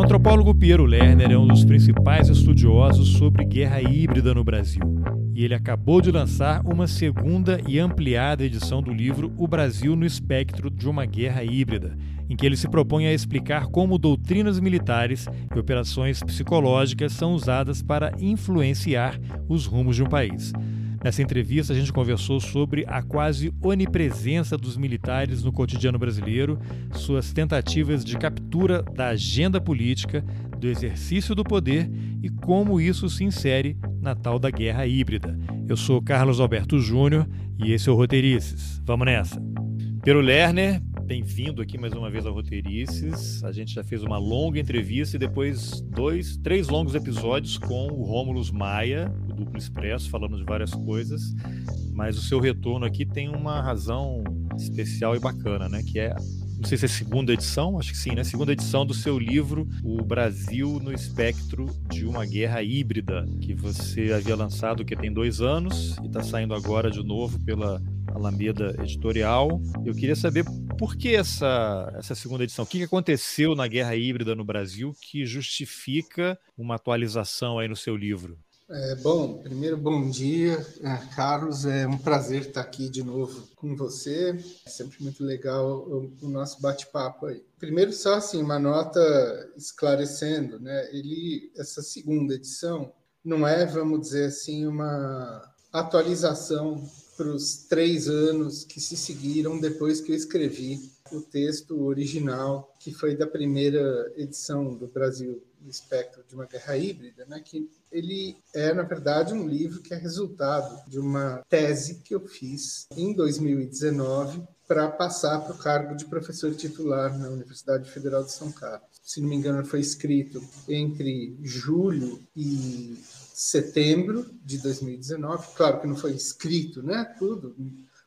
O antropólogo Piero Lerner é um dos principais estudiosos sobre guerra híbrida no Brasil. E ele acabou de lançar uma segunda e ampliada edição do livro O Brasil no Espectro de uma Guerra Híbrida, em que ele se propõe a explicar como doutrinas militares e operações psicológicas são usadas para influenciar os rumos de um país. Nessa entrevista, a gente conversou sobre a quase onipresença dos militares no cotidiano brasileiro, suas tentativas de captura da agenda política, do exercício do poder e como isso se insere na tal da guerra híbrida. Eu sou Carlos Alberto Júnior e esse é o Roteirices. Vamos nessa! Pero Lerner, bem-vindo aqui mais uma vez ao Roteirices. A gente já fez uma longa entrevista e depois dois, três longos episódios com o Rômulus Maia, Duplo Expresso, falando de várias coisas, mas o seu retorno aqui tem uma razão especial e bacana, né? Que é, não sei se é segunda edição, acho que sim, né? Segunda edição do seu livro, O Brasil no Espectro de uma Guerra Híbrida, que você havia lançado que tem dois anos e está saindo agora de novo pela Alameda Editorial. Eu queria saber por que essa, essa segunda edição? O que aconteceu na guerra híbrida no Brasil que justifica uma atualização aí no seu livro? É, bom, primeiro, bom dia, é, Carlos. É um prazer estar aqui de novo com você. É sempre muito legal o, o nosso bate-papo aí. Primeiro, só assim, uma nota esclarecendo, né? Ele, essa segunda edição não é, vamos dizer assim, uma atualização para os três anos que se seguiram depois que eu escrevi o texto original, que foi da primeira edição do Brasil espectro de uma guerra híbrida, né, que ele é, na verdade, um livro que é resultado de uma tese que eu fiz em 2019 para passar para o cargo de professor titular na Universidade Federal de São Carlos. Se não me engano, foi escrito entre julho e setembro de 2019. Claro que não foi escrito, né? Tudo,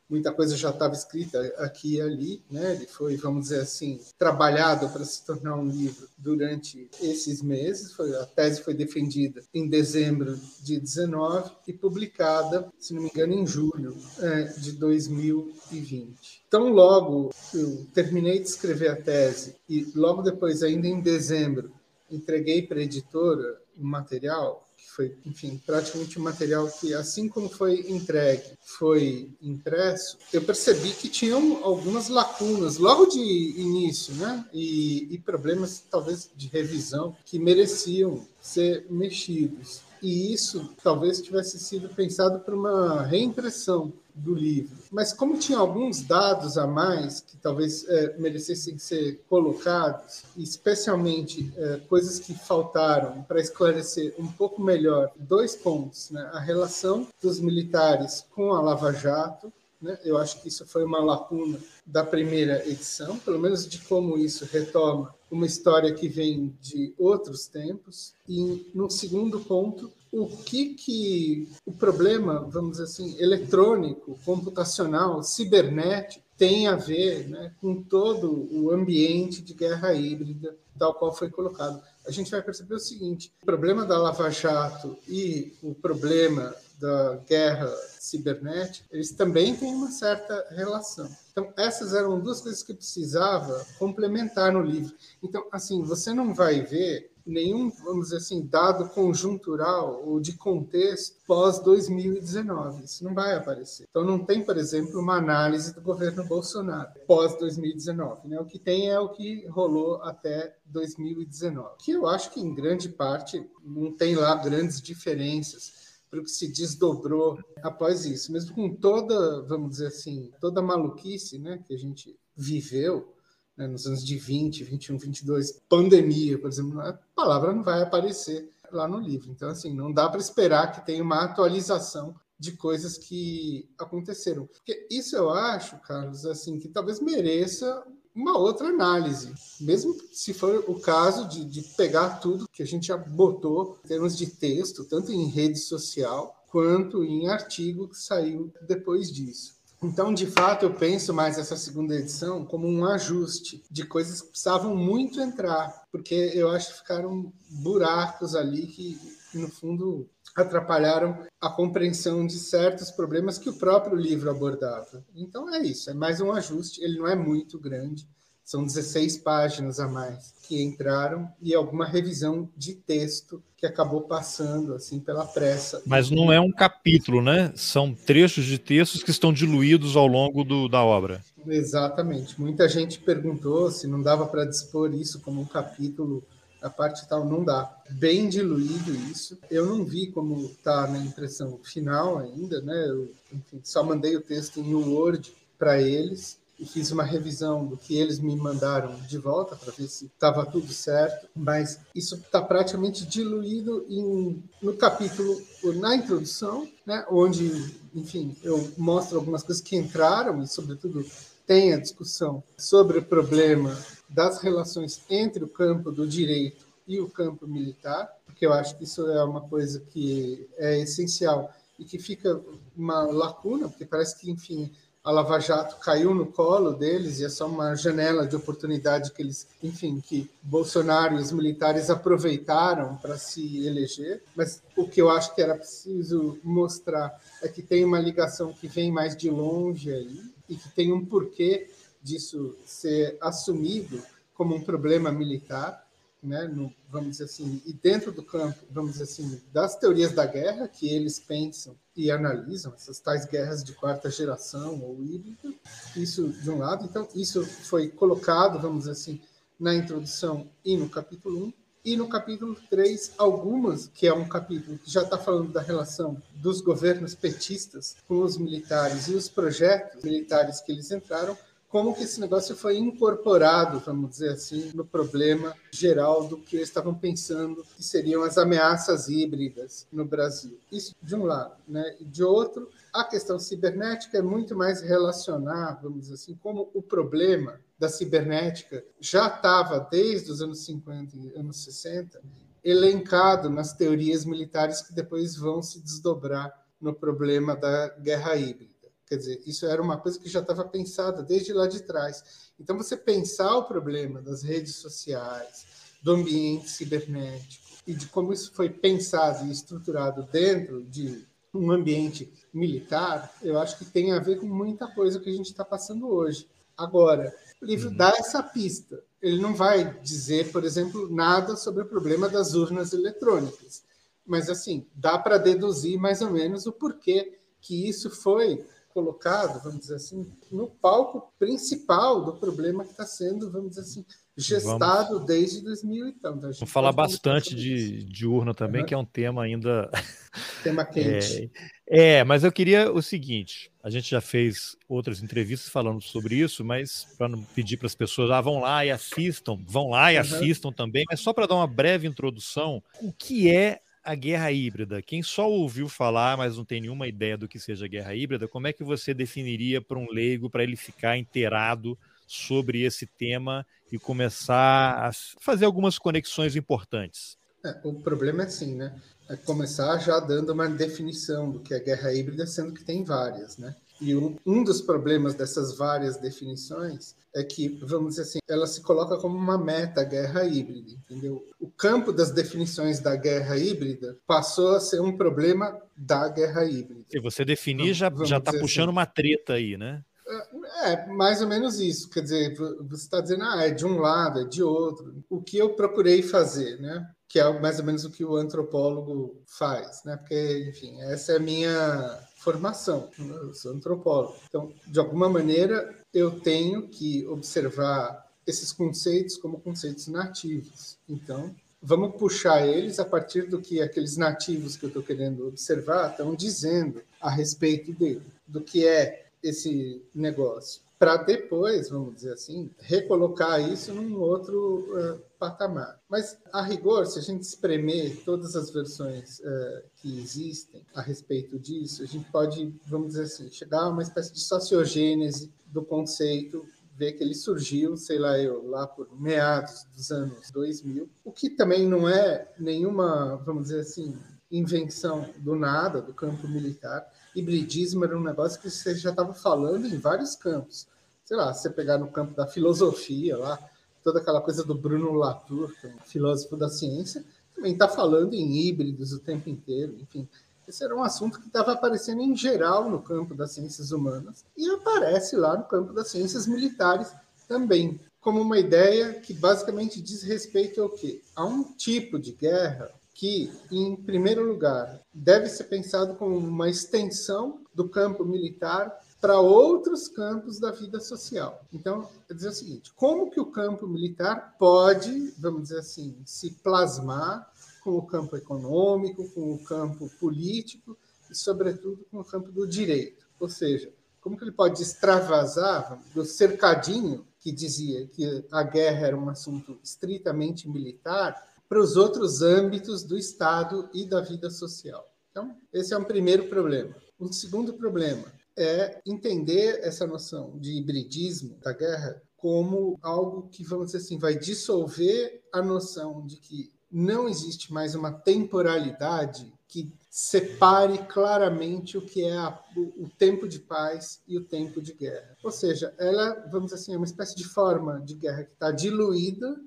muita coisa já estava escrita aqui e ali, né? Ele foi, vamos dizer assim, trabalhado para se tornar um livro durante esses meses. Foi, a tese foi defendida em dezembro de 19 e publicada, se não me engano, em julho é, de 2020. Então, logo eu terminei de escrever a tese e logo depois, ainda em dezembro, entreguei para a editora o material foi, enfim, praticamente um material que, assim como foi entregue, foi impresso, eu percebi que tinham algumas lacunas logo de início, né? E, e problemas, talvez, de revisão que mereciam ser mexidos. E isso talvez tivesse sido pensado para uma reimpressão do livro. Mas como tinha alguns dados a mais que talvez é, merecessem ser colocados, especialmente é, coisas que faltaram para esclarecer um pouco melhor dois pontos, né? a relação dos militares com a Lava Jato, né? eu acho que isso foi uma lacuna da primeira edição, pelo menos de como isso retoma uma história que vem de outros tempos, e no segundo ponto, o que que o problema, vamos dizer assim, eletrônico, computacional, cibernético tem a ver né, com todo o ambiente de guerra híbrida tal qual foi colocado. A gente vai perceber o seguinte: o problema da Lava Jato e o problema da guerra cibernética, eles também têm uma certa relação. Então, essas eram duas coisas que precisava complementar no livro. Então, assim, você não vai ver nenhum, vamos dizer assim, dado conjuntural ou de contexto pós 2019. Isso não vai aparecer. Então não tem, por exemplo, uma análise do governo Bolsonaro pós 2019. Né? O que tem é o que rolou até 2019, que eu acho que em grande parte não tem lá grandes diferenças para o que se desdobrou após isso, mesmo com toda, vamos dizer assim, toda a maluquice, né, que a gente viveu né, nos anos de 20, 21, 22, pandemia, por exemplo, a palavra não vai aparecer lá no livro. Então, assim, não dá para esperar que tenha uma atualização de coisas que aconteceram. Porque isso eu acho, Carlos, assim, que talvez mereça uma outra análise, mesmo se for o caso de, de pegar tudo que a gente já botou em termos de texto, tanto em rede social quanto em artigo que saiu depois disso. Então, de fato, eu penso mais essa segunda edição como um ajuste de coisas que precisavam muito entrar, porque eu acho que ficaram buracos ali que, no fundo, atrapalharam a compreensão de certos problemas que o próprio livro abordava. Então, é isso, é mais um ajuste, ele não é muito grande, São 16 páginas a mais que entraram e alguma revisão de texto que acabou passando assim pela pressa. Mas não é um capítulo, né? São trechos de textos que estão diluídos ao longo do, da obra. Exatamente. Muita gente perguntou se não dava para dispor isso como um capítulo a parte tal não dá. Bem diluído isso. Eu não vi como está na impressão final ainda, né? Eu, enfim, só mandei o texto em Word para eles e fiz uma revisão do que eles me mandaram de volta para ver se estava tudo certo, mas isso está praticamente diluído em, no capítulo, na introdução, né, onde, enfim, eu mostro algumas coisas que entraram e, sobretudo, tem a discussão sobre o problema das relações entre o campo do direito e o campo militar, porque eu acho que isso é uma coisa que é essencial e que fica uma lacuna, porque parece que, enfim, a Lava Jato caiu no colo deles e é só uma janela de oportunidade que eles, enfim, que Bolsonaro e os militares aproveitaram para se eleger. Mas o que eu acho que era preciso mostrar é que tem uma ligação que vem mais de longe aí e que tem um porquê disso ser assumido como um problema militar, né, no, vamos dizer assim, e dentro do campo, vamos dizer assim, das teorias da guerra que eles pensam e analisam essas tais guerras de quarta geração ou híbrida, isso de um lado, então isso foi colocado, vamos dizer assim, na introdução e no capítulo 1, e no capítulo 3, algumas, que é um capítulo que já está falando da relação dos governos petistas com os militares e os projetos militares que eles entraram, como que esse negócio foi incorporado, vamos dizer assim, no problema geral do que eles estavam pensando que seriam as ameaças híbridas no Brasil. Isso de um lado, né? E de outro, a questão cibernética é muito mais relacionar, vamos dizer assim, como o problema da cibernética já estava desde os anos 50 e anos 60 elencado nas teorias militares que depois vão se desdobrar no problema da guerra híbrida. Quer dizer, isso era uma coisa que já estava pensada desde lá de trás. Então, você pensar o problema das redes sociais, do ambiente cibernético e de como isso foi pensado e estruturado dentro de um ambiente militar, eu acho que tem a ver com muita coisa que a gente está passando hoje. Agora, o livro uhum. dá essa pista. Ele não vai dizer, por exemplo, nada sobre o problema das urnas eletrônicas. Mas, assim, dá para deduzir mais ou menos o porquê que isso foi colocado, vamos dizer assim, no palco principal do problema que está sendo, vamos dizer assim, gestado vamos, desde 2000 e tanto. Vamos falar bastante de, de urna também, uhum. que é um tema ainda. Tema quente. É, é, mas eu queria o seguinte: a gente já fez outras entrevistas falando sobre isso, mas para não pedir para as pessoas, ah, vão lá e assistam, vão lá e uhum. assistam também, mas só para dar uma breve introdução, o que é a guerra híbrida. Quem só ouviu falar, mas não tem nenhuma ideia do que seja guerra híbrida, como é que você definiria para um leigo, para ele ficar inteirado sobre esse tema e começar a fazer algumas conexões importantes? É, o problema é assim, né? É começar já dando uma definição do que é guerra híbrida, sendo que tem várias, né? E um, um dos problemas dessas várias definições é que, vamos dizer assim, ela se coloca como uma meta guerra híbrida, entendeu? O campo das definições da guerra híbrida passou a ser um problema da guerra híbrida. Se você definir, então, já já está puxando assim. uma treta aí, né? É, é, mais ou menos isso. Quer dizer, você está dizendo, ah, é de um lado, é de outro. O que eu procurei fazer, né? Que é mais ou menos o que o antropólogo faz, né? Porque, enfim, essa é a minha formação. Eu sou antropólogo. Então, de alguma maneira, eu tenho que observar esses conceitos como conceitos nativos. Então, vamos puxar eles a partir do que aqueles nativos que eu estou querendo observar estão dizendo a respeito dele, do que é esse negócio, para depois, vamos dizer assim, recolocar isso num outro uh, patamar. Mas, a rigor, se a gente espremer todas as versões uh, que existem a respeito disso, a gente pode, vamos dizer assim, chegar a uma espécie de sociogênese do conceito ver que ele surgiu, sei lá eu, lá por meados dos anos 2000, o que também não é nenhuma, vamos dizer assim, invenção do nada, do campo militar. Hibridismo era um negócio que você já estava falando em vários campos. Sei lá, você pegar no campo da filosofia lá, toda aquela coisa do Bruno Latour, é um filósofo da ciência, também está falando em híbridos o tempo inteiro, enfim. Esse era um assunto que estava aparecendo em geral no campo das ciências humanas e aparece lá no campo das ciências militares também. como uma ideia que basicamente diz respeito ao quê? A um tipo de guerra que, em primeiro lugar, deve ser pensado como uma extensão do campo militar para outros campos da vida social. Então, é dizer o seguinte: como que o campo militar pode, vamos dizer assim, se plasmar com o campo econômico, com o campo político e, sobretudo, com o campo do direito? Ou seja, como que ele pode extravasar do cercadinho que dizia que a guerra era um assunto estritamente militar para os outros âmbitos do Estado e da vida social. Então, esse é um primeiro problema. Um segundo problema é entender essa noção de hibridismo da guerra como algo que, vamos dizer assim, vai dissolver a noção de que não existe mais uma temporalidade que separe claramente o que é a, o, o, tempo de paz e o tempo de guerra. Ou seja, ela, vamos dizer assim, é uma espécie de forma de guerra que está diluída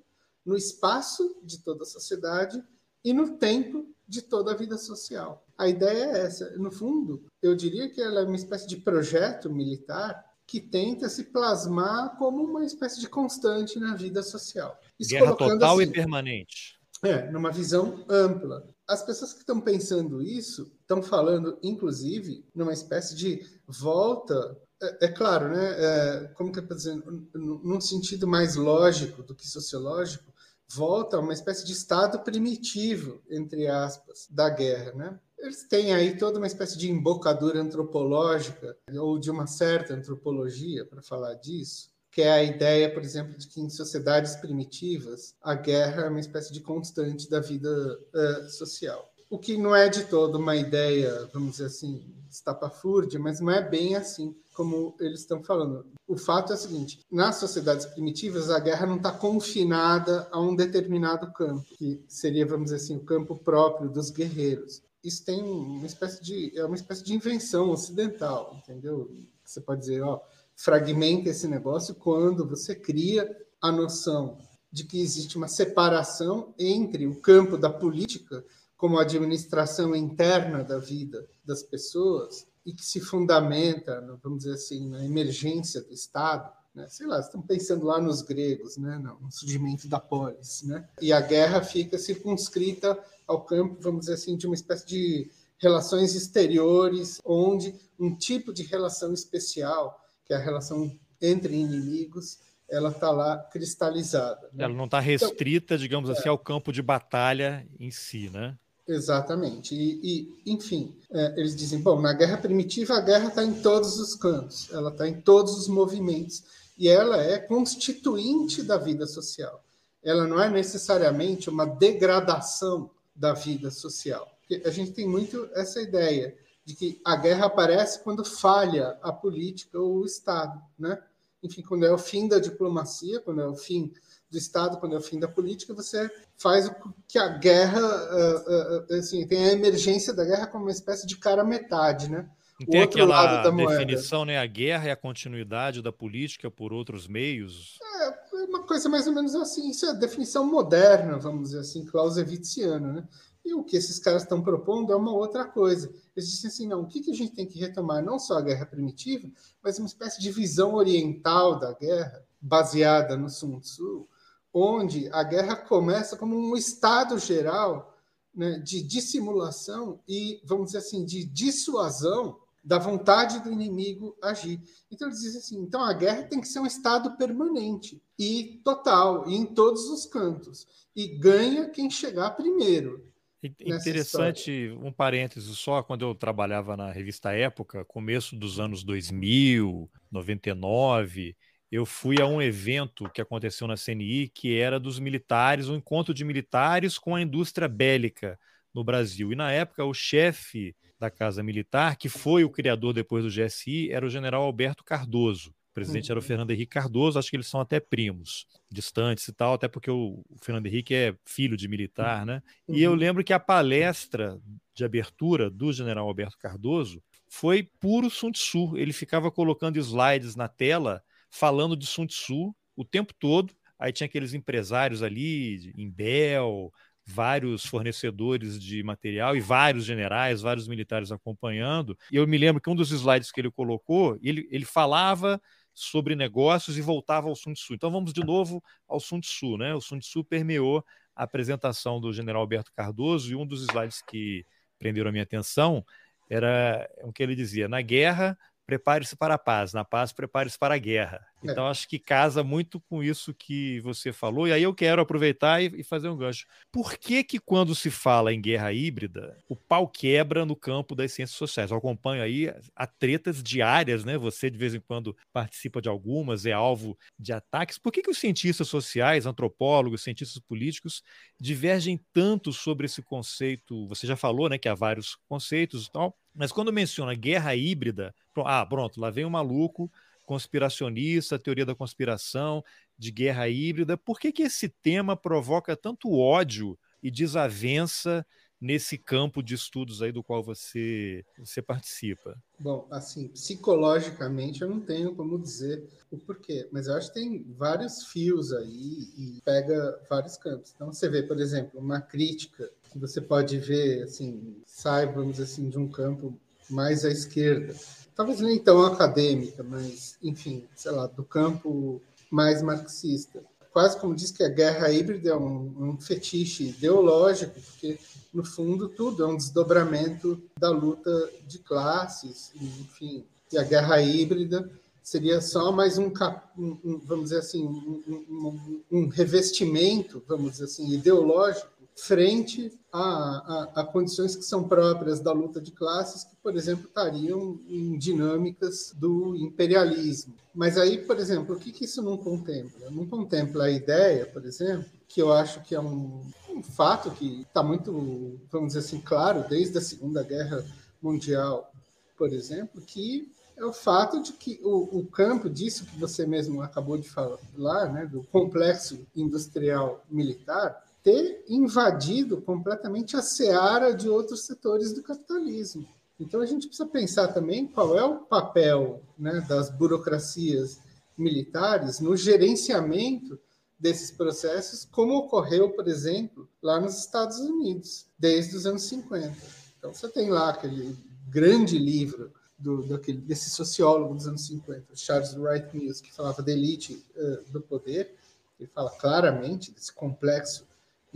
no espaço de toda a sociedade e no tempo de toda a vida social. A ideia é essa. No fundo, eu diria que ela é uma espécie de projeto militar que tenta se plasmar como uma espécie de constante na vida social. Isso Guerra total assim, e permanente. É, numa visão ampla. As pessoas que estão pensando isso estão falando, inclusive, numa espécie de volta. É, é claro, né? É, como que eu estou dizendo? Num sentido mais lógico do que sociológico, volta a uma espécie de estado primitivo, entre aspas, da guerra, né? Eles têm aí toda uma espécie de embocadura antropológica ou de uma certa antropologia para falar disso, que é a ideia, por exemplo, de que em sociedades primitivas a guerra é uma espécie de constante da vida uh, social. O que não é de todo uma ideia, vamos dizer assim, estapafúrdia, mas não é bem assim como eles estão falando. O fato é o seguinte: nas sociedades primitivas, a guerra não está confinada a um determinado campo, que seria, vamos dizer assim, o campo próprio dos guerreiros. Isso tem uma espécie de é uma espécie de invenção ocidental, entendeu? Você pode dizer, ó, fragmenta esse negócio quando você cria a noção de que existe uma separação entre o campo da política como administração interna da vida das pessoas e que se fundamenta, vamos dizer assim, na emergência do Estado, né? sei lá, estão pensando lá nos gregos, né? no surgimento da polis, né? e a guerra fica circunscrita ao campo, vamos dizer assim, de uma espécie de relações exteriores, onde um tipo de relação especial, que é a relação entre inimigos, ela está lá cristalizada. Né? Ela não está restrita, então, digamos assim, é. ao campo de batalha em si, né? Exatamente. E, e enfim, é, eles dizem: bom, na guerra primitiva, a guerra está em todos os cantos, ela está em todos os movimentos, e ela é constituinte da vida social. Ela não é necessariamente uma degradação da vida social. Porque a gente tem muito essa ideia de que a guerra aparece quando falha a política ou o Estado, né? Enfim, quando é o fim da diplomacia, quando é o fim do Estado, quando é o fim da política, você faz o que a guerra, uh, uh, assim, tem a emergência da guerra como uma espécie de cara metade, né? Não tem aquela definição, né? A guerra é a continuidade da política por outros meios. É, é uma coisa mais ou menos assim. Isso é a definição moderna, vamos dizer assim, clausewitziana, né? E o que esses caras estão propondo é uma outra coisa. Eles dizem assim, não, o que, que a gente tem que retomar? Não só a guerra primitiva, mas uma espécie de visão oriental da guerra, baseada no Sun Tzu, onde a guerra começa como um estado geral né, de dissimulação e, vamos dizer assim, de dissuasão da vontade do inimigo agir. Então eles dizem assim: então a guerra tem que ser um estado permanente e total, e em todos os cantos. E ganha quem chegar primeiro. Interessante, um parêntese só, quando eu trabalhava na revista Época, começo dos anos 2000, 99, eu fui a um evento que aconteceu na CNI, que era dos militares, um encontro de militares com a indústria bélica no Brasil. E na época, o chefe da Casa Militar, que foi o criador depois do GSI, era o general Alberto Cardoso. O presidente uhum. era o uhum. Fernando Henrique Cardoso, acho que eles são até primos, distantes e tal, até porque o Fernando Henrique é filho de militar, né? Uhum. E eu uhum. lembro que a palestra de abertura do general Alberto Cardoso foi puro Sun Tzu. Ele ficava colocando slides na tela falando de Sun Tzu o tempo todo. Aí tinha aqueles empresários ali, em Bel, vários fornecedores de material e vários generais, vários militares acompanhando. E eu me lembro que um dos slides que ele colocou, ele, ele falava sobre negócios e voltava ao Sun Tzu. Então vamos de novo ao Sun Tzu, né? O Sun Tzu permeou a apresentação do general Alberto Cardoso e um dos slides que prenderam a minha atenção era o que ele dizia: na guerra prepare-se para a paz, na paz prepare-se para a guerra. É. Então acho que casa muito com isso que você falou. E aí eu quero aproveitar e, fazer um gancho. Por que que quando se fala em guerra híbrida, o pau quebra no campo das ciências sociais? Eu acompanho aí a tretas diárias, né? Você de vez em quando participa de algumas, é alvo de ataques. Por que que os cientistas sociais, antropólogos, cientistas políticos divergem tanto sobre esse conceito? Você já falou, né, que há vários conceitos e tal. Mas quando menciona guerra híbrida, ah, pronto, lá vem um maluco conspiracionista, teoria da conspiração, de guerra híbrida. Por que, que esse tema provoca tanto ódio e desavença nesse campo de estudos aí do qual você, você participa? Bom, assim, psicologicamente eu não tenho como dizer o porquê, mas eu acho que tem vários fios aí e pega vários campos. Então você vê, por exemplo, uma crítica que você pode ver, assim, sai, vamos dizer assim, de um campo mais à esquerda, talvez nem tão acadêmica, mas, enfim, sei lá, do campo mais marxista. Quase como diz que a guerra híbrida é um, um fetiche ideológico, porque, no fundo, tudo é um desdobramento da luta de classes, enfim. E a guerra híbrida seria só mais um, um vamos dizer assim, um, um, revestimento, vamos dizer assim, ideológico frente a, a, a, condições que são próprias da luta de classes, que, por exemplo, estariam em dinâmicas do imperialismo. Mas aí, por exemplo, o que, que isso não contempla? Não contempla a ideia, por exemplo, que eu acho que é um, um fato que está muito, vamos dizer assim, claro, desde a Segunda Guerra Mundial, por exemplo, que é o fato de que o, o, campo disso que você mesmo acabou de falar, né, do complexo industrial militar, ter invadido completamente a seara de outros setores do capitalismo. Então a gente precisa pensar também qual é o papel né, das burocracias militares no gerenciamento desses processos, como ocorreu, por exemplo, lá nos Estados Unidos, desde os anos 50. Então você tem lá aquele grande livro do, daquele, desse sociólogo dos anos 50, Charles Wright Mills, que falava da elite uh, do poder, ele fala claramente desse complexo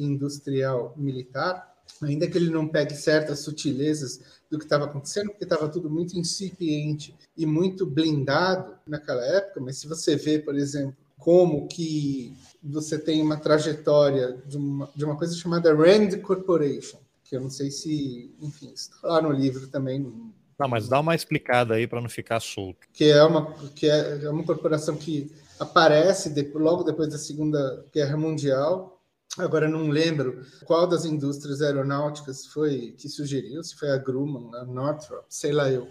industrial militar, ainda que ele não pegue certas sutilezas do que estava acontecendo, porque estava tudo muito incipiente e muito blindado naquela época, mas se você vê, por exemplo, como que você tem uma trajetória de uma, de uma coisa chamada Rand Corporation, que eu não sei se, enfim, está lá no livro também. Não, mas dá uma explicada aí para não ficar solto. Que é uma, que é, é uma corporação que aparece de, logo depois da Segunda Guerra Mundial Agora não lembro qual das indústrias aeronáuticas foi que sugeriu, se foi a Grumman, a Northrop, sei lá eu,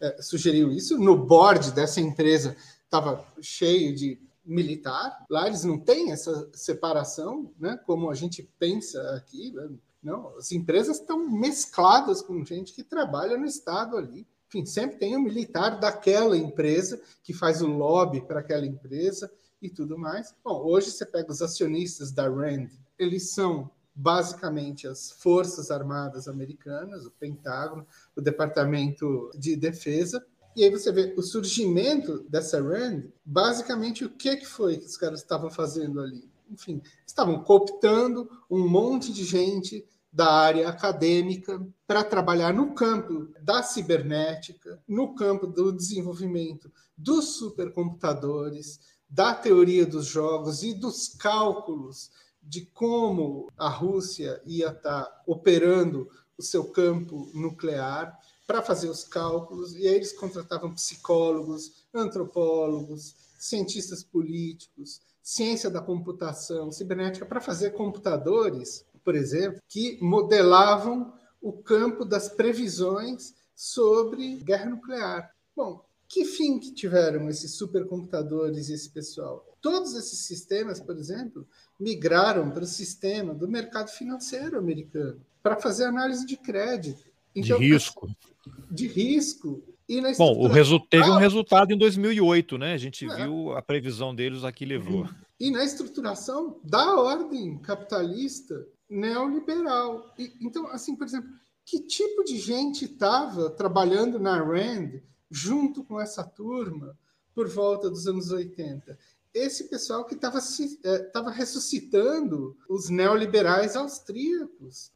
é, sugeriu isso. No board dessa empresa estava cheio de militar. Lá eles não têm essa separação, né? Como a gente pensa aqui. Né? Não, as empresas estão mescladas com gente que trabalha no estado ali. Enfim, sempre tem o um militar daquela empresa que faz o lobby para aquela empresa e tudo mais. Bom, hoje você pega os acionistas da Rand, eles são basicamente as Forças Armadas Americanas, o Pentágono, o Departamento de Defesa. E aí você vê o surgimento dessa RAND, basicamente o que, que foi que os caras estavam fazendo ali? Enfim, estavam cooptando um monte de gente da área acadêmica para trabalhar no campo da cibernética, no campo do desenvolvimento dos supercomputadores, da teoria dos jogos e dos cálculos de como a Rússia ia estar tá operando o seu campo nuclear para fazer os cálculos, e aí eles contratavam psicólogos, antropólogos, cientistas políticos, ciência da computação, cibernética, para fazer computadores, por exemplo, que modelavam o campo das previsões sobre guerra nuclear. Bom, que fim que tiveram esses supercomputadores e esse pessoal? Todos esses sistemas, por exemplo, migraram para o sistema do mercado financeiro americano para fazer análise de crédito. Então, de risco. De risco. E na Bom, o resu teve um resultado em 2008, né? A gente é. viu a previsão deles aqui levou. E na estruturação da ordem capitalista neoliberal. E, então, assim, por exemplo, que tipo de gente estava trabalhando na RAND junto com essa turma por volta dos anos 80? Esse pessoal que estava é, ressuscitando os neoliberais austríacos,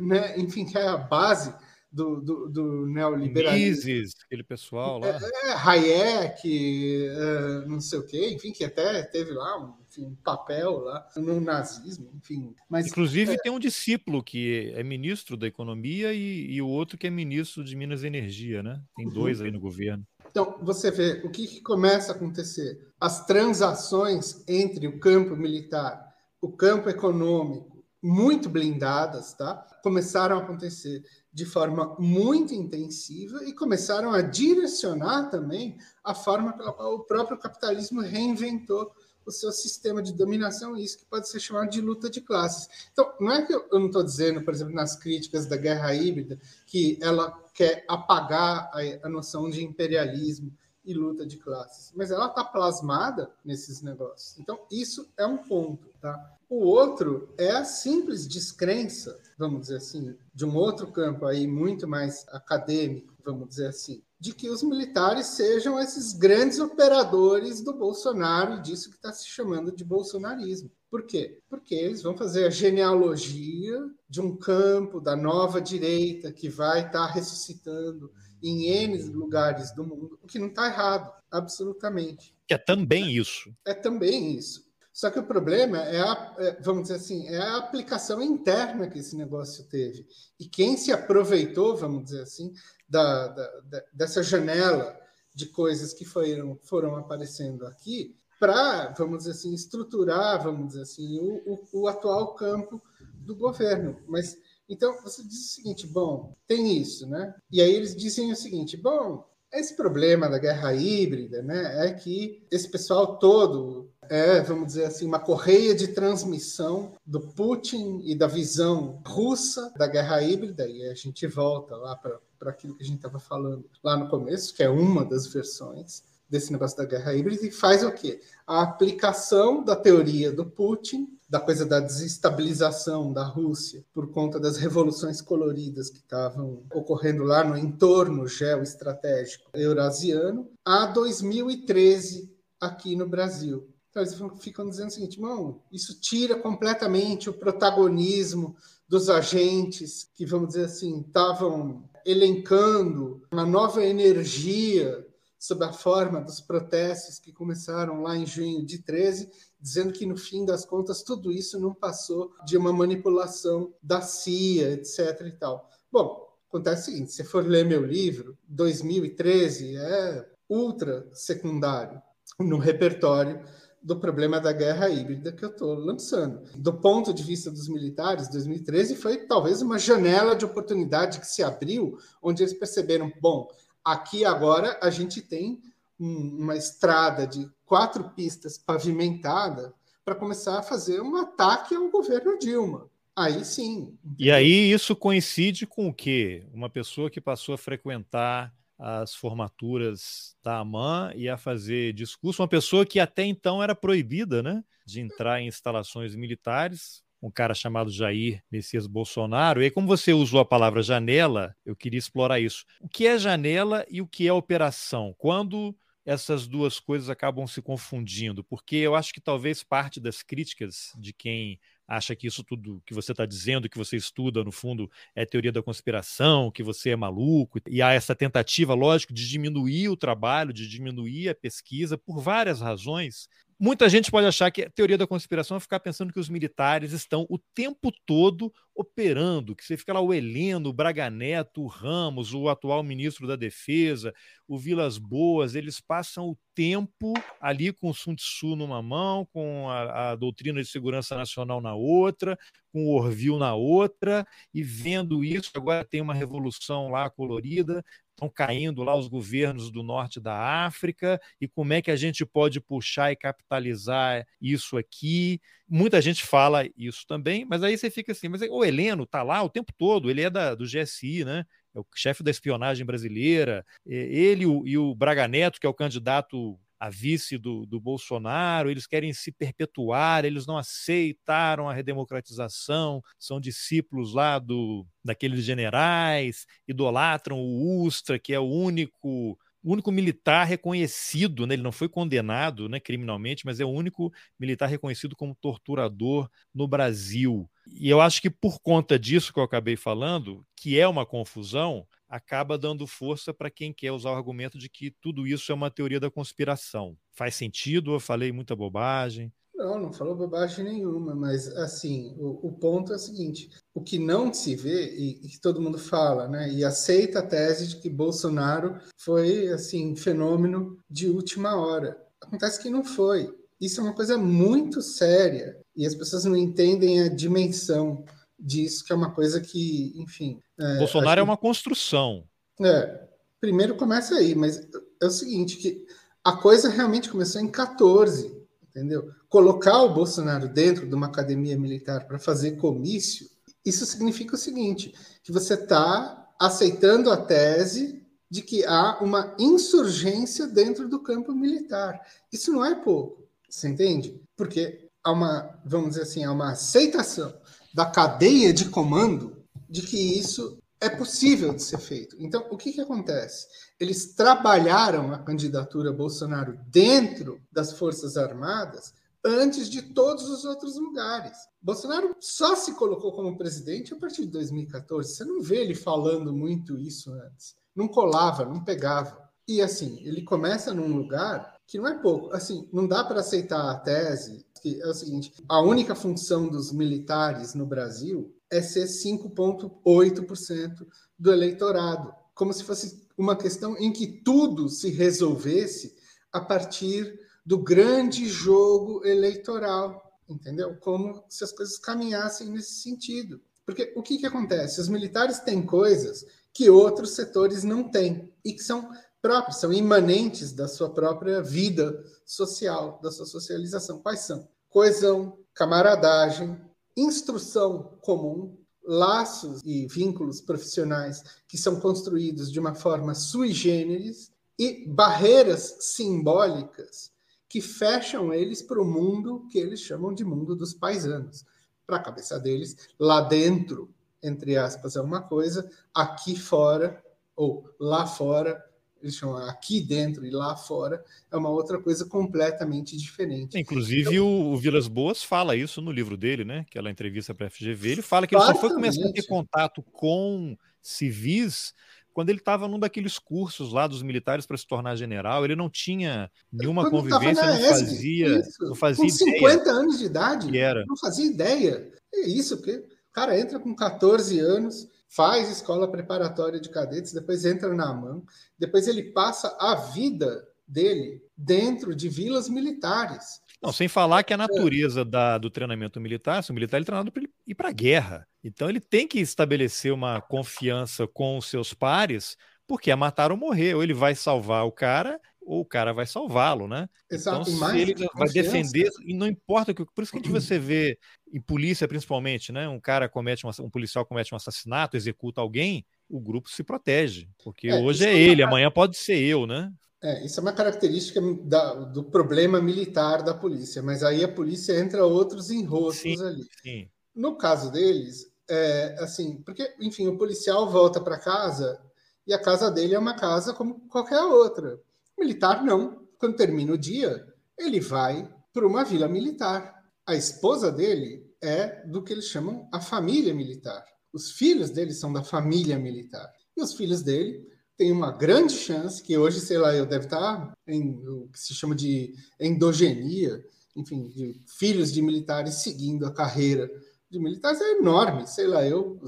né? enfim, que é a base do, do, do neoliberalismo. Mises, aquele pessoal lá. É, é Hayek, é, não sei o quê, enfim, que até teve lá um, enfim, um papel lá no nazismo, enfim. Mas, Inclusive é... tem um discípulo que é ministro da economia e, e, o outro que é ministro de Minas e Energia, né? Tem dois aí no governo. Então, você vê o que, que começa a acontecer. As transações entre o campo militar, o campo econômico, muito blindadas, tá? Começaram a acontecer de forma muito intensiva e começaram a direcionar também a forma pela qual o próprio capitalismo reinventou o seu sistema de dominação, isso que pode ser chamado de luta de classes. Então, não é que eu, não estou dizendo, por exemplo, nas críticas da guerra híbrida, que ela quer apagar a, a noção de imperialismo e luta de classes, mas ela está plasmada nesses negócios. Então, isso é um ponto, tá? O outro é a simples descrença, vamos dizer assim, de um outro campo aí muito mais acadêmico, vamos dizer assim, de que os militares sejam esses grandes operadores do Bolsonaro e disso que está se chamando de bolsonarismo. Por quê? Porque eles vão fazer a genealogia de um campo da nova direita que vai estar tá ressuscitando em N lugares do mundo, o que não está errado, absolutamente. É também isso. É também isso. Só que o problema é, a, é, vamos dizer assim, é a aplicação interna que esse negócio teve. E quem se aproveitou, vamos dizer assim, da, da, dessa janela de coisas que foram, foram aparecendo aqui para, vamos dizer assim, estruturar, vamos dizer assim, o, o, o atual campo do governo. Mas então você diz o seguinte, bom, tem isso, né? E aí eles dizem o seguinte, bom, esse problema da guerra híbrida, né, é que esse pessoal todo é, vamos dizer assim, uma correia de transmissão do Putin e da visão russa da guerra híbrida, e a gente volta lá para aquilo que a gente estava falando lá no começo, que é uma das versões desse negócio da guerra híbrida, e faz o quê? A aplicação da teoria do Putin, da coisa da desestabilização da Rússia por conta das revoluções coloridas que estavam ocorrendo lá no entorno geoestratégico eurasiano, a 2013 aqui no Brasil. Então, eles ficam dizendo o seguinte, irmão, isso tira completamente o protagonismo dos agentes que, vamos dizer assim, estavam elencando uma nova energia sob a forma dos protestos que começaram lá em junho de 13, dizendo que no fim das contas tudo isso não passou de uma manipulação da CIA, etc e tal. Bom, acontece o seguinte, se for ler meu livro, 2013 é ultra secundário no repertório do problema da guerra híbrida que eu estou lançando. Do ponto de vista dos militares, 2013 foi talvez uma janela de oportunidade que se abriu, onde eles perceberam: bom, aqui agora a gente tem um, uma estrada de quatro pistas pavimentada para começar a fazer um ataque ao governo Dilma. Aí sim. E aí isso coincide com o quê? Uma pessoa que passou a frequentar as formaturas da AMAN e a fazer discurso. Uma pessoa que até então era proibida né, de entrar em instalações militares, um cara chamado Jair Messias Bolsonaro. E aí, como você usou a palavra janela, eu queria explorar isso. O que é janela e o que é operação? Quando essas duas coisas acabam se confundindo? Porque eu acho que talvez parte das críticas de quem acha que isso tudo que você está dizendo, que você estuda, no fundo, é teoria da conspiração, que você é maluco, e há essa tentativa, lógico, de diminuir o trabalho, de diminuir a pesquisa, por várias razões, Muita gente pode achar que a teoria da conspiração é ficar pensando que os militares estão o tempo todo operando, que você fica lá o Heleno, o Braga Neto, o Ramos, o atual ministro da Defesa, o Vilas Boas, eles passam o tempo ali com o Sun Tzu numa mão, com a, a doutrina de segurança nacional na outra, com o Orville na outra, e vendo isso, agora tem uma revolução lá colorida, estão caindo lá os governos do norte da África e como é que a gente pode puxar e capitalizar isso aqui. Muita gente fala isso também, mas aí você fica assim, mas o Heleno está lá o tempo todo, ele é da, do GSI, né? É o chefe da espionagem brasileira, ele e o Braga Neto, que é o candidato a vice do, do Bolsonaro, eles querem se perpetuar, eles não aceitaram a redemocratização, são discípulos lá do daqueles generais, idolatram o Ustra, que é o único o único militar reconhecido, né? ele não foi condenado né, criminalmente, mas é o único militar reconhecido como torturador no Brasil. E eu acho que por conta disso que eu acabei falando, que é uma confusão, acaba dando força para quem quer usar o argumento de que tudo isso é uma teoria da conspiração. Faz sentido? Eu falei muita bobagem? Não, não falou bobagem nenhuma, mas assim, o, o ponto é o seguinte: o que não se vê e, e, que todo mundo fala, né, e aceita a tese de que Bolsonaro foi assim fenômeno de última hora. Acontece que não foi. Isso é uma coisa muito séria e as pessoas não entendem a dimensão disso, que é uma coisa que, enfim. É, Bolsonaro é uma construção. É, primeiro começa aí, mas é o seguinte: que a coisa realmente começou em 14 entendeu? Colocar o Bolsonaro dentro de uma academia militar para fazer comício, isso significa o seguinte: que você está aceitando a tese de que há uma insurgência dentro do campo militar. Isso não é pouco, você entende? Porque há uma, vamos dizer assim, há uma aceitação da cadeia de comando de que isso é possível de ser feito. Então, o que, que acontece? Eles trabalharam a candidatura Bolsonaro dentro das Forças Armadas antes de todos os outros lugares. Bolsonaro só se colocou como presidente a partir de 2014. Você não vê ele falando muito isso antes. Não colava, não pegava. E assim, ele começa num lugar que não é pouco. Assim, não dá para aceitar a tese que é o seguinte: a única função dos militares no Brasil é ser 5,8% do eleitorado, como se fosse uma questão em que tudo se resolvesse a partir do grande jogo eleitoral, entendeu? Como se as coisas caminhassem nesse sentido. Porque o que, que acontece? Os militares têm coisas que outros setores não têm e que são próprios, são imanentes da sua própria vida social, da sua socialização. Quais são? Coesão, camaradagem, instrução comum, laços e vínculos profissionais que são construídos de uma forma sui generis e barreiras simbólicas que fecham eles para o mundo que eles chamam de mundo dos paisanos. Para a cabeça deles, lá dentro, entre aspas, é uma coisa, aqui fora, ou lá fora, eles chamam aqui dentro e lá fora, é uma outra coisa completamente diferente. Inclusive, então, o, o, Vilas Boas fala isso no livro dele, né? Aquela entrevista para a FGV. Ele fala que ele só foi começar a ter contato com civis quando ele estava num daqueles cursos lá dos militares para se tornar general. Ele não tinha nenhuma quando convivência, não fazia, não fazia com 50 anos de idade, era. não fazia ideia. É isso, porque o cara entra com 14 anos faz escola preparatória de cadetes, depois entra na AMAN, depois ele passa a vida dele dentro de vilas militares. Não, sem falar que a natureza da, do treinamento militar, o militar é treinado para ir para a guerra. Então ele tem que estabelecer uma confiança com os seus pares, porque é matar ou morrer. Ou ele vai salvar o cara, ou o cara vai salvá-lo, né? Exato. Então, se ele vai defender, e não importa, por isso que você vê em polícia principalmente, né? Um cara comete um, um policial comete um assassinato, executa alguém, o grupo se protege, porque é, hoje é, é ele, uma... amanhã pode ser eu, né? É, isso é uma característica da, do problema militar da polícia, mas aí a polícia entra outros enroscos sim, ali. Sim. No caso deles, é assim, porque, enfim, o policial volta para casa e a casa dele é uma casa como qualquer outra Militar não. Quando termina o dia, ele vai para uma vila militar. A esposa dele é do que eles chamam a família militar. Os filhos dele são da família militar. E os filhos dele têm uma grande chance, que hoje, sei lá, eu deve estar em o que se chama de endogenia, enfim, de filhos de militares seguindo a carreira de militares é enorme, sei lá, eu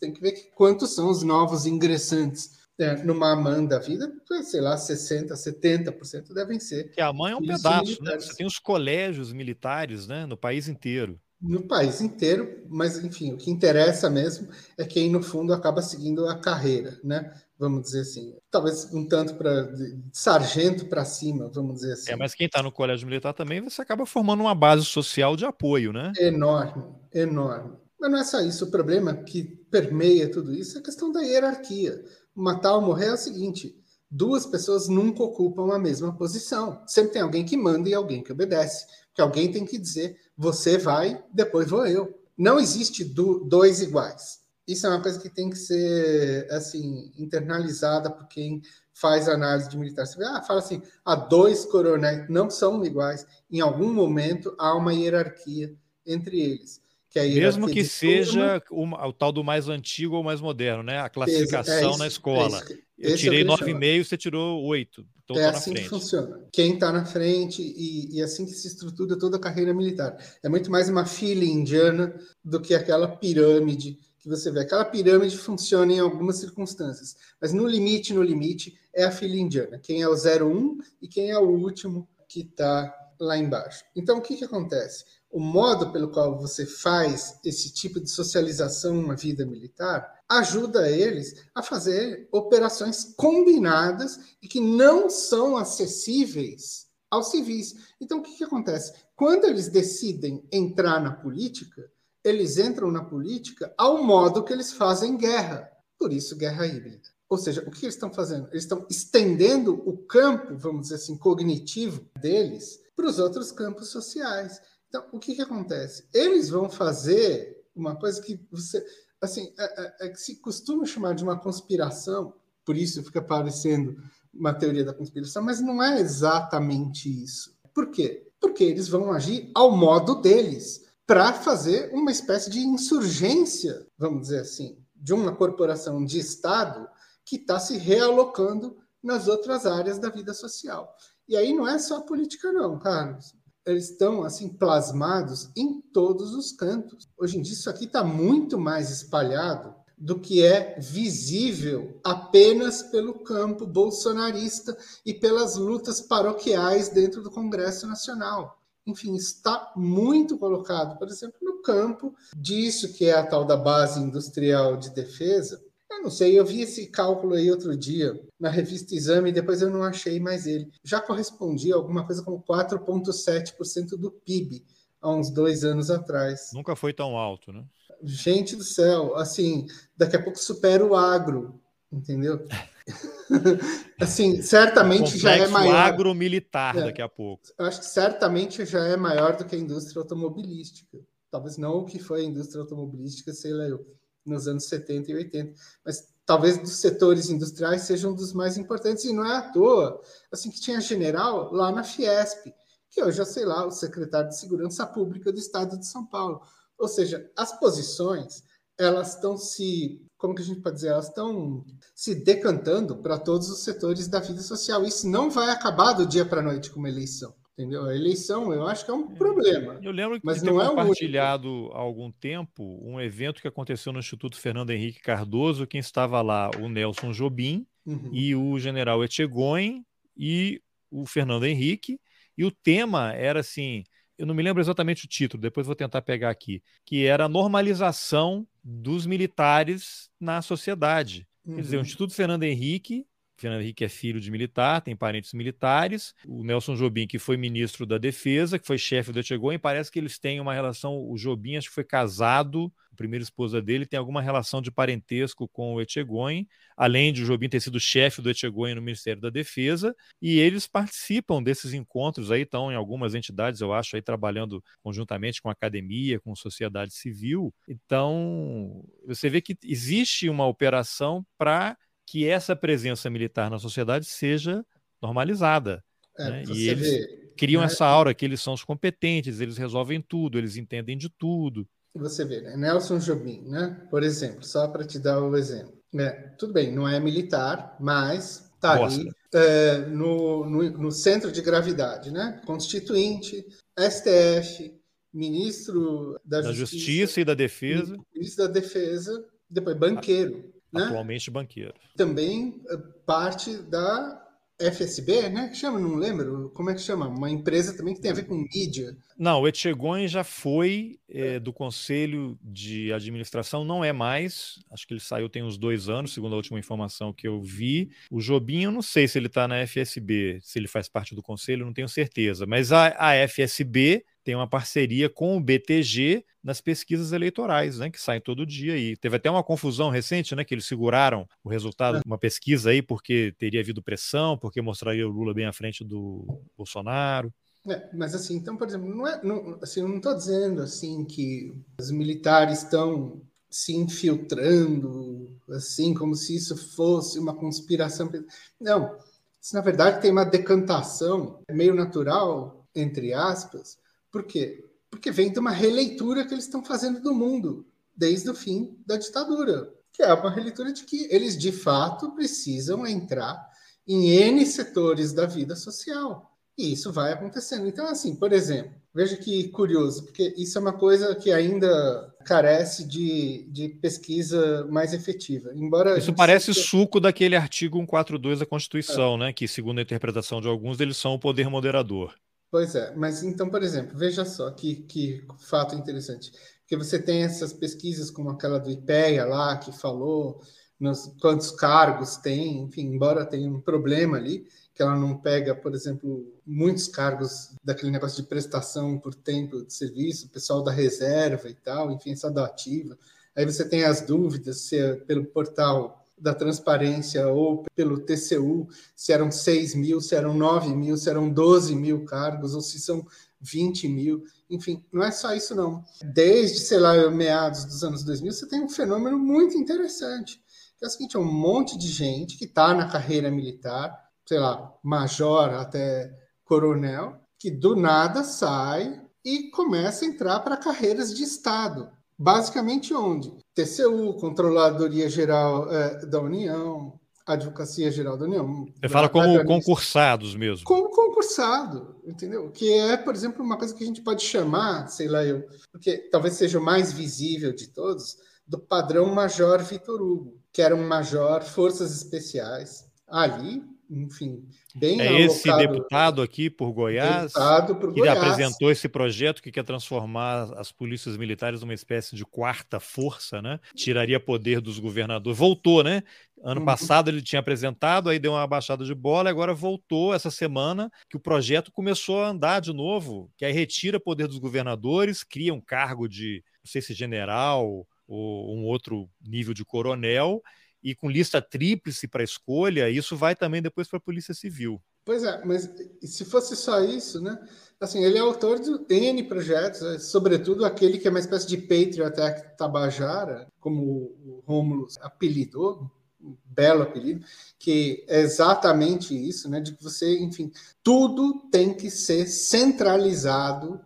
tem que ver quantos são os novos ingressantes é, numa AMAN da vida, sei lá, 60%, 70% devem ser. Que a AMAN é um pedaço, né? Você tem os colégios militares né, no país inteiro. No país inteiro, mas enfim, o que interessa mesmo é quem no fundo acaba seguindo a carreira, né? Vamos dizer assim. Talvez um tanto para sargento para cima, vamos dizer assim. É, mas quem está no colégio militar também, você acaba formando uma base social de apoio, né? Enorme, enorme. Mas não é só isso. O problema que permeia tudo isso é a questão da hierarquia matar ou morrer é o seguinte: duas pessoas nunca ocupam a mesma posição. Sempre tem alguém que manda e alguém que obedece. Porque alguém tem que dizer: você vai, depois vou eu. Não existe do, dois iguais. isso é uma coisa que tem que ser assim internalizada por quem faz análise de militar. Vê, ah, fala assim, há dois coronéis não são iguais. Em algum momento há uma hierarquia entre eles. Que Mesmo que seja o, o, tal do mais antigo ou mais moderno, né? A classificação é na escola. É eu tirei 9,5, você tirou 8. Então é assim que funciona. Quem está na frente e, e, assim que se estrutura toda a carreira militar. É muito mais uma fila indiana do que aquela pirâmide que você vê. Aquela pirâmide funciona em algumas circunstâncias, mas no limite, no limite, é a fila indiana. Quem é o 01 e quem é o último que está lá embaixo. Então, o que, que acontece? O modo pelo qual você faz esse tipo de socialização na vida militar ajuda eles a fazer operações combinadas e que não são acessíveis aos civis. Então, o que, que acontece? Quando eles decidem entrar na política, eles entram na política ao modo que eles fazem guerra. Por isso, guerra híbrida. Ou seja, o que eles estão fazendo? Eles estão estendendo o campo, vamos dizer assim, cognitivo deles para os outros campos sociais. Então, o que, que acontece? Eles vão fazer uma coisa que você. Assim, é, é, é que se costuma chamar de uma conspiração, por isso fica parecendo uma teoria da conspiração, mas não é exatamente isso. Por quê? Porque eles vão agir ao modo deles, para fazer uma espécie de insurgência, vamos dizer assim, de uma corporação de Estado que está se realocando nas outras áreas da vida social. E aí não é só política, não, Carlos eles estão assim plasmados em todos os cantos. Hoje em dia isso aqui está muito mais espalhado do que é visível apenas pelo campo bolsonarista e pelas lutas paroquiais dentro do Congresso Nacional. Enfim, está muito colocado, por exemplo, no campo disso que é a tal da base industrial de defesa, eu não sei, eu vi esse cálculo aí outro dia na revista Exame e depois eu não achei mais ele. Já correspondia a alguma coisa como 4,7% do PIB há uns dois anos atrás. Nunca foi tão alto, né? Gente do céu, assim, daqui a pouco supera o agro, entendeu? assim, certamente já é maior. agro-militar é, daqui a pouco. Acho que certamente já é maior do que a indústria automobilística. Talvez não o que foi a indústria automobilística, sei lá eu nos anos 70 e 80. Mas talvez dos setores industriais sejam um dos mais importantes, e não é à toa. Assim que tinha general lá na Fiesp, que hoje é, sei lá, o secretário de Segurança Pública do Estado de São Paulo. Ou seja, as posições, elas estão se, como que a gente pode dizer, elas estão se decantando para todos os setores da vida social. Isso não vai acabar do dia para a noite com uma eleição. Entendeu? A eleição, eu acho que é um problema. Eu lembro que mas não é compartilhado há algum tempo um evento que aconteceu no Instituto Fernando Henrique Cardoso, quem estava lá, o Nelson Jobim uhum. e o general Etchegoin e o Fernando Henrique, e o tema era assim, eu não me lembro exatamente o título, depois vou tentar pegar aqui, que era a normalização dos militares na sociedade. Uhum. Quer dizer, o uhum. Instituto Fernando Henrique Fernando Henrique é filho de militar, tem parentes militares. O Nelson Jobim, que foi ministro da Defesa, que foi chefe do Etchegoin, parece que eles têm uma relação. O Jobim, acho que foi casado, a primeira esposa dele tem alguma relação de parentesco com o Etchegoin, além de o Jobim ter sido chefe do Etchegoin no Ministério da Defesa. E eles participam desses encontros aí, estão em algumas entidades, eu acho, aí trabalhando conjuntamente com academia, com sociedade civil. Então, você vê que existe uma operação para que essa presença militar na sociedade seja normalizada. É, né? E eles vê, criam né? essa aura que eles são os competentes, eles resolvem tudo, eles entendem de tudo. Você vê, né? Nelson Jobim, né? por exemplo, só para te dar o exemplo. É, tudo bem, não é militar, mas está ali é, no, no, no, centro de gravidade, né? Constituinte, STF, ministro da, da Justiça, Justiça, e da Defesa. Ministro da Defesa, depois banqueiro. Né? Atualmente banqueiro. Também eh, parte da FSB, né? Que chama, não lembro. Como é que chama? Uma empresa também que tem a ver com mídia. Não, o Etchegoin já foi é, do Conselho de Administração, não é mais. Acho que ele saiu tem uns dois anos, segundo a última informação que eu vi. O Jobim, eu não sei se ele está na FSB, se ele faz parte do Conselho, não tenho certeza. Mas a, a FSB tem uma parceria com o BTG nas pesquisas eleitorais, né, que saem todo dia. E teve até uma confusão recente, né, que eles seguraram o resultado de uma pesquisa aí porque teria havido pressão, porque mostraria o Lula bem à frente do Bolsonaro. É, mas assim, então, por exemplo, não é, não, assim, eu não estou dizendo assim que os militares estão se infiltrando, assim, como se isso fosse uma conspiração. Não, isso na verdade tem uma decantação meio natural, entre aspas. Por quê? Porque vem de uma releitura que eles estão fazendo do mundo desde o fim da ditadura, que é uma releitura de que eles de fato precisam entrar em N setores da vida social. E isso vai acontecendo. Então, assim, por exemplo, veja que curioso, porque isso é uma coisa que ainda carece de, de pesquisa mais efetiva. Embora isso parece suco daquele artigo 142 da Constituição, é. né? Que, segundo a interpretação de alguns, eles são o poder moderador. Pois é, mas então, por exemplo, veja só que, que fato interessante. Porque você tem essas pesquisas como aquela do IPEA lá, que falou nos, quantos cargos tem, enfim, embora tenha um problema ali, que ela não pega, por exemplo, muitos cargos daquele negócio de prestação por tempo de serviço, pessoal da reserva e tal, enfim, só da ativa. Aí você tem as dúvidas se é pelo portal da transparência ou pelo TCU, se eram 6 mil, se eram 9 mil, se eram 12 mil cargos, ou se são 20 mil. Enfim, não é só isso, não. Desde, sei lá, meados dos anos 2000, você tem um fenômeno muito interessante. Que é o seguinte, é um monte de gente que está na carreira militar, sei lá, major até coronel, que do nada sai e começa a entrar para carreiras de Estado. Basicamente onde? TCU, Controladoria Geral é, da União, Advocacia Geral da União. Você fala como concursados mesmo. Como concursado, entendeu? Que é, por exemplo, uma coisa que a gente pode chamar, sei lá eu, porque talvez seja o mais visível de todos, do padrão Major Vitor Hugo, que era um major Forças Especiais. Ali, enfim, bem É esse deputado aqui por Goiás por que Goiás. apresentou esse projeto que quer transformar as polícias militares numa espécie de quarta força, né? Tiraria poder dos governadores. Voltou, né? Ano uhum. passado ele tinha apresentado, aí deu uma baixada de bola, e agora voltou essa semana que o projeto começou a andar de novo, que aí retira poder dos governadores, cria um cargo de, não sei se general ou um outro nível de coronel, e com lista tríplice para escolha, isso vai também depois para a Polícia Civil. Pois é, mas se fosse só isso, né? Assim, ele é autor de N projetos, né? sobretudo aquele que é uma espécie de Patriot Act Tabajara, como o Rômulo apelidou, um belo apelido, que é exatamente isso, né? De que você, enfim, tudo tem que ser centralizado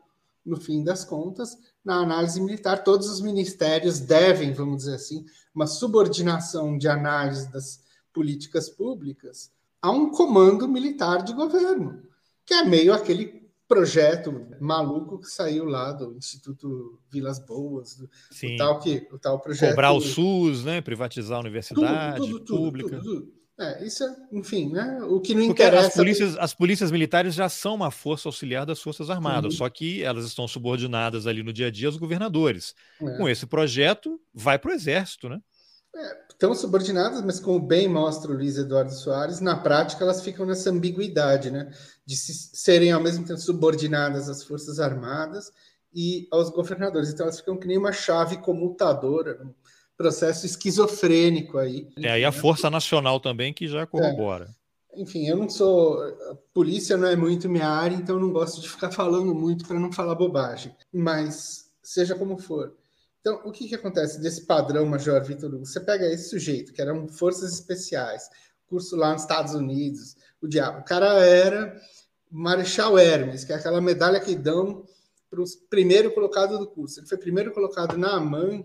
no fim das contas na análise militar. Todos os ministérios devem, vamos dizer assim, uma subordinação de análise das políticas públicas a um comando militar de governo, que é meio aquele projeto maluco que saiu lá do Instituto Vilas Boas, do, o tal que o tal projeto cobrar o SUS, né, privatizar a universidade tudo, tudo, pública. Tudo, é, isso é, enfim, né? O que não Porque interessa. As polícias, as polícias militares já são uma força auxiliar das Forças Armadas, uhum. só que elas estão subordinadas ali no dia a dia aos governadores. É. Com esse projeto, vai para o Exército, né? É, estão subordinadas, mas como bem mostra o Luiz Eduardo Soares, na prática elas ficam nessa ambiguidade, né? De se, serem ao mesmo tempo subordinadas às Forças Armadas e aos governadores. Então elas ficam que nem uma chave comutadora, um processo esquizofrênico aí. É aí a Força Nacional também que já corrobora. É. Enfim, eu não sou. A polícia não é muito minha área, então não gosto de ficar falando muito para não falar bobagem. Mas, seja como for. Então, o que, que acontece desse padrão Major Vitor Hugo? Você pega esse sujeito, que eram forças especiais, curso lá nos Estados Unidos, o diabo. O cara era Marechal Hermes, que é aquela medalha que dão para o primeiro colocado do curso. Ele foi primeiro colocado na AMAN,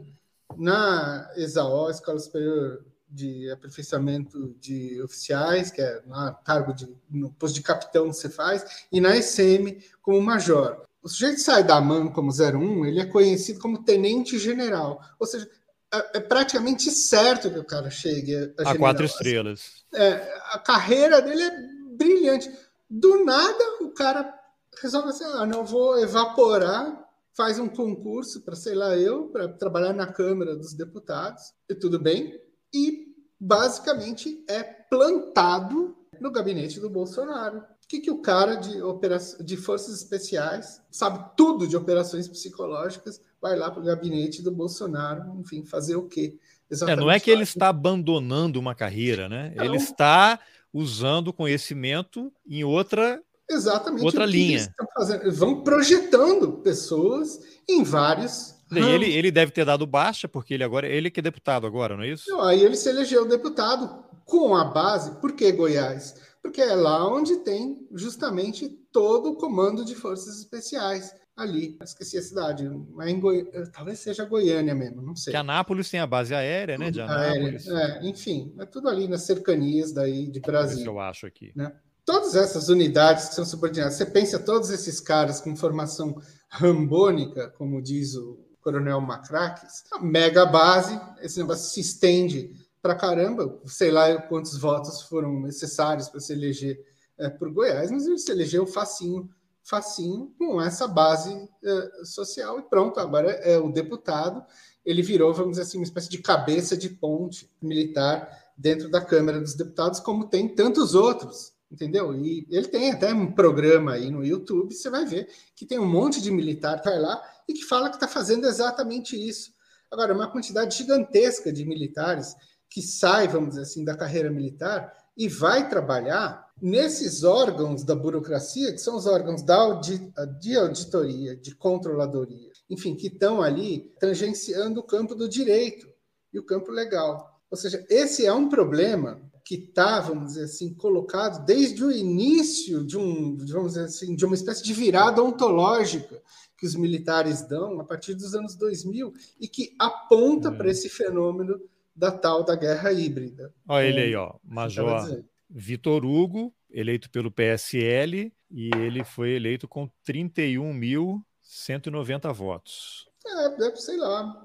na ESAO, Escola Superior de Aperfeiçoamento de Oficiais, que é lá, cargo de, no posto de capitão que você faz, e na SM como major. O sujeito sai da MAN como 01, ele é conhecido como tenente general. Ou seja, é, é praticamente certo que o cara chegue a, a, a quatro estrelas. É, a carreira dele é brilhante. Do nada, o cara resolve assim: ah, não vou evaporar, faz um concurso para, sei lá, eu, para trabalhar na Câmara dos Deputados, e tudo bem, e basicamente é plantado no gabinete do Bolsonaro. O que, que o cara de, operação, de forças especiais sabe tudo de operações psicológicas, vai lá para o gabinete do Bolsonaro, enfim, fazer o quê? É, não é que ele está abandonando uma carreira, né? Não. Ele está usando conhecimento em outra Exatamente outra linha. Eles, fazendo. eles vão projetando pessoas em vários Ele, ele deve ter dado baixa, porque ele agora ele que é deputado agora, não é isso? Não, aí ele se elegeu deputado com a base. Por que Goiás? Porque é lá onde tem justamente todo o comando de forças especiais ali. Esqueci a cidade. É Goi... Talvez seja Goiânia mesmo, não sei. Que Anápolis tem a base aérea, né? De Anápolis. Aérea. É, enfim, é tudo ali nas cercanias daí de Brasília. eu acho aqui. Né? Todas essas unidades que são subordinadas, você pensa todos esses caras com formação rambônica, como diz o Coronel Macraques, mega base, esse negócio se estende para caramba, sei lá quantos votos foram necessários para se eleger é, por Goiás, mas ele se elegeu facinho, facinho com essa base é, social e pronto, agora é o deputado, ele virou, vamos dizer assim, uma espécie de cabeça de ponte militar dentro da Câmara dos Deputados, como tem tantos outros entendeu? E ele tem até um programa aí no YouTube, você vai ver que tem um monte de militar vai lá e que fala que está fazendo exatamente isso. Agora, uma quantidade gigantesca de militares que sai, vamos dizer assim, da carreira militar e vai trabalhar nesses órgãos da burocracia, que são os órgãos da de auditoria, de controladoria, enfim, que estão ali tangenciando o campo do direito e o campo legal. Ou seja, esse é um problema que está, vamos dizer assim, colocado desde o início de um, vamos dizer assim, de uma espécie de virada ontológica que os militares dão a partir dos anos 2000 e que aponta para esse fenômeno da tal da guerra híbrida. Olha ele aí, ó, Major Vitor Hugo, eleito pelo PSL, e ele foi eleito com 31.190 votos. É, deve, sei lá,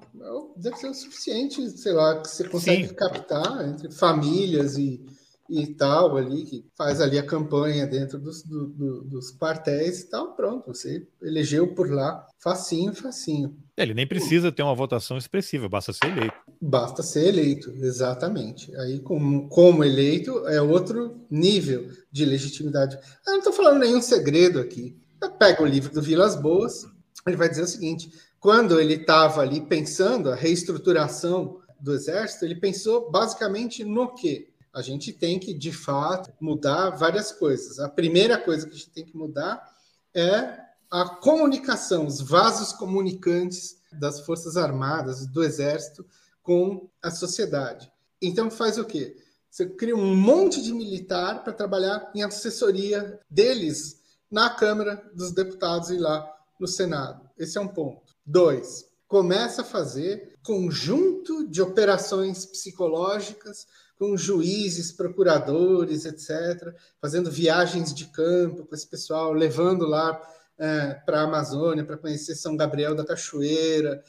deve ser o suficiente, sei lá, que você consegue Sim. captar entre famílias e, e tal ali, que faz ali a campanha dentro dos, do, do, dos quartéis e tal, pronto, você elegeu por lá, facinho, facinho. Ele nem precisa ter uma votação expressiva, basta ser eleito. Basta ser eleito, exatamente. Aí, como, como eleito, é outro nível de legitimidade. Eu não estou falando nenhum segredo aqui. Pega o livro do Vilas Boas, ele vai dizer o seguinte: quando ele estava ali pensando a reestruturação do exército, ele pensou basicamente no quê? A gente tem que, de fato, mudar várias coisas. A primeira coisa que a gente tem que mudar é a comunicação, os vasos comunicantes das Forças Armadas, do Exército, com a sociedade. Então, faz o quê? Você cria um monte de militar para trabalhar em assessoria deles na Câmara dos Deputados e lá no Senado. Esse é um ponto. Dois, começa a fazer conjunto de operações psicológicas com juízes, procuradores, etc., fazendo viagens de campo com esse pessoal, levando lá é, para a Amazônia para conhecer São Gabriel da Cachoeira.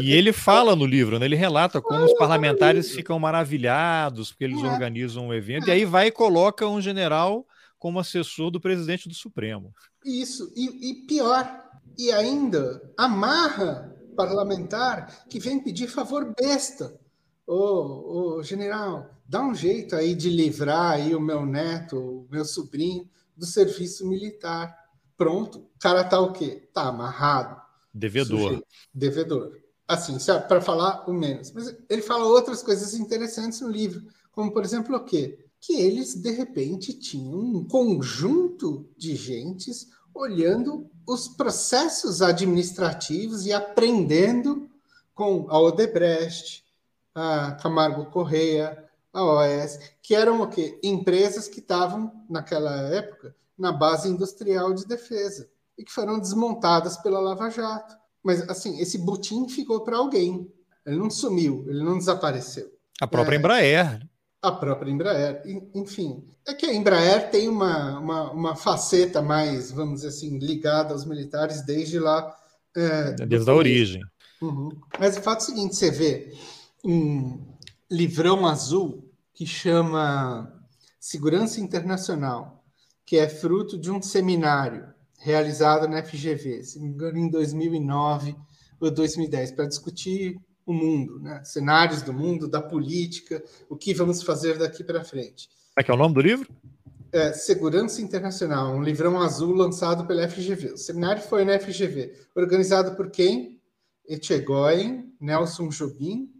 e ele fala no livro, né? ele relata como os parlamentares ficam maravilhados porque eles é. organizam um evento, é. e aí vai e coloca um general como assessor do presidente do Supremo. Isso, e, e pior, e ainda amarra parlamentar que vem pedir favor besta. Ô, ô, general, dá um jeito aí de livrar aí o meu neto, o meu sobrinho, do serviço militar. Pronto, o cara tá o quê? Tá amarrado. Devedor. Sujeito, devedor. Assim, para falar o menos. Mas ele fala outras coisas interessantes no livro, como, por exemplo, o quê? Que eles, de repente, tinham um conjunto de gentes olhando os processos administrativos e aprendendo com a Odebrecht, a Camargo Correia, a OAS, que eram o quê? Empresas que estavam, naquela época, na base industrial de defesa e que foram desmontadas pela Lava Jato. Mas, assim, esse butim ficou para alguém. Ele não sumiu, ele não desapareceu. A própria é, Embraer. A própria Embraer. Enfim, é que a Embraer tem uma, uma, uma faceta mais, vamos dizer assim, ligada aos militares desde lá. É, desde a origem. Uhum. Mas o fato é o seguinte: você vê um livrão azul que chama Segurança Internacional, que é fruto de um seminário realizado na FGV, se não me engano, em 2009 ou 2010, para discutir o mundo, né? cenários do mundo, da política, o que vamos fazer daqui para frente. É que é o nome do livro? É, Segurança Internacional, um livrão azul lançado pela FGV. O seminário foi na FGV, organizado por quem? Etchegoyen, Nelson Jobim.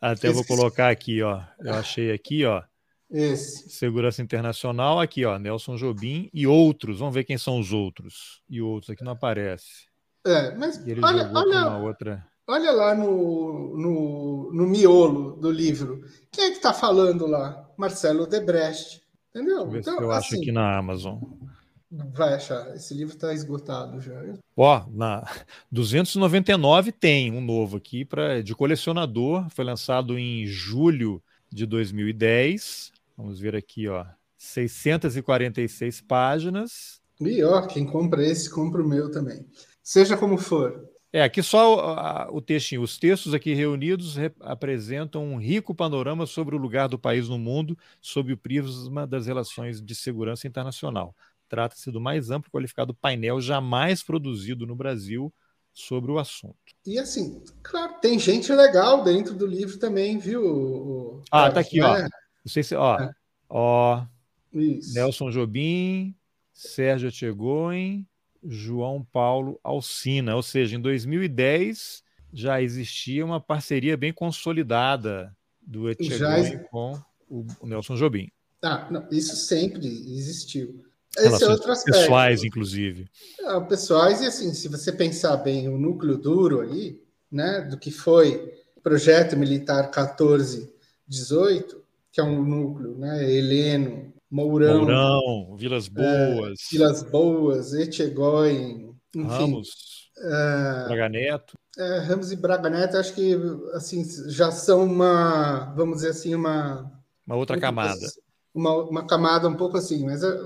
Até Esse... vou colocar aqui, ó. Eu achei aqui, ó. Esse. Segurança Internacional, aqui, ó, Nelson Jobim e outros. Vamos ver quem são os outros. E outros aqui não aparece. É, mas ele olha, olha, outra. Olha lá no, no, no miolo do livro. Quem é que está falando lá? Marcelo Debrecht. Entendeu? Ver Então, eu acho assim, aqui na Amazon. vai achar. Esse livro está esgotado já. Ó, na 299 tem um novo aqui para de colecionador, foi lançado em julho de 2010. Vamos ver aqui, ó, 646 páginas. E ó, quem compra esse, compra o meu também. Seja como for. É, aqui só o- a- o textinho. Os textos aqui reunidos re- apresentam um rico panorama sobre o lugar do país no mundo sob o prisma das relações de segurança internacional. Trata-se do mais amplo qualificado painel jamais produzido no Brasil sobre o assunto. E assim, claro, tem gente legal dentro do livro também, viu? Ah, Carlos, tá aqui, ó. Não sei se, ó, É. ó, Isso. Nelson Jobim, Sérgio Etchegoin, João Paulo Alcina. Ou seja, em 2010 já existia uma parceria bem consolidada do Já Etchegoin com o Nelson Jobim. Ah, não, isso sempre existiu. Esse é outro aspecto. pessoais, inclusive. Ah, pessoais, e assim, se você pensar bem o núcleo duro aí, né, do que foi projeto militar 1418, que é um núcleo, né, Heleno, Mourão, Mourão, Vilas Boas, Vilas Boas, Etchegóin, enfim, Ramos, ah, Braga Neto. é, Ramos e Braga Neto, acho que assim já são uma, vamos dizer assim, uma Uma outra um camada. assim, Uma, uma camada um pouco assim, mas é-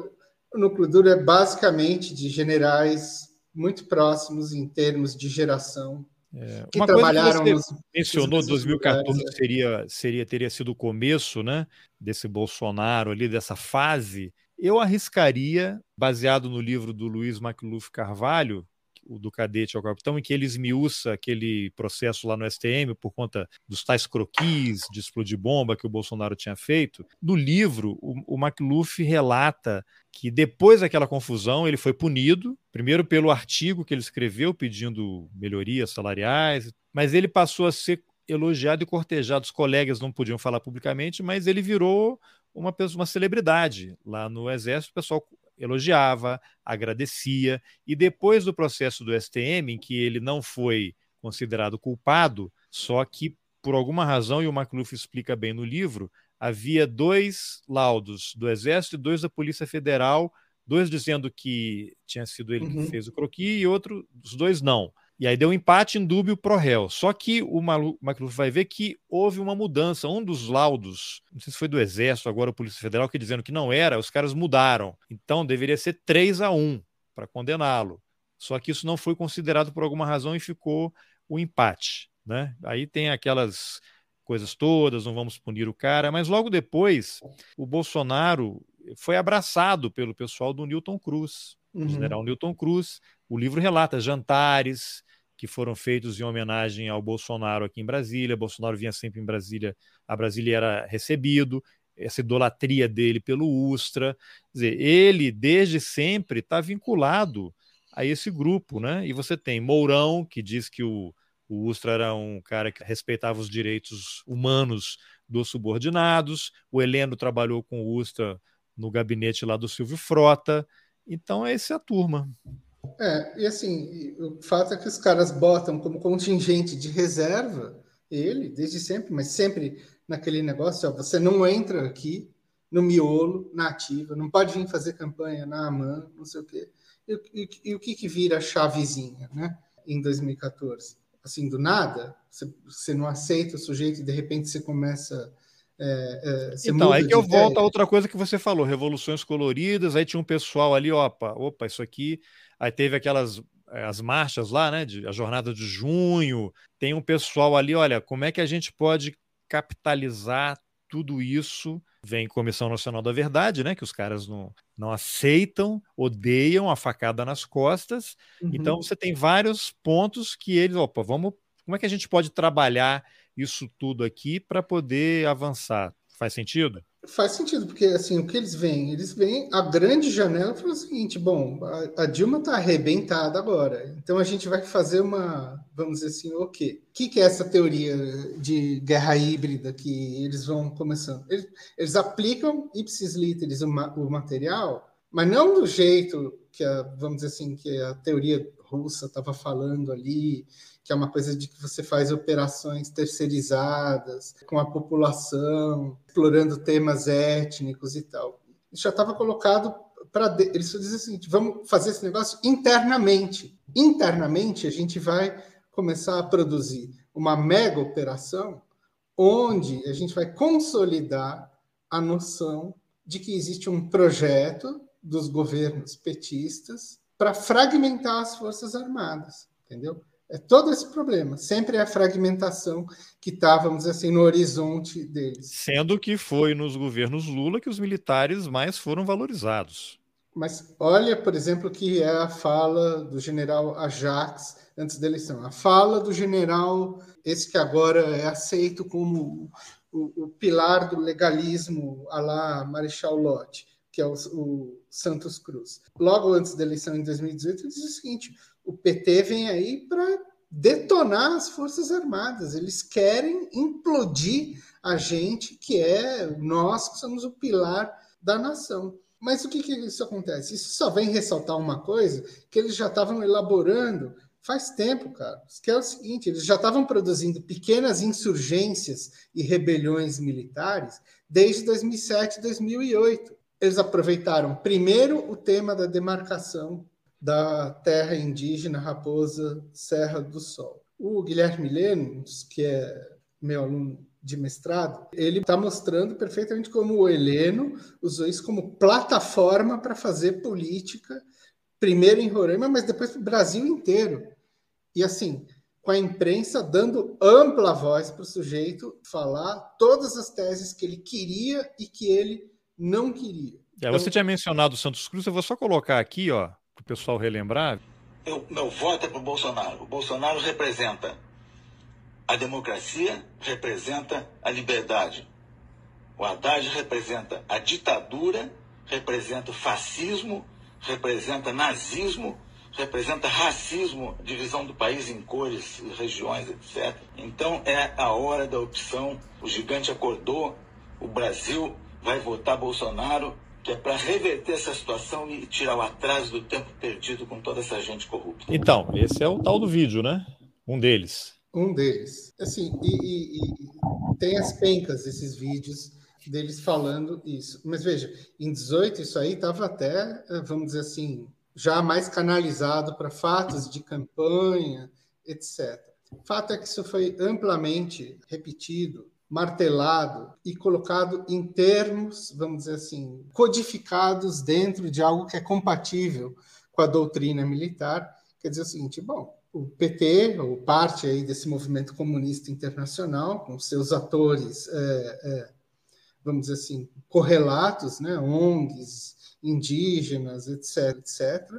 o núcleo duro é basicamente de generais muito próximos em termos de geração, É, que uma coisa que trabalharam você mencionou nos mesmos 2014 lugares, é. seria, seria teria sido o começo, né, desse Bolsonaro ali dessa fase. Eu arriscaria, baseado no livro do Luiz Macluf Carvalho, o do cadete ao capitão, em que ele esmiuça aquele processo lá no STM por conta dos tais croquis de explodir bomba que o Bolsonaro tinha feito. No livro, o, o Macluf relata que depois daquela confusão ele foi punido, primeiro pelo artigo que ele escreveu pedindo melhorias salariais, mas ele passou a ser elogiado e cortejado. Os colegas não podiam falar publicamente, mas ele virou uma, pessoa, uma celebridade lá no Exército. O pessoal elogiava, agradecia, e depois do processo do STM, em que ele não foi considerado culpado, só que por alguma razão, e o Macluf explica bem no livro, havia dois laudos do Exército e dois da Polícia Federal, dois dizendo que tinha sido ele Uhum. que fez o croqui e outro, os dois não. E aí deu um empate em dúbio pro réu. Só que o Macluf vai ver que houve uma mudança. Um dos laudos, não sei se foi do Exército, agora a Polícia Federal, que dizendo que não era, os caras mudaram. Então deveria ser 3 a 1 para condená-lo. Só que isso não foi considerado por alguma razão e ficou o empate. Né? Aí tem aquelas coisas todas, não vamos punir o cara, mas logo depois o Bolsonaro foi abraçado pelo pessoal do Newton Cruz, o Uhum. general Newton Cruz. O livro relata jantares que foram feitos em homenagem ao Bolsonaro aqui em Brasília. Bolsonaro vinha sempre em Brasília, a Brasília era recebido, essa idolatria dele pelo Ustra. Quer dizer, ele, desde sempre, está vinculado a esse grupo. Né? E você tem Mourão, que diz que o, o Ustra era um cara que respeitava os direitos humanos dos subordinados. O Heleno trabalhou com o Ustra no gabinete lá do Silvio Frota. Então, essa é a turma. É, e assim, o fato é que os caras botam como contingente de reserva ele, desde sempre, mas sempre naquele negócio, ó, você não entra aqui no miolo, na ativa, não pode vir fazer campanha na AMAN, não sei o quê. E, e, e o que, que vira a chavezinha, né, em 2014? Assim, do nada, você, não aceita o sujeito e de repente você começa... É, é, você então, aí que eu ideia. volto a outra coisa que você falou, revoluções coloridas, aí tinha um pessoal ali, opa, opa, isso aqui, aí teve aquelas eh, as marchas lá, né, de, a jornada de junho, tem um pessoal ali, olha, como é que a gente pode capitalizar tudo isso? Vem Comissão Nacional da Verdade, né, que os caras não, não aceitam, odeiam a facada nas costas, Uhum. então você tem vários pontos que eles, opa, vamos, como é que a gente pode trabalhar isso tudo aqui para poder avançar? Faz sentido? Faz sentido, porque assim, o que eles veem? Eles veem a grande janela falam o seguinte: bom, a, a Dilma está arrebentada agora, então a gente vai fazer uma, vamos dizer assim, o quê? O que, que é essa teoria de guerra híbrida que eles vão começando? Eles, eles aplicam ipsis literis o, ma, o material, mas não do jeito que a, vamos dizer assim, que a teoria russa estava falando ali, que é uma coisa de que você faz operações terceirizadas com a população, explorando temas étnicos e tal. Isso já estava colocado para de... eles dizem assim, vamos fazer esse negócio internamente. Internamente a gente vai começar a produzir uma mega operação onde a gente vai consolidar a noção de que existe um projeto dos governos petistas para fragmentar as forças armadas, entendeu? É todo esse problema. Sempre é a fragmentação que está, vamos dizer assim, no horizonte deles. Sendo que foi nos governos Lula que os militares mais foram valorizados. Mas olha, por exemplo, que é a fala do general Ajax antes da eleição. A fala do general, esse que agora é aceito como o, o pilar do legalismo a lá Marechal Lott, que é o, o, Santos Cruz. Logo antes da eleição em 2018, ele diz o seguinte: o PT vem aí para detonar as Forças Armadas. Eles querem implodir a gente, que é nós que somos o pilar da nação. Mas o que, que isso acontece? Isso só vem ressaltar uma coisa que eles já estavam elaborando faz tempo, cara. Que é o seguinte: eles já estavam produzindo pequenas insurgências e rebeliões militares desde 2007 2008. Eles aproveitaram primeiro o tema da demarcação da terra indígena Raposa Serra do Sol. O Guilherme Lemos, que é meu aluno de mestrado, ele está mostrando perfeitamente como o Heleno usou isso como plataforma para fazer política, primeiro em Roraima, mas depois para o Brasil inteiro. E assim, com a imprensa dando ampla voz para o sujeito falar todas as teses que ele queria e que ele não queria. É, você então, tinha mencionado o Santos Cruz, eu vou só colocar aqui, ó, o pessoal relembrar. Eu, meu voto é para o Bolsonaro. O Bolsonaro representa a democracia representa a liberdade. O Haddad representa a ditadura, representa o fascismo, representa nazismo, representa racismo, divisão do país em cores, regiões, etc. Então é a hora da opção. O gigante acordou, o Brasil vai votar Bolsonaro, é para reverter essa situação e tirar o atraso do tempo perdido com toda essa gente corrupta. Então, esse é o tal do vídeo, né? Um deles. Um deles. Assim, e, e, e tem as pencas desses vídeos deles falando isso. Mas veja, em 18 isso aí estava até, vamos dizer assim, já mais canalizado para fatos de campanha, etc. Fato é que isso foi amplamente repetido, martelado e colocado em termos, vamos dizer assim, codificados dentro de algo que é compatível com a doutrina militar. Quer dizer o seguinte, bom, o PT, ou parte aí desse movimento comunista internacional, com seus atores, é, é, vamos dizer assim, correlatos, né, ONGs, indígenas, etc., etc.,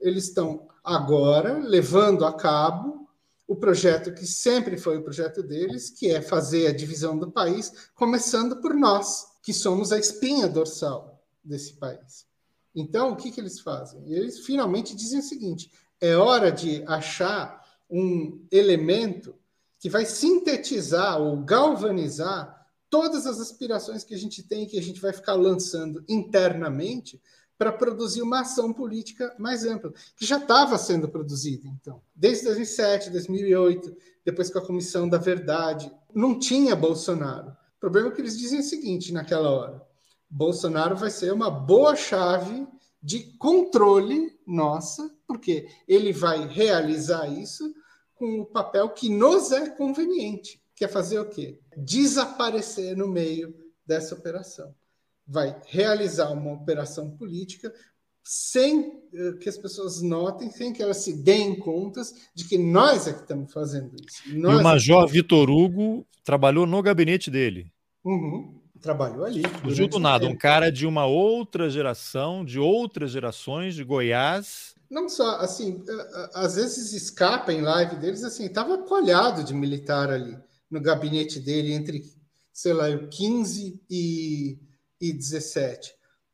eles estão agora levando a cabo o projeto que sempre foi o projeto deles, que é fazer a divisão do país, começando por nós, que somos a espinha dorsal desse país. Então, o que, que eles fazem? Eles finalmente dizem o seguinte: é hora de achar um elemento que vai sintetizar ou galvanizar todas as aspirações que a gente tem, que a gente vai ficar lançando internamente para produzir uma ação política mais ampla, que já estava sendo produzida, então, desde 2007, 2008, depois com a Comissão da Verdade, não tinha Bolsonaro. O problema é que eles dizem o seguinte naquela hora: Bolsonaro vai ser uma boa chave de controle nossa, porque ele vai realizar isso com o papel que nos é conveniente, que é fazer o quê? Desaparecer no meio dessa operação. Vai realizar uma operação política sem eh, que as pessoas notem, sem que elas se deem contas de que nós é que estamos fazendo isso. Nós e o é Major é Vitor Hugo trabalhou no gabinete dele. Uhum trabalhou ali. Fugiu do nada, um cara de uma outra geração, de outras gerações, de Goiás. Não só, assim, às vezes escapa em live deles, assim, estava colhado de militar ali, no gabinete dele, entre, sei lá, 15 e, e 17.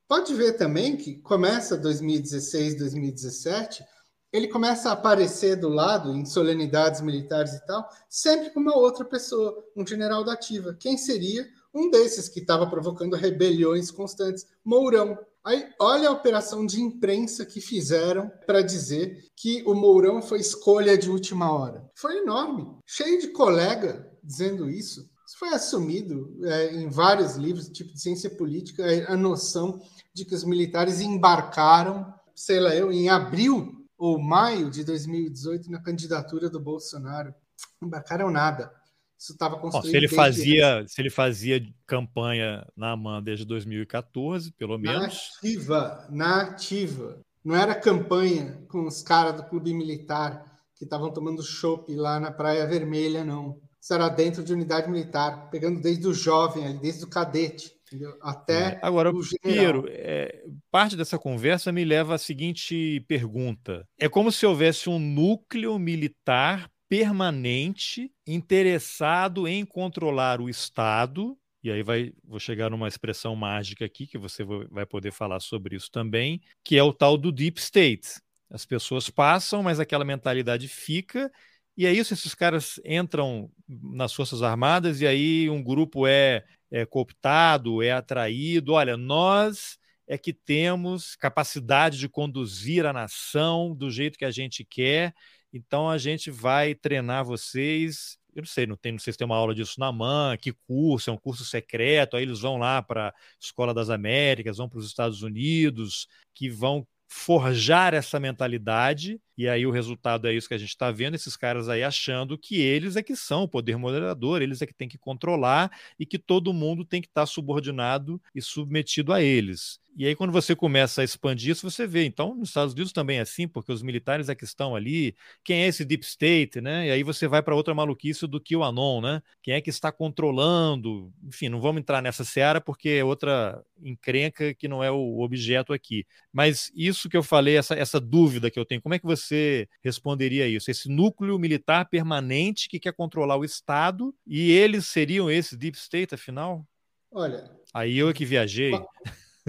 Pode ver também que começa 2016, 2017, ele começa a aparecer do lado, em solenidades militares e tal, sempre com uma outra pessoa, um general da ativa. Quem seria? Um desses que estava provocando rebeliões constantes, Mourão. Aí, olha a operação de imprensa que fizeram para dizer que o Mourão foi escolha de última hora. Foi enorme, cheio de colega dizendo isso. Isso foi assumido é, em vários livros, tipo de ciência política, a noção de que os militares embarcaram, sei lá eu, em abril ou maio de 2018 na candidatura do Bolsonaro. Embarcaram nada. Isso estava construído. Bom, se ele fazia, se ele fazia campanha na AMAN desde 2014, pelo menos. Nativa, nativa. Não era campanha com os caras do clube militar que estavam tomando chopp lá na Praia Vermelha, não. Era dentro de unidade militar, pegando desde o jovem desde o cadete. Entendeu? Até é. Agora, o Piero, é, parte dessa conversa me leva à seguinte pergunta: é como se houvesse um núcleo militar permanente interessado em controlar o Estado. E aí vai, vou chegar numa expressão mágica aqui que você vai poder falar sobre isso também, que é o tal do deep state. As pessoas passam, mas aquela mentalidade fica. E é isso, esses caras entram nas Forças Armadas e aí um grupo é, é cooptado, é atraído. Olha, nós é que temos capacidade de conduzir a nação do jeito que a gente quer então a gente vai treinar vocês. Eu não sei, não, tem, não sei se tem uma aula disso na MAN, que curso, é um curso secreto, aí eles vão lá para a Escola das Américas, vão para os Estados Unidos, que vão forjar essa mentalidade, e aí o resultado é isso que a gente está vendo, esses caras aí achando que eles é que são o poder moderador, eles é que tem que controlar e que todo mundo tem que estar tá subordinado e submetido a eles. E aí, quando você começa a expandir isso, você vê. Então, nos Estados Unidos também é assim, porque os militares é que estão ali. Quem é esse deep state, né? E aí você vai para outra maluquice do que o Anon, né? Quem é que está controlando? Enfim, não vamos entrar nessa seara porque é outra encrenca que não é o objeto aqui. Mas isso que eu falei, essa, essa dúvida que eu tenho, como é que você responderia isso? Esse núcleo militar permanente que quer controlar o Estado e eles seriam esse deep state, afinal? Olha. Aí eu é que viajei.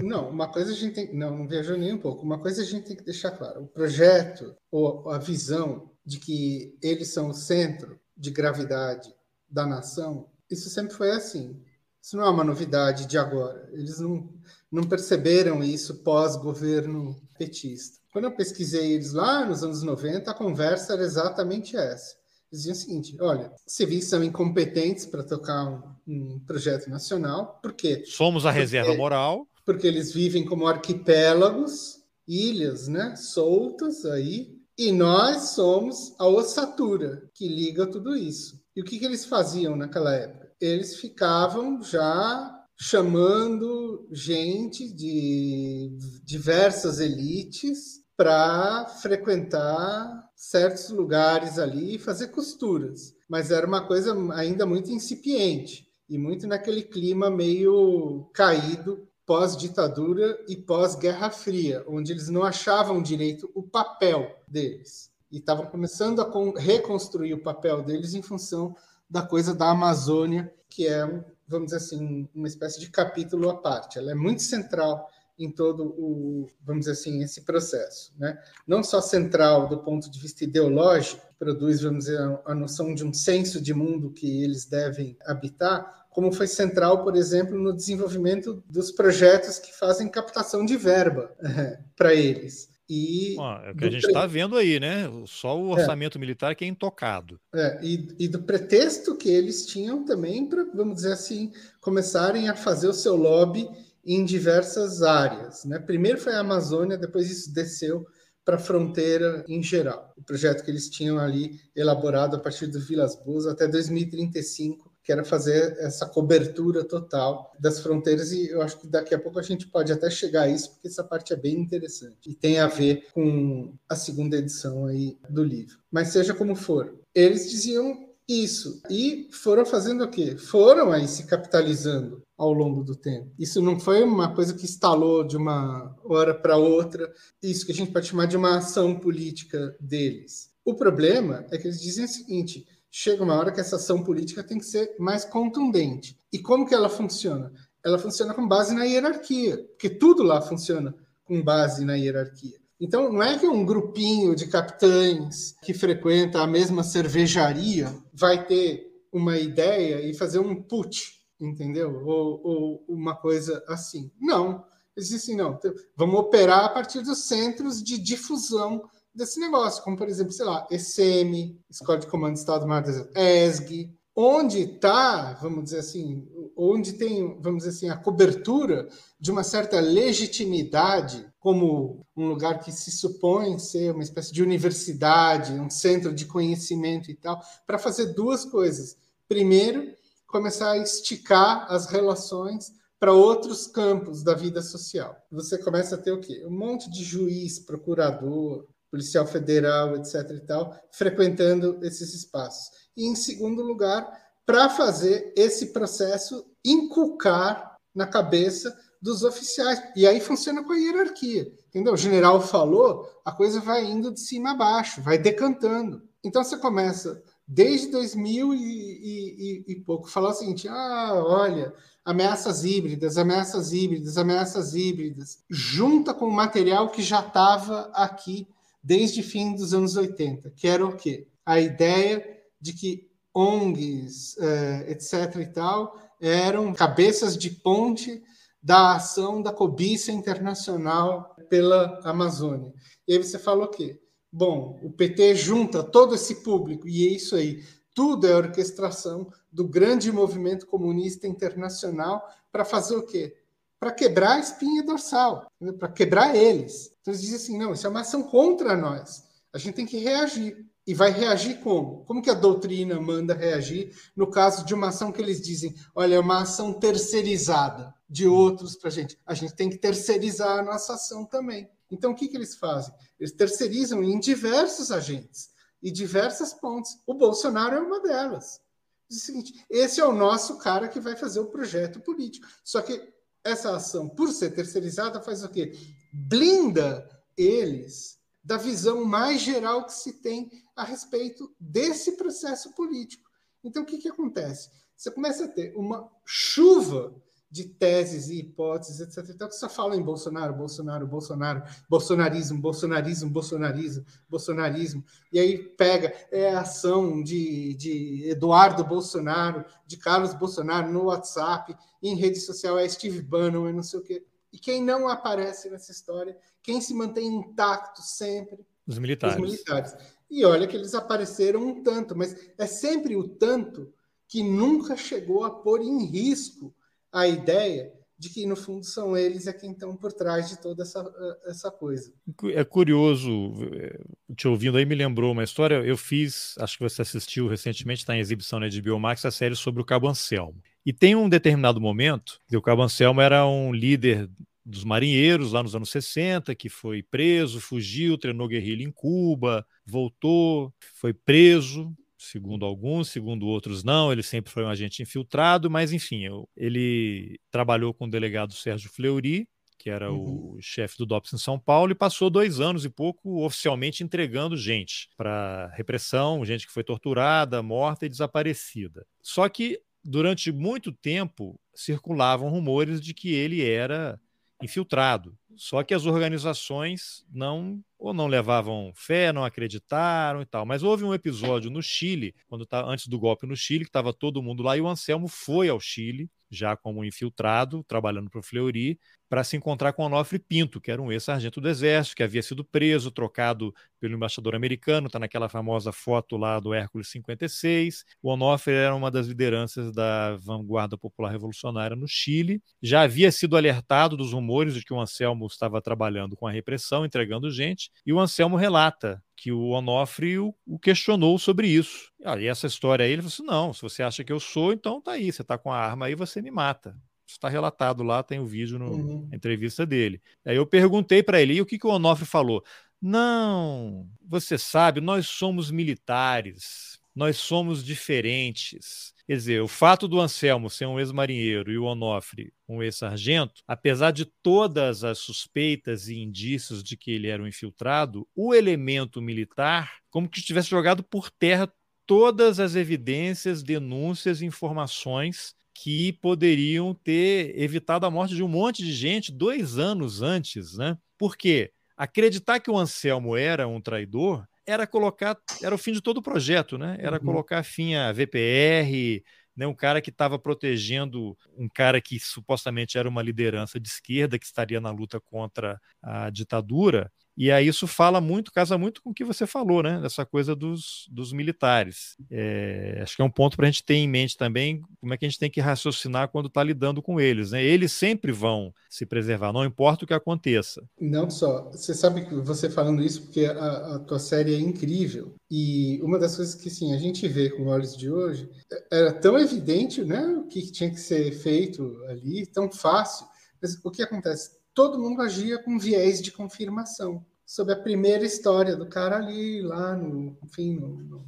Não, uma coisa a gente tem. Não, não viajou nem um pouco. Uma coisa a gente tem que deixar claro: o projeto ou a visão de que eles são o centro de gravidade da nação, isso sempre foi assim. Isso não é uma novidade de agora. Eles não, não perceberam isso pós-governo petista. Quando eu pesquisei eles lá nos anos 90, a conversa era exatamente essa. Eles diziam o seguinte: olha, civis são incompetentes para tocar um, um, projeto nacional, por quê? Somos a porque, reserva moral porque eles vivem como arquipélagos, ilhas, né, soltas aí, e nós somos a ossatura que liga tudo isso. E o que, que eles faziam naquela época? Eles ficavam já chamando gente de diversas elites para frequentar certos lugares ali e fazer costuras. Mas era uma coisa ainda muito incipiente e muito naquele clima meio caído pós-ditadura e pós-Guerra Fria, onde eles não achavam direito o papel deles. E estavam começando a reconstruir o papel deles em função da coisa da Amazônia, que é, vamos dizer assim, uma espécie de capítulo à parte. Ela é muito central em todo o, vamos dizer assim, esse processo, né? Não só central do ponto de vista ideológico, produz, vamos dizer, a noção de um senso de mundo que eles devem habitar, como foi central, por exemplo, no desenvolvimento dos projetos que fazem captação de verba é, para eles. E é o que a gente está pre... vendo aí, né? Só o é. orçamento é. militar que é intocado. É, e, e, do pretexto que eles tinham também para, vamos dizer assim, começarem a fazer o seu lobby em diversas áreas. Né? Primeiro foi a Amazônia, depois isso desceu para a fronteira em geral. O projeto que eles tinham ali elaborado a partir do Vilas Boas até 2035 que era fazer essa cobertura total das fronteiras e eu acho que daqui a pouco a gente pode até chegar a isso porque essa parte é bem interessante e tem a ver com a segunda edição aí do livro. Mas seja como for, eles diziam isso e foram fazendo o quê? Foram aí se capitalizando ao longo do tempo. Isso não foi uma coisa que instalou de uma hora para outra, isso que a gente pode chamar de uma ação política deles. O problema é que eles dizem o seguinte: chega uma hora que essa ação política tem que ser mais contundente. E como que ela funciona? Ela funciona com base na hierarquia, porque tudo lá funciona com base na hierarquia. Então, não é que um grupinho de capitães que frequenta a mesma cervejaria vai ter uma ideia e fazer um put, entendeu? Ou, ou uma coisa assim. Não. Eles dizem não, vamos operar a partir dos centros de difusão desse negócio, como por exemplo, sei lá, ECM, Escola de Comando do Estado-Maior ESG, onde está, vamos dizer assim, onde tem, vamos dizer assim, a cobertura de uma certa legitimidade como um lugar que se supõe ser uma espécie de universidade, um centro de conhecimento e tal, para fazer duas coisas. Primeiro, começar a esticar as relações para outros campos da vida social. Você começa a ter o quê? Um monte de juiz, procurador, policial federal, etc. e tal, frequentando esses espaços. E, em segundo lugar, para fazer esse processo inculcar na cabeça dos oficiais. E aí funciona com a hierarquia. Entendeu? O general falou, a coisa vai indo de cima a baixo, vai decantando. Então você começa desde 2000 e, e, e, pouco falar o seguinte: ah, olha, ameaças híbridas, ameaças híbridas, ameaças híbridas, junta com o material que já estava aqui desde fim dos anos 80, que era o quê? A ideia de que ONGs, eh, etc. e tal, eram cabeças de ponte da ação da cobiça internacional pela Amazônia. E aí você fala o quê? Bom, o PT junta todo esse público, e é isso aí. Tudo é orquestração do grande movimento comunista internacional para fazer o quê? para quebrar a espinha dorsal, para quebrar eles. Então eles dizem assim: não, isso é uma ação contra nós. A gente tem que reagir. E vai reagir como? Como que a doutrina manda reagir no caso de uma ação que eles dizem, olha, é uma ação terceirizada de outros para a gente. A gente tem que terceirizar a nossa ação também. Então, o que, que eles fazem? Eles terceirizam em diversos agentes e diversas pontes. O Bolsonaro é uma delas. Diz o seguinte: esse é o nosso cara que vai fazer o projeto político. Só que essa ação, por ser terceirizada, faz o quê? Blinda eles da visão mais geral que se tem a respeito desse processo político. Então, o que, que acontece? Você começa a ter uma chuva de teses e hipóteses, etc. Então, que só fala em Bolsonaro, Bolsonaro, Bolsonaro, bolsonarismo, bolsonarismo, bolsonarismo, bolsonarismo, e aí pega é, a ação de, de Eduardo Bolsonaro, de Carlos Bolsonaro no WhatsApp, em rede social é Steve Bannon, e não sei o quê. E quem não aparece nessa história, quem se mantém intacto sempre? Os militares. Os militares. E olha que eles apareceram um tanto, mas é sempre o tanto que nunca chegou a pôr em risco a ideia de que, no fundo, são eles é quem estão por trás de toda essa, essa coisa. É curioso, eh, te ouvindo aí, me lembrou uma história. Eu fiz, acho que você assistiu recentemente, está em exibição na HBO Max, a série sobre o Cabo Anselmo. E tem um determinado momento que o Cabo Anselmo era um líder dos marinheiros lá nos anos 60, que foi preso, fugiu, treinou guerrilha em Cuba, voltou, foi preso, segundo alguns, segundo outros não, ele sempre foi um agente infiltrado, mas enfim, ele trabalhou com o delegado Sérgio Fleury, que era uhum. o chefe do DOPS em São Paulo, e passou dois anos e pouco oficialmente entregando gente para repressão, gente que foi torturada, morta e desaparecida. Só que durante muito tempo circulavam rumores de que ele era infiltrado. Só que as organizações não ou não levavam fé, não acreditaram e tal. Mas houve um episódio no Chile, quando tá, antes do golpe no Chile, que estava todo mundo lá, e o Anselmo foi ao Chile, já como infiltrado, trabalhando para o Fleury, para se encontrar com Onofre Pinto, que era um ex-sargento do Exército, que havia sido preso, trocado pelo embaixador americano, está naquela famosa foto lá do Hércules 56. O Onofre era uma das lideranças da vanguarda popular revolucionária no Chile. Já havia sido alertado dos rumores de que o Anselmo estava trabalhando com a repressão, entregando gente, e o Anselmo relata que o Onofre o, questionou sobre isso. E essa história aí, ele falou assim: não, se você acha que eu sou, então tá aí, você está com a arma aí, você me mata está relatado lá, tem o vídeo no, uhum. na entrevista dele. Aí eu perguntei para ele, e o que, que o Onofre falou? Não, você sabe, nós somos militares, nós somos diferentes. Quer dizer, o fato do Anselmo ser um ex-marinheiro e o Onofre um ex-sargento, apesar de todas as suspeitas e indícios de que ele era um infiltrado, o elemento militar, como que tivesse jogado por terra todas as evidências, denúncias e informações que poderiam ter evitado a morte de um monte de gente dois anos antes, né? Porque acreditar que o Anselmo era um traidor era colocar, era o fim de todo o projeto, né? Era uhum. colocar fim a VPR, né, um cara que estava protegendo um cara que supostamente era uma liderança de esquerda que estaria na luta contra a ditadura. E aí isso fala muito, casa muito com o que você falou, né? Dessa coisa dos, dos militares. É, acho que é um ponto para a gente ter em mente também como é que a gente tem que raciocinar quando está lidando com eles. Né? Eles sempre vão se preservar, não importa o que aconteça. Não só. Você sabe que você falando isso porque a, a tua série é incrível. E uma das coisas que sim, a gente vê com olhos de hoje era tão evidente né, o que tinha que ser feito ali, tão fácil. Mas o que acontece? Todo mundo agia com viés de confirmação sobre a primeira história do cara ali, lá no, enfim, no,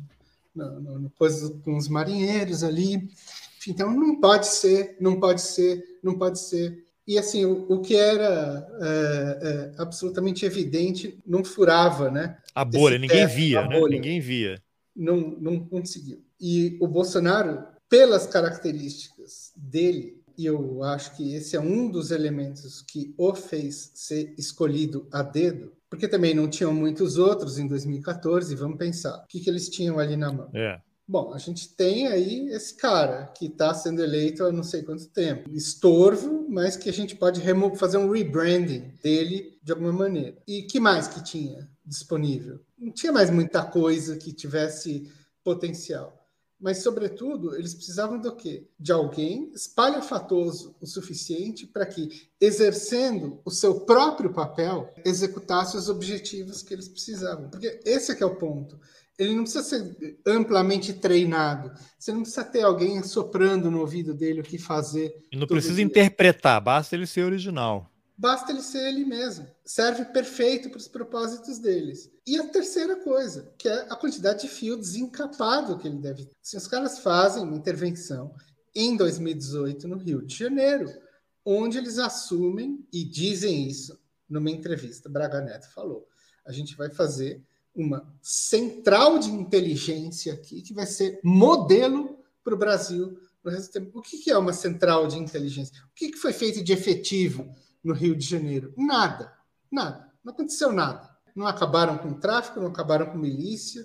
no, no, no com os marinheiros ali. Então não pode ser, não pode ser, não pode ser. E assim, o, o que era é, é, absolutamente evidente não furava, né? A bolha, ninguém via, né? Bolha. Ninguém via. Não, não conseguiu. E o Bolsonaro, pelas características dele, e eu acho que esse é um dos elementos que o fez ser escolhido a dedo, porque também não tinham muitos outros em 2014. Vamos pensar, o que, que eles tinham ali na mão? É. Bom, a gente tem aí esse cara que está sendo eleito há não sei quanto tempo. Estorvo, mas que a gente pode fazer um rebranding dele de alguma maneira. E que mais que tinha disponível? Não tinha mais muita coisa que tivesse potencial mas, sobretudo, eles precisavam do quê? De alguém espalhafatoso o suficiente para que, exercendo o seu próprio papel, executasse os objetivos que eles precisavam. Porque esse é que é o ponto. Ele não precisa ser amplamente treinado. Você não precisa ter alguém soprando no ouvido dele o que fazer. E não precisa dia. interpretar, basta ele ser original. Basta ele ser ele mesmo. Serve perfeito para os propósitos deles. E a terceira coisa, que é a quantidade de fio desencapado que ele deve ter. Se os caras fazem uma intervenção em 2018 no Rio de Janeiro, onde eles assumem e dizem isso numa entrevista, Braga Neto falou: a gente vai fazer uma central de inteligência aqui que vai ser modelo para o Brasil no resto do tempo. O que é uma central de inteligência? O que foi feito de efetivo no Rio de Janeiro? Nada, nada, não aconteceu nada. Não acabaram com tráfico, não acabaram com milícia,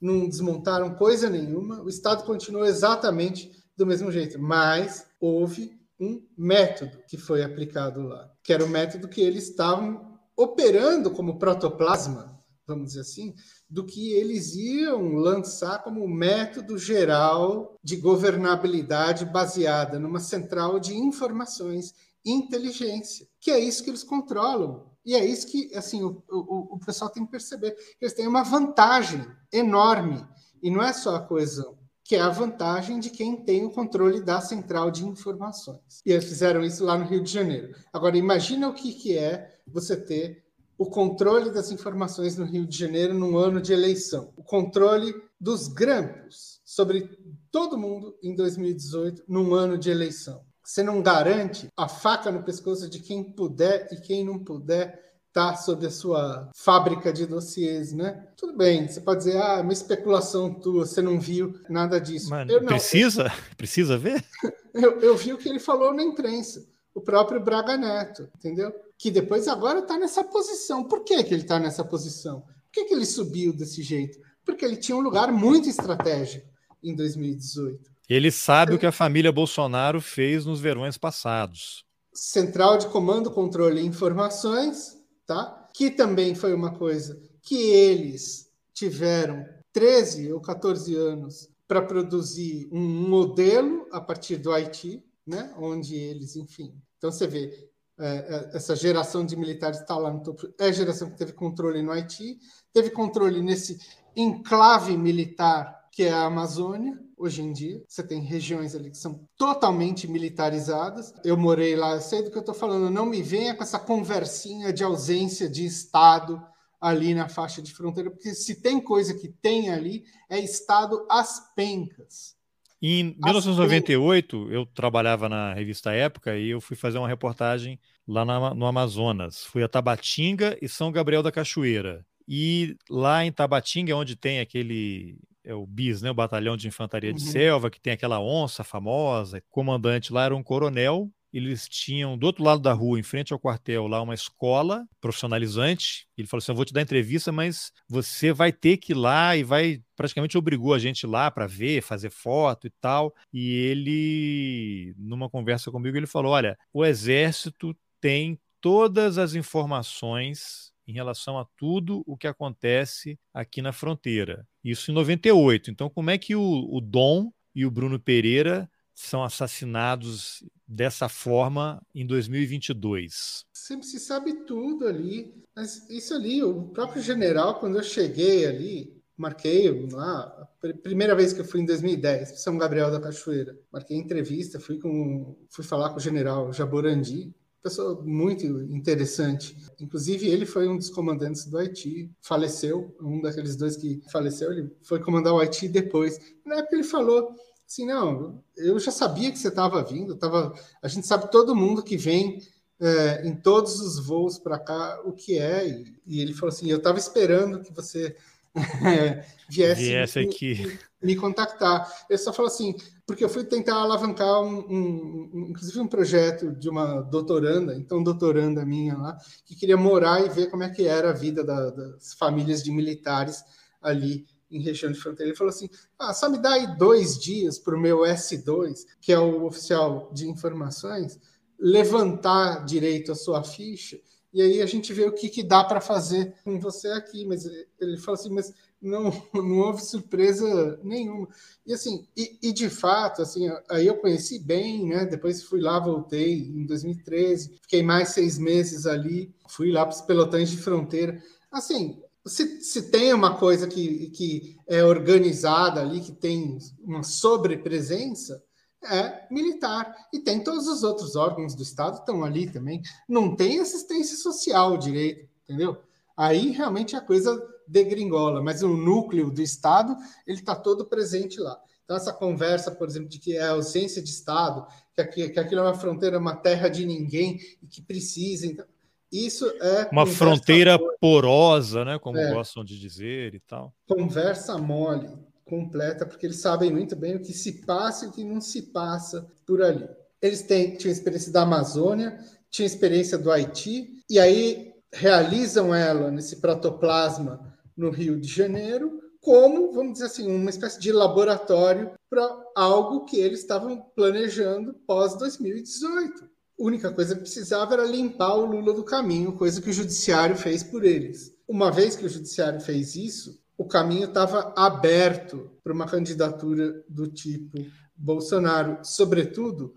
não desmontaram coisa nenhuma. O Estado continuou exatamente do mesmo jeito, mas houve um método que foi aplicado lá, que era o método que eles estavam operando como protoplasma, vamos dizer assim, do que eles iam lançar como método geral de governabilidade baseada numa central de informações inteligência, que é isso que eles controlam. E é isso que assim o, o, o pessoal tem que perceber. Eles têm uma vantagem enorme. E não é só a coesão, que é a vantagem de quem tem o controle da central de informações. E eles fizeram isso lá no Rio de Janeiro. Agora, imagina o que, que é você ter o controle das informações no Rio de Janeiro num ano de eleição. O controle dos grampos sobre todo mundo em 2018 num ano de eleição. Você não garante a faca no pescoço de quem puder e quem não puder estar tá sob a sua fábrica de dossiês, né? Tudo bem, você pode dizer, ah, uma especulação tua, você não viu nada disso. Mas eu, não, precisa? Eu, precisa ver? Eu, eu vi o que ele falou na imprensa, o próprio Braga Neto, entendeu? Que depois agora está nessa posição. Por que, que ele está nessa posição? Por que, que ele subiu desse jeito? Porque ele tinha um lugar muito estratégico em 2018. Ele sabe o que a família Bolsonaro fez nos verões passados. Central de Comando, Controle e Informações, tá? Que também foi uma coisa que eles tiveram 13 ou 14 anos para produzir um modelo a partir do Haiti, né? Onde eles, enfim. Então você vê é, é essa geração de militares está lá no topo. É a geração que teve controle no Haiti, teve controle nesse enclave militar que é a Amazônia, hoje em dia. Você tem regiões ali que são totalmente militarizadas. Eu morei lá, eu sei do que eu estou falando. Não me venha com essa conversinha de ausência de Estado ali na faixa de fronteira, porque se tem coisa que tem ali, é Estado às pencas. Em 1998, eu trabalhava na revista Época e eu fui fazer uma reportagem lá no Amazonas. Fui a Tabatinga e São Gabriel da Cachoeira. E lá em Tabatinga, onde tem aquele é o BIS, né, o Batalhão de Infantaria de uhum. Selva, que tem aquela onça famosa, o comandante lá era um coronel eles tinham do outro lado da rua, em frente ao quartel, lá uma escola profissionalizante. Ele falou assim: Eu vou te dar entrevista, mas você vai ter que ir lá e vai. Praticamente obrigou a gente lá para ver, fazer foto e tal. E ele, numa conversa comigo, ele falou: Olha, o exército tem todas as informações em relação a tudo o que acontece aqui na fronteira. Isso em 98. Então, como é que o, o Dom e o Bruno Pereira são assassinados dessa forma em 2022? Sempre se sabe tudo ali, mas isso ali, o próprio general, quando eu cheguei ali, marquei lá, primeira vez que eu fui em 2010, São Gabriel da Cachoeira, marquei entrevista, fui com, fui falar com o general Jaborandi, pessoa muito interessante. Inclusive, ele foi um dos comandantes do Haiti, faleceu, um daqueles dois que faleceu, ele foi comandar o Haiti depois. Na época ele falou assim, não, eu já sabia que você estava vindo, tava, a gente sabe todo mundo que vem é, em todos os voos para cá o que é, e, e, ele falou assim, eu estava esperando que você viesse, viesse aqui. Me, contactar. Ele só falou assim, porque eu fui tentar alavancar um, um, um, inclusive um projeto de uma doutoranda, então doutoranda minha lá, que queria morar e ver como é que era a vida da, das famílias de militares ali em região de fronteira. Ele falou assim: ah, só me dá aí dois dias para o meu S2, que é o oficial de informações, levantar direito a sua ficha, e aí a gente vê o que, que dá para fazer com você aqui. Mas ele falou assim: mas não, não houve surpresa nenhuma. E assim, e, e, de fato, assim, aí eu conheci bem, né? Depois fui lá, voltei em 2013, fiquei mais seis meses ali, fui lá para os pelotões de fronteira. Assim, se, se tem uma coisa que, que é organizada ali, que tem uma sobrepresença, é militar. E tem todos os outros órgãos do Estado estão ali também. Não tem assistência social direito, entendeu? Aí realmente a coisa degringola, mas o núcleo do Estado ele está todo presente lá. Então, essa conversa, por exemplo, de que é ausência de Estado, que, aqui, que aquilo é uma fronteira, uma terra de ninguém e que precisa. Então, isso é. Uma fronteira porosa, né? Como é, gostam de dizer e tal. Conversa mole, completa, porque eles sabem muito bem o que se passa e o que não se passa por ali. Eles têm, tinham experiência da Amazônia, tinham experiência do Haiti, e aí realizam ela nesse protoplasma no Rio de Janeiro, como, vamos dizer assim, uma espécie de laboratório para algo que eles estavam planejando pós 2018 única coisa que precisava era limpar o Lula do caminho, coisa que o judiciário fez por eles. Uma vez que o judiciário fez isso, o caminho estava aberto para uma candidatura do tipo Bolsonaro, sobretudo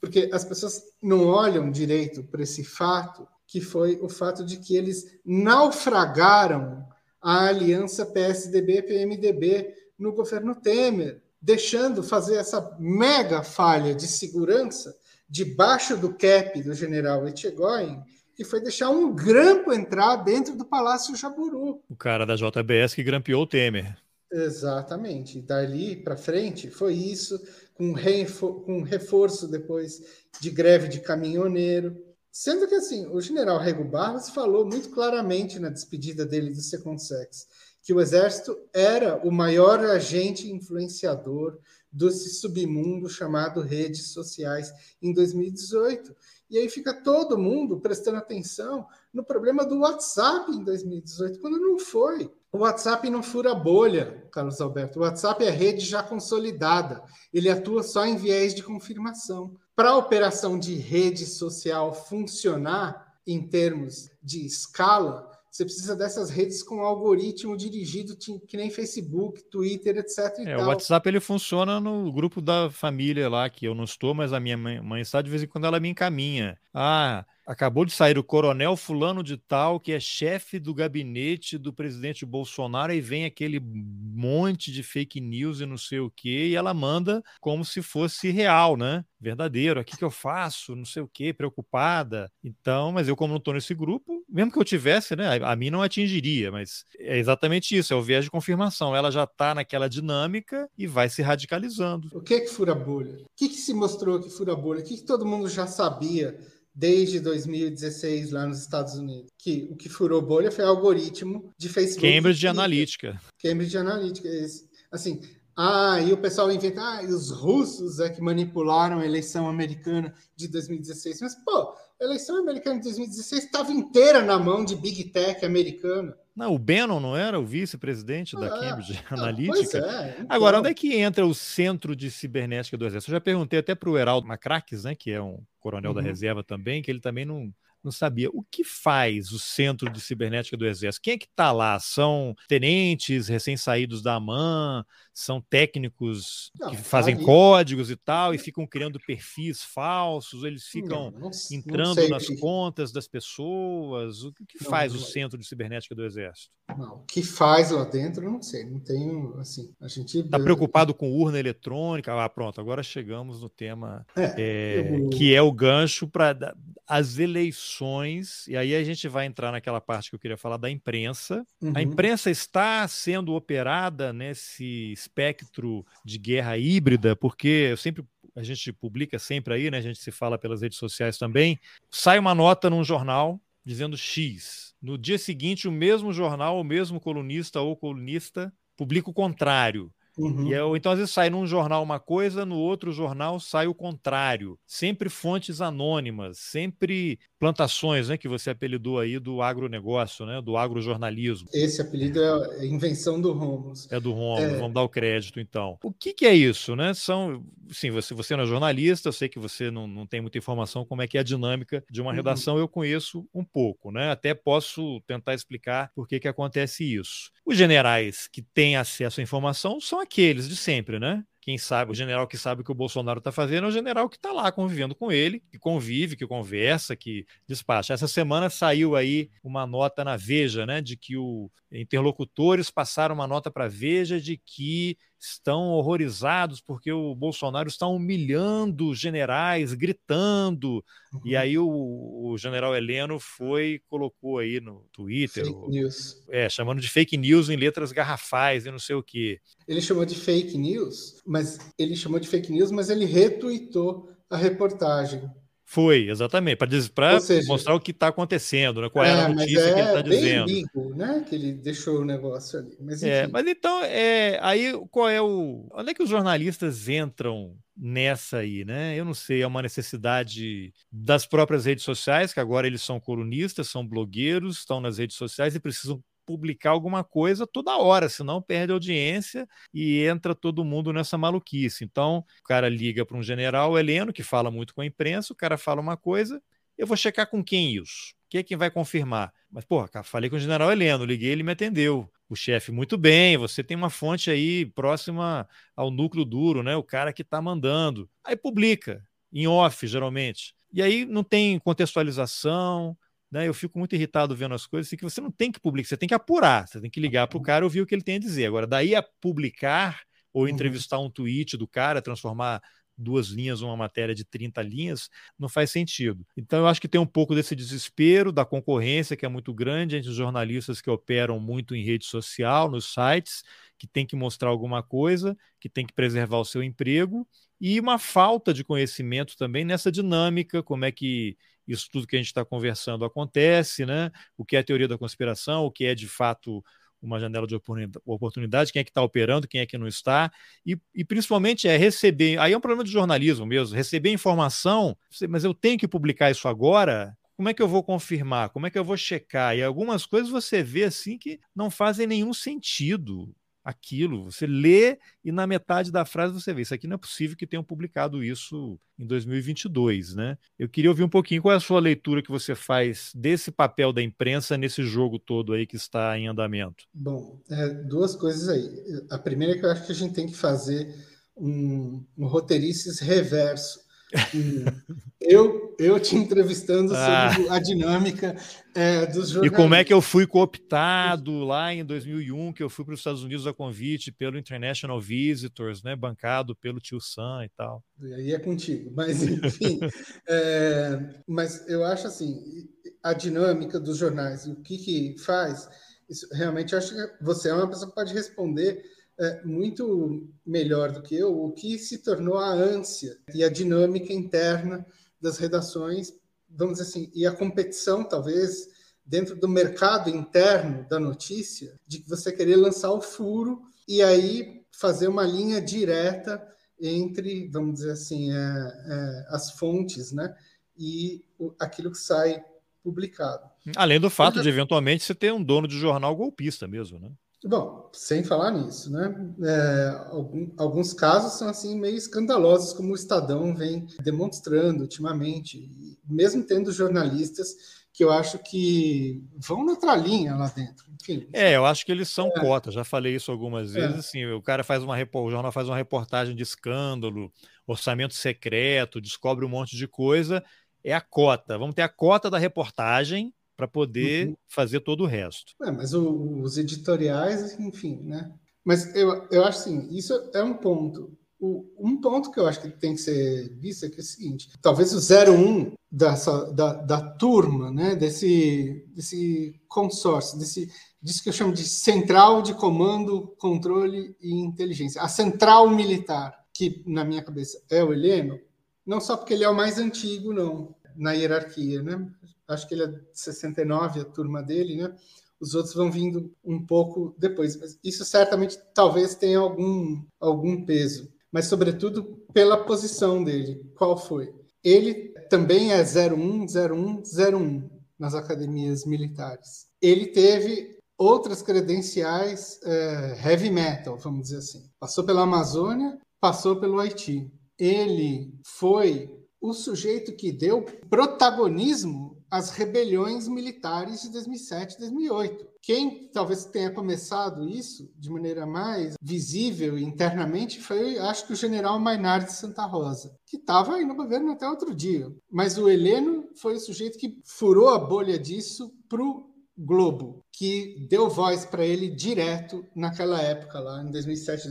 porque as pessoas não olham direito para esse fato, que foi o fato de que eles naufragaram a aliança PSDB-PMDB no governo Temer, deixando fazer essa mega falha de segurança debaixo do cap do general Etchegóin, que foi deixar um grampo entrar dentro do Palácio Jaburu. O cara da JBS que grampeou o Temer. Exatamente. Dali para frente foi isso, com, refor com reforço depois de greve de caminhoneiro. Sendo que assim, o general Rego Barros falou muito claramente na despedida dele do Second Sex que o exército era o maior agente influenciador desse submundo chamado redes sociais em 2018. E aí fica todo mundo prestando atenção no problema do WhatsApp em 2018, quando não foi. O WhatsApp não fura bolha, Carlos Alberto. O WhatsApp é rede já consolidada. Ele atua só em viés de confirmação. Para a operação de rede social funcionar em termos de escala, você precisa dessas redes com algoritmo dirigido que nem Facebook, Twitter, etc. é, tal. O WhatsApp ele funciona no grupo da família lá, que eu não estou, mas a minha mãe está, de vez em quando ela me encaminha. Ah, acabou de sair o coronel fulano de tal, que é chefe do gabinete do presidente Bolsonaro, e vem aquele monte de fake news e não sei o que, e ela manda como se fosse real, né? Verdadeiro, aqui que eu faço, não sei o que, preocupada. Então, mas eu, como não estou nesse grupo, mesmo que eu tivesse, né? A mim não atingiria, mas é exatamente isso, é o viés de confirmação. Ela já está naquela dinâmica e vai se radicalizando. O que é que fura bolha? O que, que se mostrou que fura bolha? O que, que todo mundo já sabia? desde 2016 lá nos Estados Unidos. Que o que furou bolha foi o algoritmo de Facebook. Cambridge Analytica. Cambridge Analytica. Assim, Ah, e o pessoal inventa, ah, os russos é que manipularam a eleição americana de 2016. Mas, pô, a eleição americana de 2016 estava inteira na mão de Big Tech americana. Não, o Bannon não era o vice-presidente ah, da Cambridge ah, Analytica? É, então... Agora, onde é que entra o centro de cibernética do Exército? Eu já perguntei até para o Heraldo Macraques, né, que é um coronel uhum. da reserva também, que ele também não, não sabia. O que faz o Centro de Cibernética do Exército? Quem é que está lá? São tenentes recém-saídos da AMAN? São técnicos não, que fazem aí... códigos e tal e ficam criando perfis falsos? Eles ficam não, não, entrando nas que... contas das pessoas? O que faz o Centro de Cibernética do Exército? Não, o que faz lá dentro, não sei. Não tenho, assim, a gente... Está preocupado com urna eletrônica? Ah, pronto, agora chegamos no tema é, é, eu... que é o gancho para as eleições eleições, e aí a gente vai entrar naquela parte que eu queria falar da imprensa. Uhum. A imprensa está sendo operada nesse espectro de guerra híbrida, porque eu sempre a gente publica sempre aí, né? A gente se fala pelas redes sociais também. Sai uma nota num jornal dizendo X. No dia seguinte, o mesmo jornal, o mesmo colunista ou colunista publica o contrário. Uhum. E eu, então, às vezes, sai num jornal uma coisa, no outro jornal sai o contrário. Sempre fontes anônimas, sempre plantações, né, que você apelidou aí do agronegócio, né, do agrojornalismo. Esse apelido é invenção do Romos. É do Romos, é... vamos dar o crédito então. O que, que é isso, né? São, sim, você, você não é jornalista, eu sei que você não, não tem muita informação como é que é a dinâmica de uma uhum. redação, uhum. eu conheço um pouco, né? Até posso tentar explicar por que que acontece isso. Os generais que têm acesso à informação são aqueles de sempre, né? Quem sabe, o general que sabe o que o Bolsonaro está fazendo é o general que está lá convivendo com ele, que convive, que conversa, que despacha. Essa semana saiu aí uma nota na Veja, né, de que os interlocutores passaram uma nota para a Veja de que estão horrorizados porque o Bolsonaro está humilhando generais, gritando. Uhum. E aí o, o, general Heleno foi colocou aí no Twitter, fake o, news. é, chamando de fake news em letras garrafais e não sei o quê. Ele chamou de fake news, mas ele chamou de fake news, mas ele retweetou a reportagem. Foi, exatamente, para mostrar o que está acontecendo, né? qual é, é a notícia é que ele está dizendo. Amigo, né? Que ele deixou o negócio ali. Mas, é, mas então, é, aí qual é o. Onde é que os jornalistas entram nessa aí, né? Eu não sei, é uma necessidade das próprias redes sociais, que agora eles são colunistas, são blogueiros, estão nas redes sociais e precisam publicar alguma coisa toda hora, senão perde audiência e entra todo mundo nessa maluquice. Então, o cara liga para um general Heleno, que fala muito com a imprensa, o cara fala uma coisa, eu vou checar com quem isso? Quem é quem vai confirmar? Mas, porra, falei com o general Heleno, liguei, ele me atendeu. O chefe, muito bem, você tem uma fonte aí próxima ao núcleo duro, né? O cara que está mandando. Aí publica, em off, geralmente. E aí não tem contextualização, né, eu fico muito irritado vendo as coisas, assim, que você não tem que publicar, você tem que apurar, você tem que ligar para o cara e ouvir o que ele tem a dizer. Agora, daí a publicar ou uhum. entrevistar um tweet do cara, transformar duas linhas uma matéria de 30 linhas, não faz sentido. Então, eu acho que tem um pouco desse desespero da concorrência, que é muito grande entre os jornalistas que operam muito em rede social, nos sites, que tem que mostrar alguma coisa, que tem que preservar o seu emprego, e uma falta de conhecimento também nessa dinâmica, como é que isso tudo que a gente está conversando acontece, né? O que é a teoria da conspiração, o que é de fato uma janela de oportunidade, quem é que está operando, quem é que não está, e, e, principalmente é receber. Aí é um problema de jornalismo mesmo, receber informação, mas eu tenho que publicar isso agora. Como é que eu vou confirmar? Como é que eu vou checar? E algumas coisas você vê assim que não fazem nenhum sentido aquilo. Você lê e na metade da frase você vê. Isso aqui não é possível que tenham publicado isso em 2022, né? Eu queria ouvir um pouquinho qual é a sua leitura que você faz desse papel da imprensa nesse jogo todo aí que está em andamento. Bom, é, duas coisas aí. A primeira é que eu acho que a gente tem que fazer um, um roteirices reverso eu, eu te entrevistando ah. sobre a dinâmica é, dos jornalistas. E como é que eu fui cooptado lá em 2001, que eu fui para os Estados Unidos a convite pelo International Visitors, né, bancado pelo Tio Sam e tal. E aí é contigo, mas enfim. é, mas eu acho assim, a dinâmica dos jornais, o que, que faz, isso, realmente acho que você é uma pessoa que pode responder é, muito melhor do que eu o que se tornou a ânsia e a dinâmica interna das redações, vamos dizer assim, e a competição, talvez, dentro do mercado interno da notícia, de que você querer lançar o furo e aí fazer uma linha direta entre, vamos dizer assim, é, é, as fontes, né? E o, aquilo que sai publicado. Além do fato de, eventualmente, você ter um dono de jornal golpista mesmo, né? Bom, sem falar nisso, né? É, alguns casos são assim meio escandalosos, como o Estadão vem demonstrando ultimamente, mesmo tendo jornalistas que eu acho que vão noutra linha lá dentro. Enfim, é, eu acho que eles são é. cotas, já falei isso algumas vezes. É. Assim, o cara faz uma o jornal faz uma reportagem de escândalo, orçamento secreto, descobre um monte de coisa, é a cota. Vamos ter a cota da reportagem para poder uhum. fazer todo o resto. É, mas o, os editoriais, enfim, né? Mas eu, eu acho assim, isso é um ponto. O, um ponto que eu acho que tem que ser visto é que é o seguinte: talvez o 01 dessa, da, da turma, né, desse, desse consórcio, desse, disso que eu chamo de central de comando, controle e inteligência, a central militar, que na minha cabeça é o Heleno, não só porque ele é o mais antigo, não, na hierarquia, né? Acho que ele é de 69, a turma dele, né? Os outros vão vindo um pouco depois. Mas isso certamente talvez tenha algum, algum peso. Mas, sobretudo, pela posição dele. Qual foi? Ele também é 01, 01, 01 nas academias militares. Ele teve outras credenciais é, heavy metal, vamos dizer assim. Passou pela Amazônia, passou pelo Haiti. Ele foi o sujeito que deu protagonismo as rebeliões militares de 2007 e 2008. Quem talvez tenha começado isso de maneira mais visível internamente foi, acho que, o general Maynard de Santa Rosa, que estava aí no governo até outro dia. Mas o Heleno foi o sujeito que furou a bolha disso para o Globo, que deu voz para ele direto naquela época, lá em 2007,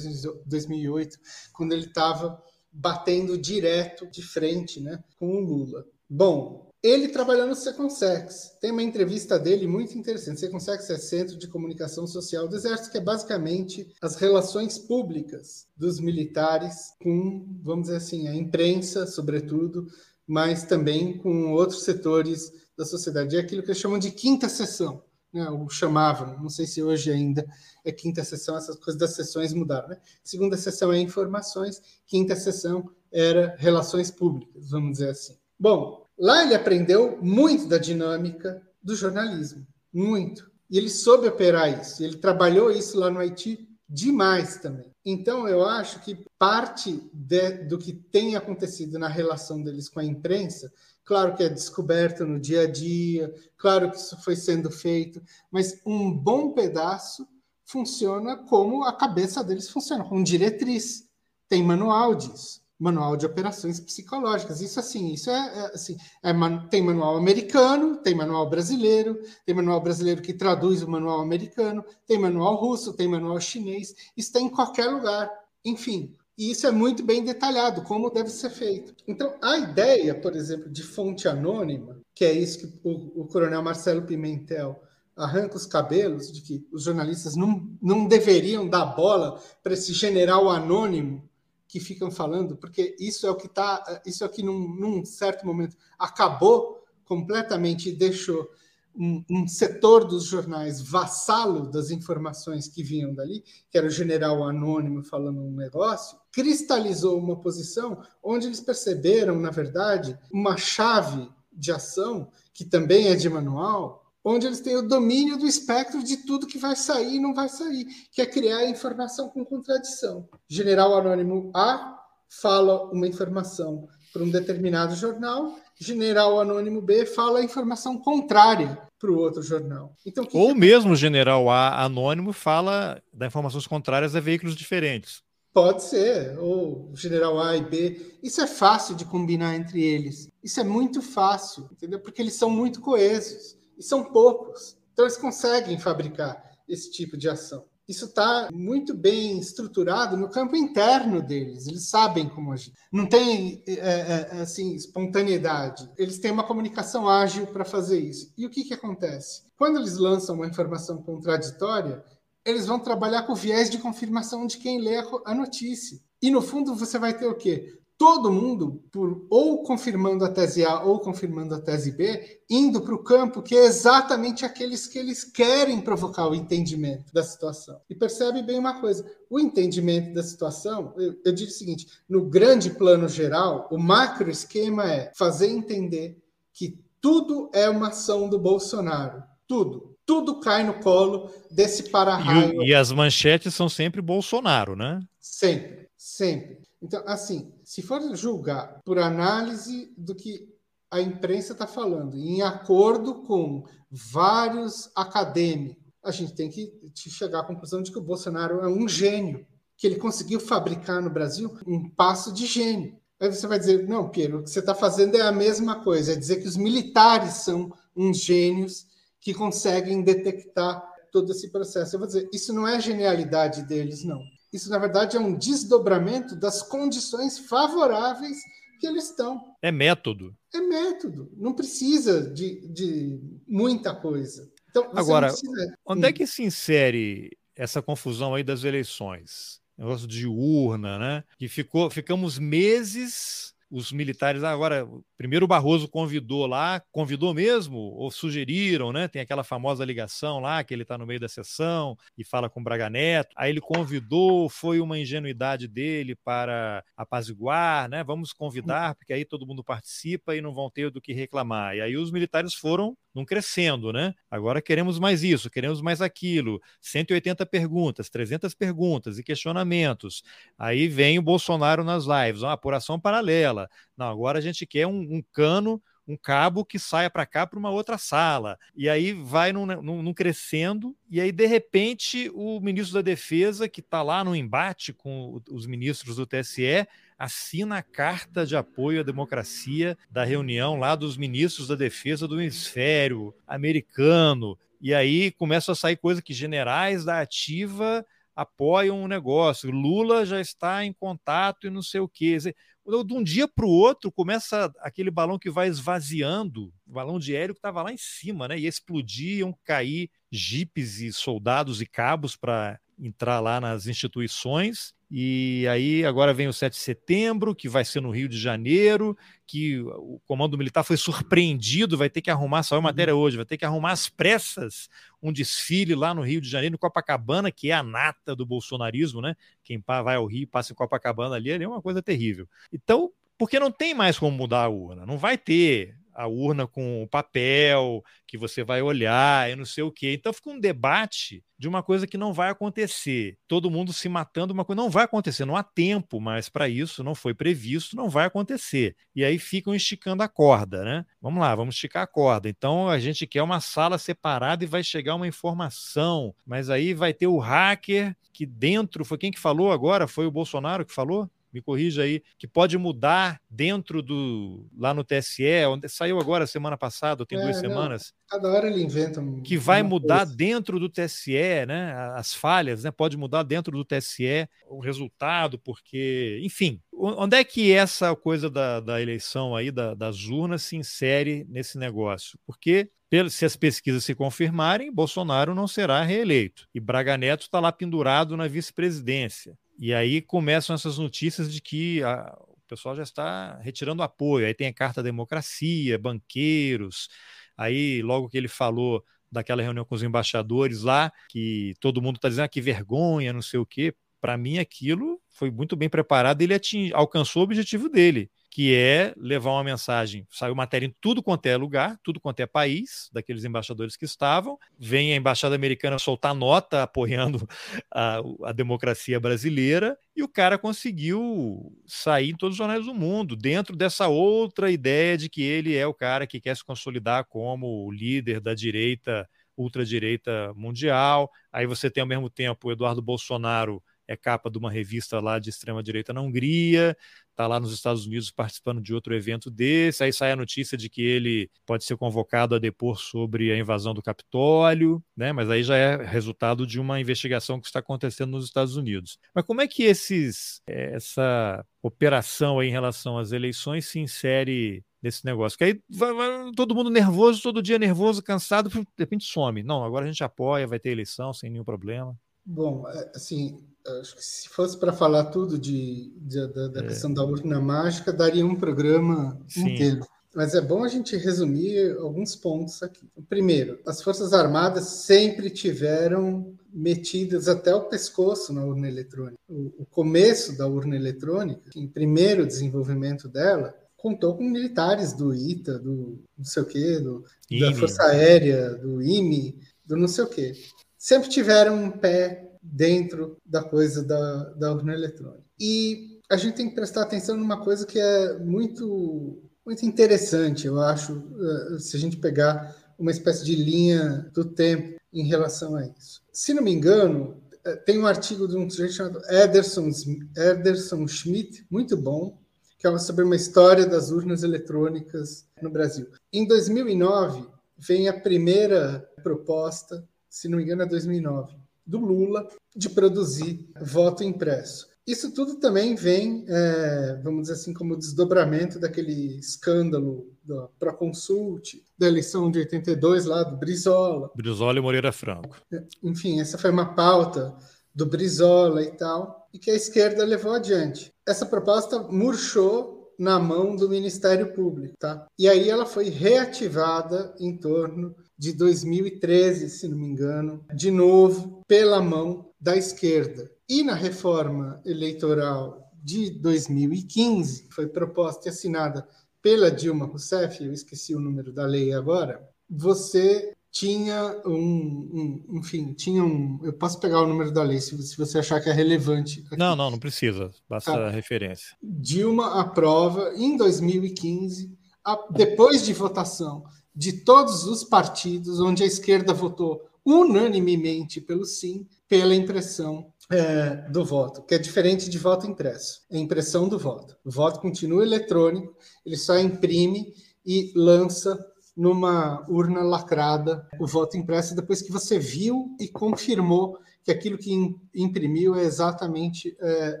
2008, quando ele estava batendo direto de frente né, com o Lula. Bom, ele trabalhou no Seconsex. Tem uma entrevista dele muito interessante. Seconsex é Centro de Comunicação Social do Exército, que é basicamente as relações públicas dos militares com, vamos dizer assim, a imprensa, sobretudo, mas também com outros setores da sociedade. É aquilo que eles chamam de quinta sessão, né? ou chamavam, não sei se hoje ainda é quinta sessão, essas coisas das sessões mudaram. Né? Segunda sessão é informações, quinta sessão era relações públicas, vamos dizer assim. Bom, Lá ele aprendeu muito da dinâmica do jornalismo, muito. E ele soube operar isso. Ele trabalhou isso lá no Haiti demais também. Então, eu acho que parte de, do que tem acontecido na relação deles com a imprensa, claro que é descoberto no dia a dia, claro que isso foi sendo feito, mas um bom pedaço funciona como a cabeça deles funciona, com diretriz. Tem manual disso manual de operações psicológicas. Isso assim, isso é, é assim, é, tem manual americano, tem manual brasileiro, tem manual brasileiro que traduz o manual americano, tem manual russo, tem manual chinês, está em qualquer lugar. Enfim, e isso é muito bem detalhado, como deve ser feito. Então, a ideia, por exemplo, de fonte anônima, que é isso que o, o coronel Marcelo Pimentel arranca os cabelos, de que os jornalistas não, não deveriam dar bola para esse general anônimo que ficam falando, porque isso é o que está, isso é o que num, num, certo momento acabou completamente deixou um, um, setor dos jornais vassalo das informações que vinham dali, que era o general anônimo falando um negócio, cristalizou uma posição onde eles perceberam, na verdade, uma chave de ação que também é de manual, onde eles têm o domínio do espectro de tudo que vai sair e não vai sair, que é criar informação com contradição. General Anônimo A fala uma informação para um determinado jornal, General Anônimo B fala a informação contrária para o outro jornal. Então, Ou que... mesmo General A anônimo fala da informações contrárias a veículos diferentes. Pode ser, ou General A e B. Isso é fácil de combinar entre eles. Isso é muito fácil, entendeu? Porque eles são muito coesos e são poucos. Então, eles conseguem fabricar esse tipo de ação. Isso está muito bem estruturado no campo interno deles. Eles sabem como agir. Não tem é, é, é assim espontaneidade. Eles têm uma comunicação ágil para fazer isso. E o que, que acontece? Quando eles lançam uma informação contraditória, eles vão trabalhar com o viés de confirmação de quem lê a notícia. E no fundo você vai ter o quê? Todo mundo, por ou confirmando a tese A ou confirmando a tese B, indo para o campo que é exatamente aqueles que eles querem provocar o entendimento da situação. E percebe bem uma coisa: o entendimento da situação, eu, eu digo o seguinte, no grande plano geral, o macro esquema é fazer entender que tudo é uma ação do Bolsonaro. Tudo. Tudo cai no colo desse para-raio. E, e as manchetes são sempre Bolsonaro, né? Sempre, sempre. Então, assim, se for julgar por análise do que a imprensa está falando, em acordo com vários acadêmicos, a gente tem que chegar à conclusão de que o Bolsonaro é um gênio, que ele conseguiu fabricar no Brasil um passo de gênio. Aí você vai dizer, não, Piero, o que você está fazendo é a mesma coisa, é dizer que os militares são uns gênios que conseguem detectar todo esse processo. Eu vou dizer, isso não é genialidade deles, não. Isso, na verdade, é um desdobramento das condições favoráveis que eles estão. É método. É método. Não precisa de, de muita coisa. Então, Agora, precisa... onde é hum. que se insere essa confusão aí das eleições? Negócio de urna, né? Que ficou, ficamos meses os militares agora primeiro o Barroso convidou lá, convidou mesmo ou sugeriram, né? Tem aquela famosa ligação lá que ele está no meio da sessão e fala com Braga Neto. Aí ele convidou, foi uma ingenuidade dele para apaziguar, né? Vamos convidar porque aí todo mundo participa e não vão ter do que reclamar. E aí os militares foram num crescendo, né? Agora queremos mais isso, queremos mais aquilo. 180 perguntas, 300 perguntas e questionamentos. Aí vem o Bolsonaro nas lives, uma apuração paralela. Não, agora a gente quer um, um cano, um cabo que saia para cá para uma outra sala. E aí vai num, num, num, crescendo, e aí, de repente, o ministro da Defesa, que está lá no embate com os ministros do TSE, assina a carta de apoio à democracia da reunião lá dos ministros da defesa do hemisfério americano. E aí começa a sair coisa que generais da ativa apoiam o negócio. Lula já está em contato e não sei o quê. De um dia para o outro começa aquele balão que vai esvaziando, o balão de hélio que estava lá em cima, né? E explodiam, cair jipes e soldados e cabos para entrar lá nas instituições. E aí agora vem o 7 de setembro, que vai ser no Rio de Janeiro, que o comando militar foi surpreendido, vai ter que arrumar, saiu a matéria uhum. hoje, vai ter que arrumar às pressas um desfile lá no Rio de Janeiro, no Copacabana, que é a nata do bolsonarismo, né? Quem vai ao Rio, passa em Copacabana ali, ali é uma coisa terrível. Então, porque não tem mais como mudar a urna, não vai ter a urna com o papel que você vai olhar e não sei o quê. Então fica um debate de uma coisa que não vai acontecer. Todo mundo se matando, uma coisa não vai acontecer, não há tempo mais para isso, não foi previsto, não vai acontecer. E aí ficam esticando a corda, né? Vamos lá, vamos esticar a corda. Então a gente quer uma sala separada e vai chegar uma informação, mas aí vai ter o hacker que dentro, foi quem que falou agora? Foi o Bolsonaro que falou? Me corrija aí, que pode mudar dentro do. lá no TSE, onde saiu agora semana passada, tem é, duas não, semanas. Cada hora ele inventa. Um, que vai mudar coisa. dentro do TSE, né? As falhas, né? Pode mudar dentro do TSE o resultado, porque, enfim, onde é que essa coisa da, da eleição aí, da, das urnas, se insere nesse negócio? Porque se as pesquisas se confirmarem, Bolsonaro não será reeleito. E Braga Neto está lá pendurado na vice-presidência. E aí começam essas notícias de que a, o pessoal já está retirando apoio. Aí tem a carta democracia, banqueiros. Aí, logo que ele falou daquela reunião com os embaixadores lá, que todo mundo está dizendo ah, que vergonha, não sei o quê. Para mim, aquilo foi muito bem preparado. Ele ating... alcançou o objetivo dele que é levar uma mensagem. Saiu matéria em tudo quanto é lugar, tudo quanto é país, daqueles embaixadores que estavam. Vem a embaixada americana soltar nota apoiando a, a democracia brasileira, e o cara conseguiu sair em todos os jornais do mundo, dentro dessa outra ideia de que ele é o cara que quer se consolidar como o líder da direita, ultradireita mundial. Aí você tem ao mesmo tempo o Eduardo Bolsonaro é capa de uma revista lá de extrema direita na Hungria, está lá nos Estados Unidos participando de outro evento desse, aí sai a notícia de que ele pode ser convocado a depor sobre a invasão do Capitólio, né? Mas aí já é resultado de uma investigação que está acontecendo nos Estados Unidos. Mas como é que esses essa operação em relação às eleições se insere nesse negócio. Que aí vai, vai, todo mundo nervoso, todo dia nervoso, cansado, de repente some. Não, agora a gente apoia, vai ter eleição sem nenhum problema. Bom, é, assim, acho que se fosse para falar tudo de, de da, da é. questão da urna mágica, daria um programa Sim. inteiro. Mas é bom a gente resumir alguns pontos aqui. Primeiro, as Forças Armadas sempre tiveram metidas até o pescoço na urna eletrônica. O, o começo da urna eletrônica, em primeiro desenvolvimento dela, contou com militares do ITA, do não sei o quê, do, da Força Aérea, do IME, do não sei o quê. Sempre tiveram um pé dentro da coisa da, da urna eletrônica. E a gente tem que prestar atenção numa coisa que é muito muito interessante, eu acho, eh, se a gente pegar uma espécie de linha do tempo em relação a isso. Se não me engano, eh, tem um artigo de um sujeito chamado Ederson, Ederson Schmidt, muito bom, que é sobre uma história das urnas eletrônicas no Brasil. Em 2009, vem a primeira proposta, se não me engano, é 2009, do Lula, de produzir voto impresso. Isso tudo também vem, é, vamos dizer assim, como desdobramento daquele escândalo da Proconsult, da eleição de 82 lá, do Brizola. Brizola e Moreira Franco. É, enfim, essa foi uma pauta do Brizola e tal, e que a esquerda levou adiante. Essa proposta murchou na mão do Ministério Público, tá? E aí ela foi reativada em torno de 2013, se não me engano, de novo pela mão da esquerda. E na reforma eleitoral de 2015, foi proposta e assinada pela Dilma Rousseff, eu esqueci o número da lei agora, você tinha um, um, enfim, tinha um. Eu posso pegar o número da lei se, se você achar que é relevante. Aqui. Não, não, não precisa, basta tá. a referência. Dilma aprova em 2015, a, depois de votação de todos os partidos, onde a esquerda votou unanimemente pelo sim, pela impressão é, do voto, que é diferente de voto impresso. É impressão do voto. O voto continua eletrônico, ele só imprime e lança numa urna lacrada o voto impresso depois que você viu e confirmou que aquilo que imprimiu é exatamente é,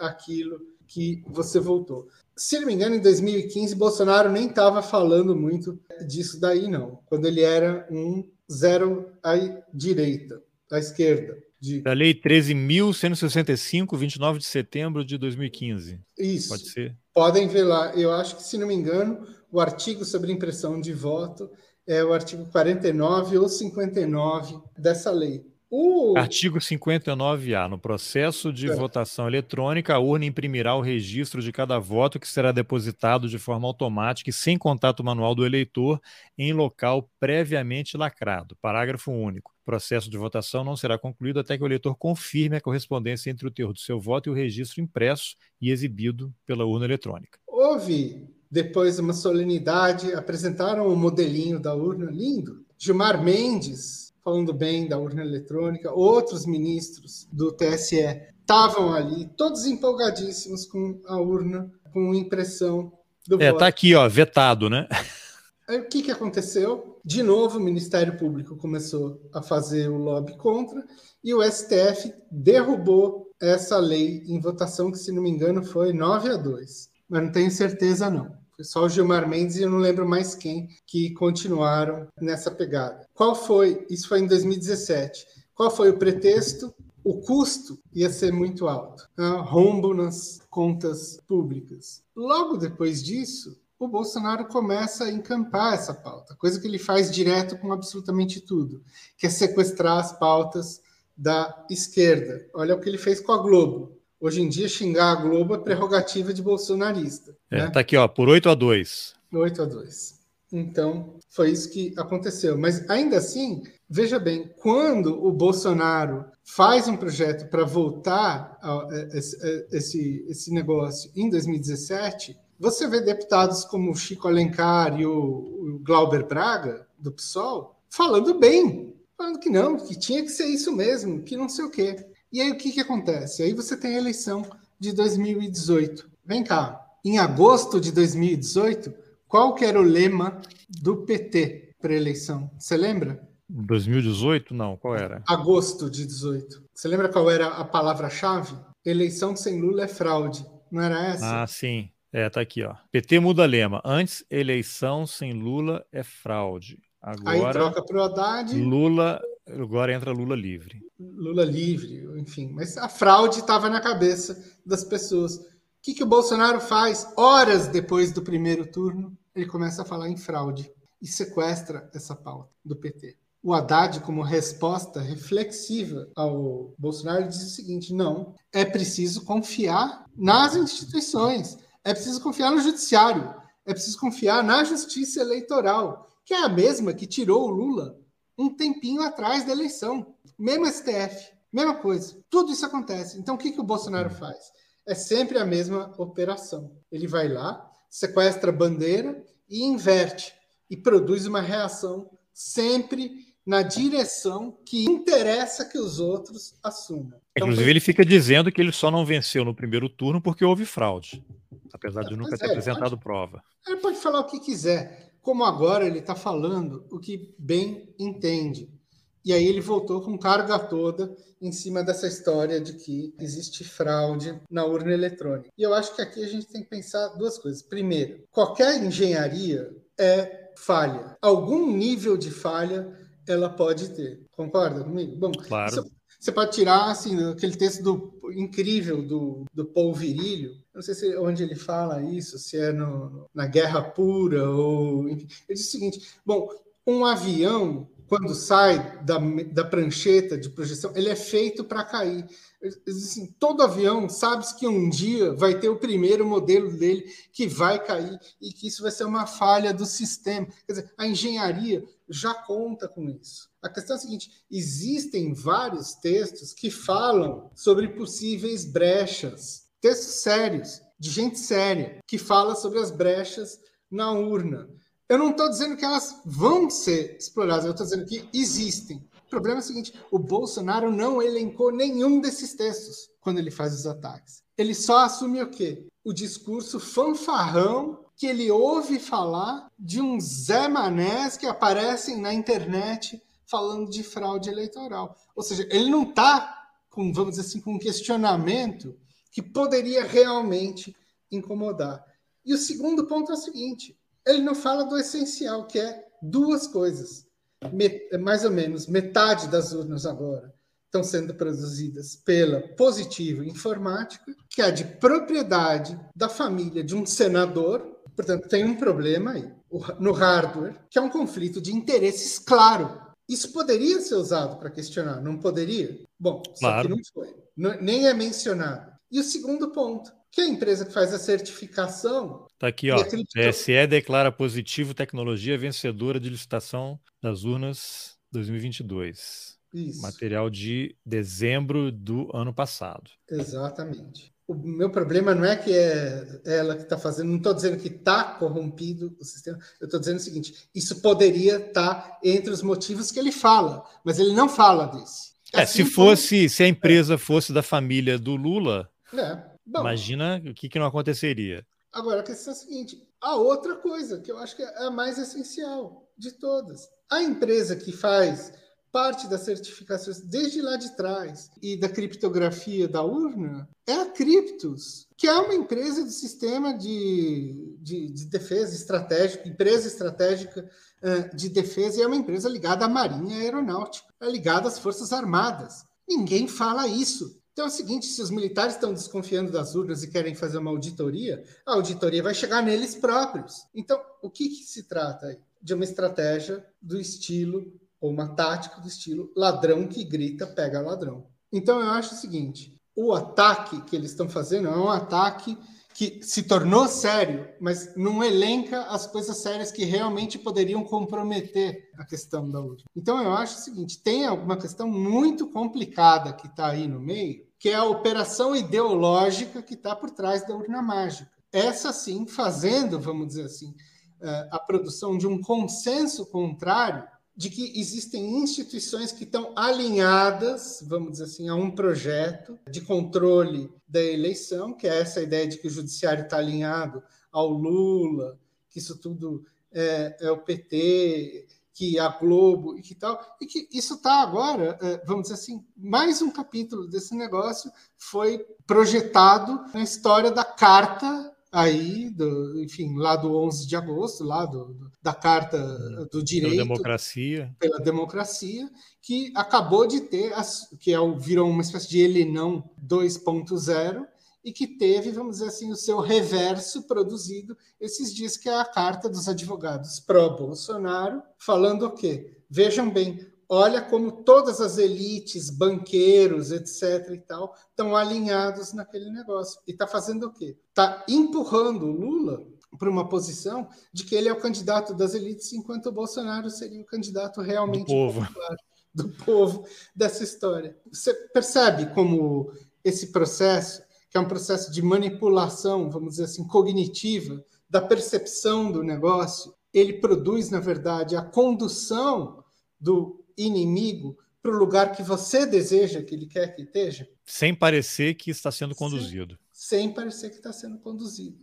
aquilo que você votou. Se não me engano, em 2015, Bolsonaro nem estava falando muito disso daí, não. Quando ele era um zero à direita, à esquerda. De... Da Lei 13.165, 29 de setembro de 2015. Isso. Pode ser? Podem ver lá. Eu acho que, se não me engano, o artigo sobre impressão de voto é o artigo 49 ou 59 dessa lei. O... Artigo 59A. No processo de é. votação eletrônica, a urna imprimirá o registro de cada voto que será depositado de forma automática e sem contato manual do eleitor em local previamente lacrado. Parágrafo único. O processo de votação não será concluído até que o eleitor confirme a correspondência entre o teor do seu voto e o registro impresso e exibido pela urna eletrônica. Houve, depois, uma solenidade, apresentaram o um modelinho da urna lindo. Gilmar Mendes falando bem da urna eletrônica, outros ministros do TSE estavam ali, todos empolgadíssimos com a urna, com impressão do é, voto. Tá aqui, ó, vetado, né? Aí, o que, que aconteceu? De novo, o Ministério Público começou a fazer o lobby contra e o STF derrubou essa lei em votação, que, se não me engano, foi 9 a 2. Mas não tenho certeza, não. Foi só o Gilmar Mendes e eu não lembro mais quem que continuaram nessa pegada. Qual foi? Isso foi em 2017. Qual foi o pretexto? O custo ia ser muito alto, né? rombo nas contas públicas. Logo depois disso, o Bolsonaro começa a encampar essa pauta, coisa que ele faz direto com absolutamente tudo, que é sequestrar as pautas da esquerda. Olha o que ele fez com a Globo. Hoje em dia, xingar a Globo é prerrogativa de bolsonarista. É, né? Tá aqui, ó, por 8 a 2. 8 a 2. Então, foi isso que aconteceu. Mas ainda assim, veja bem, quando o Bolsonaro faz um projeto para voltar a esse, esse, esse negócio em 2017, você vê deputados como o Chico Alencar e o, o Glauber Braga, do PSOL, falando bem, falando que não, que tinha que ser isso mesmo, que não sei o quê. E aí o que, que acontece? Aí você tem a eleição de 2018. Vem cá, em agosto de 2018, qual que era o lema do PT para a eleição? Você lembra? 2018? Não, qual era? Agosto de 18. Você lembra qual era a palavra-chave? Eleição sem Lula é fraude. Não era essa? Ah, sim. É, tá aqui, ó. PT muda lema. Antes, eleição sem Lula é fraude. Agora, Aí troca para o Haddad. Lula Agora entra Lula livre. Lula livre, enfim. Mas a fraude estava na cabeça das pessoas. O que, que o Bolsonaro faz? Horas depois do primeiro turno, ele começa a falar em fraude e sequestra essa pauta do PT. O Haddad, como resposta reflexiva ao Bolsonaro, diz o seguinte: não, é preciso confiar nas instituições, é preciso confiar no judiciário, é preciso confiar na justiça eleitoral, que é a mesma que tirou o Lula um tempinho atrás da eleição. Mesmo STF, mesma coisa. Tudo isso acontece. Então, o que, que o Bolsonaro faz? É sempre a mesma operação. Ele vai lá, sequestra a bandeira e inverte. E produz uma reação sempre na direção que interessa que os outros assumam. Então, Inclusive, ele fica dizendo que ele só não venceu no primeiro turno porque houve fraude, apesar de nunca ter é, apresentado pode, prova. Ele pode falar o que quiser como agora ele está falando o que bem entende. E aí ele voltou com carga toda em cima dessa história de que existe fraude na urna eletrônica. E eu acho que aqui a gente tem que pensar duas coisas. Primeiro, qualquer engenharia é falha. Algum nível de falha ela pode ter. Concorda comigo? Bom, claro. Você pode tirar assim, aquele texto do, incrível do, do Paul Virilio, não sei se, onde ele fala isso, se é no, na Guerra Pura ou. Ele diz o seguinte: bom, um avião, quando sai da, da prancheta de projeção, ele é feito para cair. Assim, todo avião sabe que um dia vai ter o primeiro modelo dele que vai cair e que isso vai ser uma falha do sistema. Quer dizer, a engenharia já conta com isso. A questão é a seguinte: existem vários textos que falam sobre possíveis brechas, textos sérios, de gente séria, que fala sobre as brechas na urna. Eu não estou dizendo que elas vão ser exploradas, eu estou dizendo que existem. O problema é o seguinte: o Bolsonaro não elencou nenhum desses textos quando ele faz os ataques. Ele só assume o quê? O discurso fanfarrão que ele ouve falar de uns Zé Manés que aparecem na internet falando de fraude eleitoral. Ou seja, ele não está com, vamos dizer assim, com um questionamento que poderia realmente incomodar. E o segundo ponto é o seguinte: ele não fala do essencial, que é duas coisas. mais ou menos metade das urnas agora estão sendo produzidas pela Positivo Informática, que é de propriedade da família de um senador Portanto, tem um problema aí no hardware, que é um conflito de interesses claro. Isso poderia ser usado para questionar, não poderia? Bom, claro. só que não foi. nem é mencionado. E o segundo ponto, que a empresa que faz a certificação. Está aqui, ó. TSE declara positivo tecnologia vencedora de licitação das urnas 2022. Isso. Material de dezembro do ano passado. Exatamente o meu problema não é que é ela que está fazendo, não estou dizendo que está corrompido o sistema, eu estou dizendo o seguinte: isso poderia estar tá entre os motivos que ele fala, mas ele não fala desse. É, assim se fosse, como... se a empresa fosse da família do Lula, é. Bom, imagina o que, que não aconteceria. Agora, a questão é a seguinte: a outra coisa que eu acho que é a mais essencial de todas. A empresa que faz parte das certificações desde lá de trás e da criptografia da urna é a Criptos, que é uma empresa do sistema de, de, de defesa estratégica, empresa estratégica uh, de defesa, e é uma empresa ligada à Marinha Aeronáutica, é ligada às Forças Armadas. Ninguém fala isso. Então é o seguinte: se os militares estão desconfiando das urnas e querem fazer uma auditoria, a auditoria vai chegar neles próprios. Então, o que, que se trata aí? De uma estratégia do estilo ou uma tática do estilo ladrão que grita pega ladrão. Então eu acho o seguinte: o ataque que eles estão fazendo é um ataque que se tornou sério, mas não elenca as coisas sérias que realmente poderiam comprometer a questão da urna. Então eu acho o seguinte: tem alguma questão muito complicada que está aí no meio, que é a operação ideológica que está por trás da urna mágica. Essa sim, fazendo, vamos dizer assim, eh, a produção de um consenso contrário de que existem instituições que estão alinhadas, vamos dizer assim, a um projeto de controle da eleição, que é essa ideia de que o judiciário está alinhado ao Lula, que isso tudo é, é o PT, que a Globo e que tal, e que isso está agora, é, vamos dizer assim, mais um capítulo desse negócio foi projetado na história da carta aí, do, enfim, lá do 11 de agosto, lá do, do, da Carta do Direito. Pela democracia. Pela democracia, que acabou de ter, as, que é, virou uma espécie de Elenão 2.0, e que teve, vamos dizer assim, o seu reverso produzido esses dias, que é a carta dos advogados pró-Bolsonaro, falando o quê? Vejam bem, olha como todas as elites, banqueiros, etc. e tal, estão alinhados naquele negócio. E está fazendo o quê? Está empurrando o Lula para uma posição de que ele é o candidato das elites, enquanto o Bolsonaro seria o candidato realmente do povo, popular, do povo dessa história. Você percebe como esse processo que é um processo de manipulação, vamos dizer assim, cognitiva, da percepção do negócio, ele produz, na verdade, a condução do inimigo para o lugar que você deseja que ele quer que esteja. Sem parecer que está sendo conduzido. Sem, sem parecer que está sendo conduzido.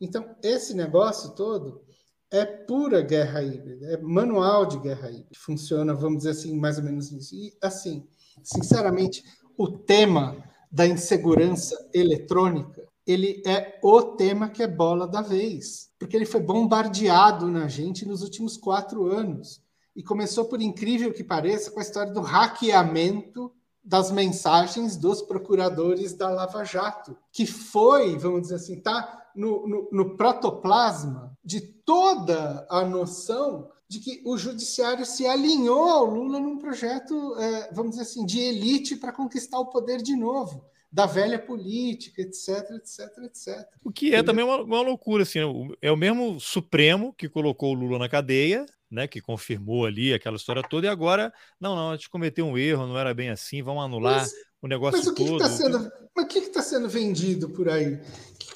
Então, esse negócio todo é pura guerra híbrida, é manual de guerra híbrida. Funciona, vamos dizer assim, mais ou menos nisso. E, assim, sinceramente, o tema da insegurança eletrônica, ele é o tema que é bola da vez, porque ele foi bombardeado na gente nos últimos quatro anos. E começou, por incrível que pareça, com a história do hackeamento das mensagens dos procuradores da Lava Jato, que foi, vamos dizer assim, tá no, no, no protoplasma de toda a noção de que o judiciário se alinhou ao Lula num projeto, é, vamos dizer assim, de elite para conquistar o poder de novo, da velha política, etc, etc, etc. O que é também uma, uma loucura, assim, né? é o mesmo Supremo que colocou o Lula na cadeia, né, que confirmou ali aquela história toda, e agora, não, não, a gente cometeu um erro, não era bem assim, vamos anular mas, o negócio mas o que todo. Que tá sendo, mas o que está sendo vendido por aí?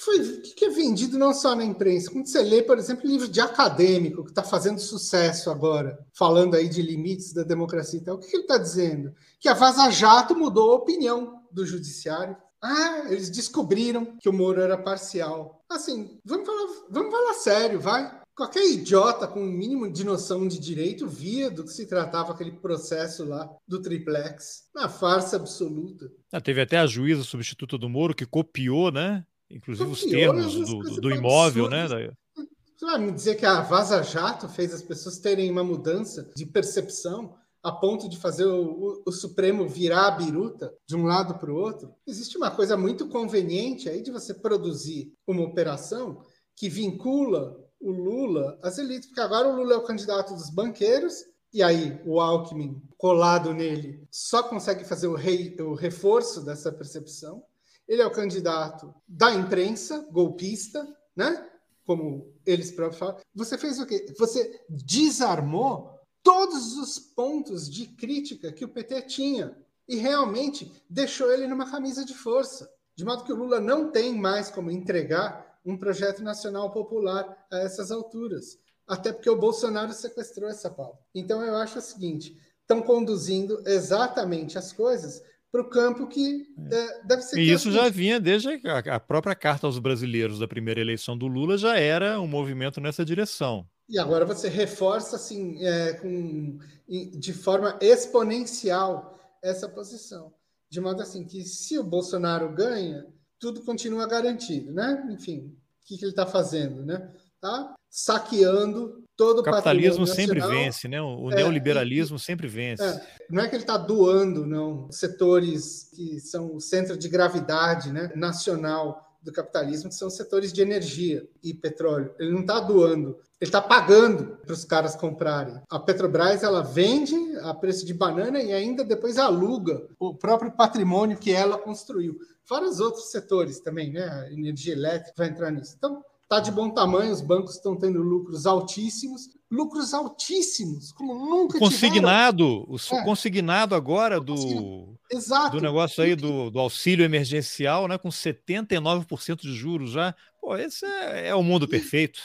Foi, o que é vendido não só na imprensa? Quando você lê, por exemplo, livro de acadêmico que está fazendo sucesso agora, falando aí de limites da democracia e tal, o que ele está dizendo? Que a Vaza Jato mudou a opinião do judiciário. Ah, eles descobriram que o Moro era parcial. Assim, vamos falar, vamos falar sério, vai. Qualquer idiota com um mínimo de noção de direito via do que se tratava aquele processo lá do triplex. Uma farsa absoluta. Ah, teve até a juíza substituta do Moro que copiou, né? Inclusive os termos do, do, do imóvel, né? Você vai me dizer que a Vaza Jato fez as pessoas terem uma mudança de percepção a ponto de fazer o, o, o Supremo virar a biruta de um lado para o outro? Existe uma coisa muito conveniente aí de você produzir uma operação que vincula o Lula às elites, porque agora o Lula é o candidato dos banqueiros, e aí o Alckmin, colado nele, só consegue fazer o, rei, o reforço dessa percepção ele é o candidato da imprensa, golpista, né? Como eles próprios falam. Você fez o quê? Você desarmou todos os pontos de crítica que o PT tinha e realmente deixou ele numa camisa de força, de modo que o Lula não tem mais como entregar um projeto nacional popular a essas alturas, até porque o Bolsonaro sequestrou essa pauta. Então eu acho o seguinte: estão conduzindo exatamente as coisas para o campo que é, deve ser. E isso já vinha desde a, a, própria carta aos brasileiros da primeira eleição do Lula já era um movimento nessa direção. E agora você reforça assim é, com, de forma exponencial essa posição, de modo assim que se o Bolsonaro ganha, tudo continua garantido, né? Enfim, o que, que ele está fazendo, né? Tá saqueando todo o capitalismo sempre vence, né? O é, neoliberalismo sempre vence. É, não é que ele está doando, não, setores que são o centro de gravidade, né, nacional do capitalismo, que são setores de energia e petróleo. Ele não está doando, ele está pagando para os caras comprarem. A Petrobras ela vende a preço de banana e ainda depois aluga o próprio patrimônio que ela construiu. Vários outros setores também, né? A energia elétrica vai entrar nisso. Então, Está de bom tamanho, os bancos estão tendo lucros altíssimos, lucros altíssimos, como nunca consignado, tiveram. O é. consignado agora do, Exato. do negócio aí do, do auxílio emergencial, né, com 79% de juros já. Pô, esse é, é o mundo perfeito.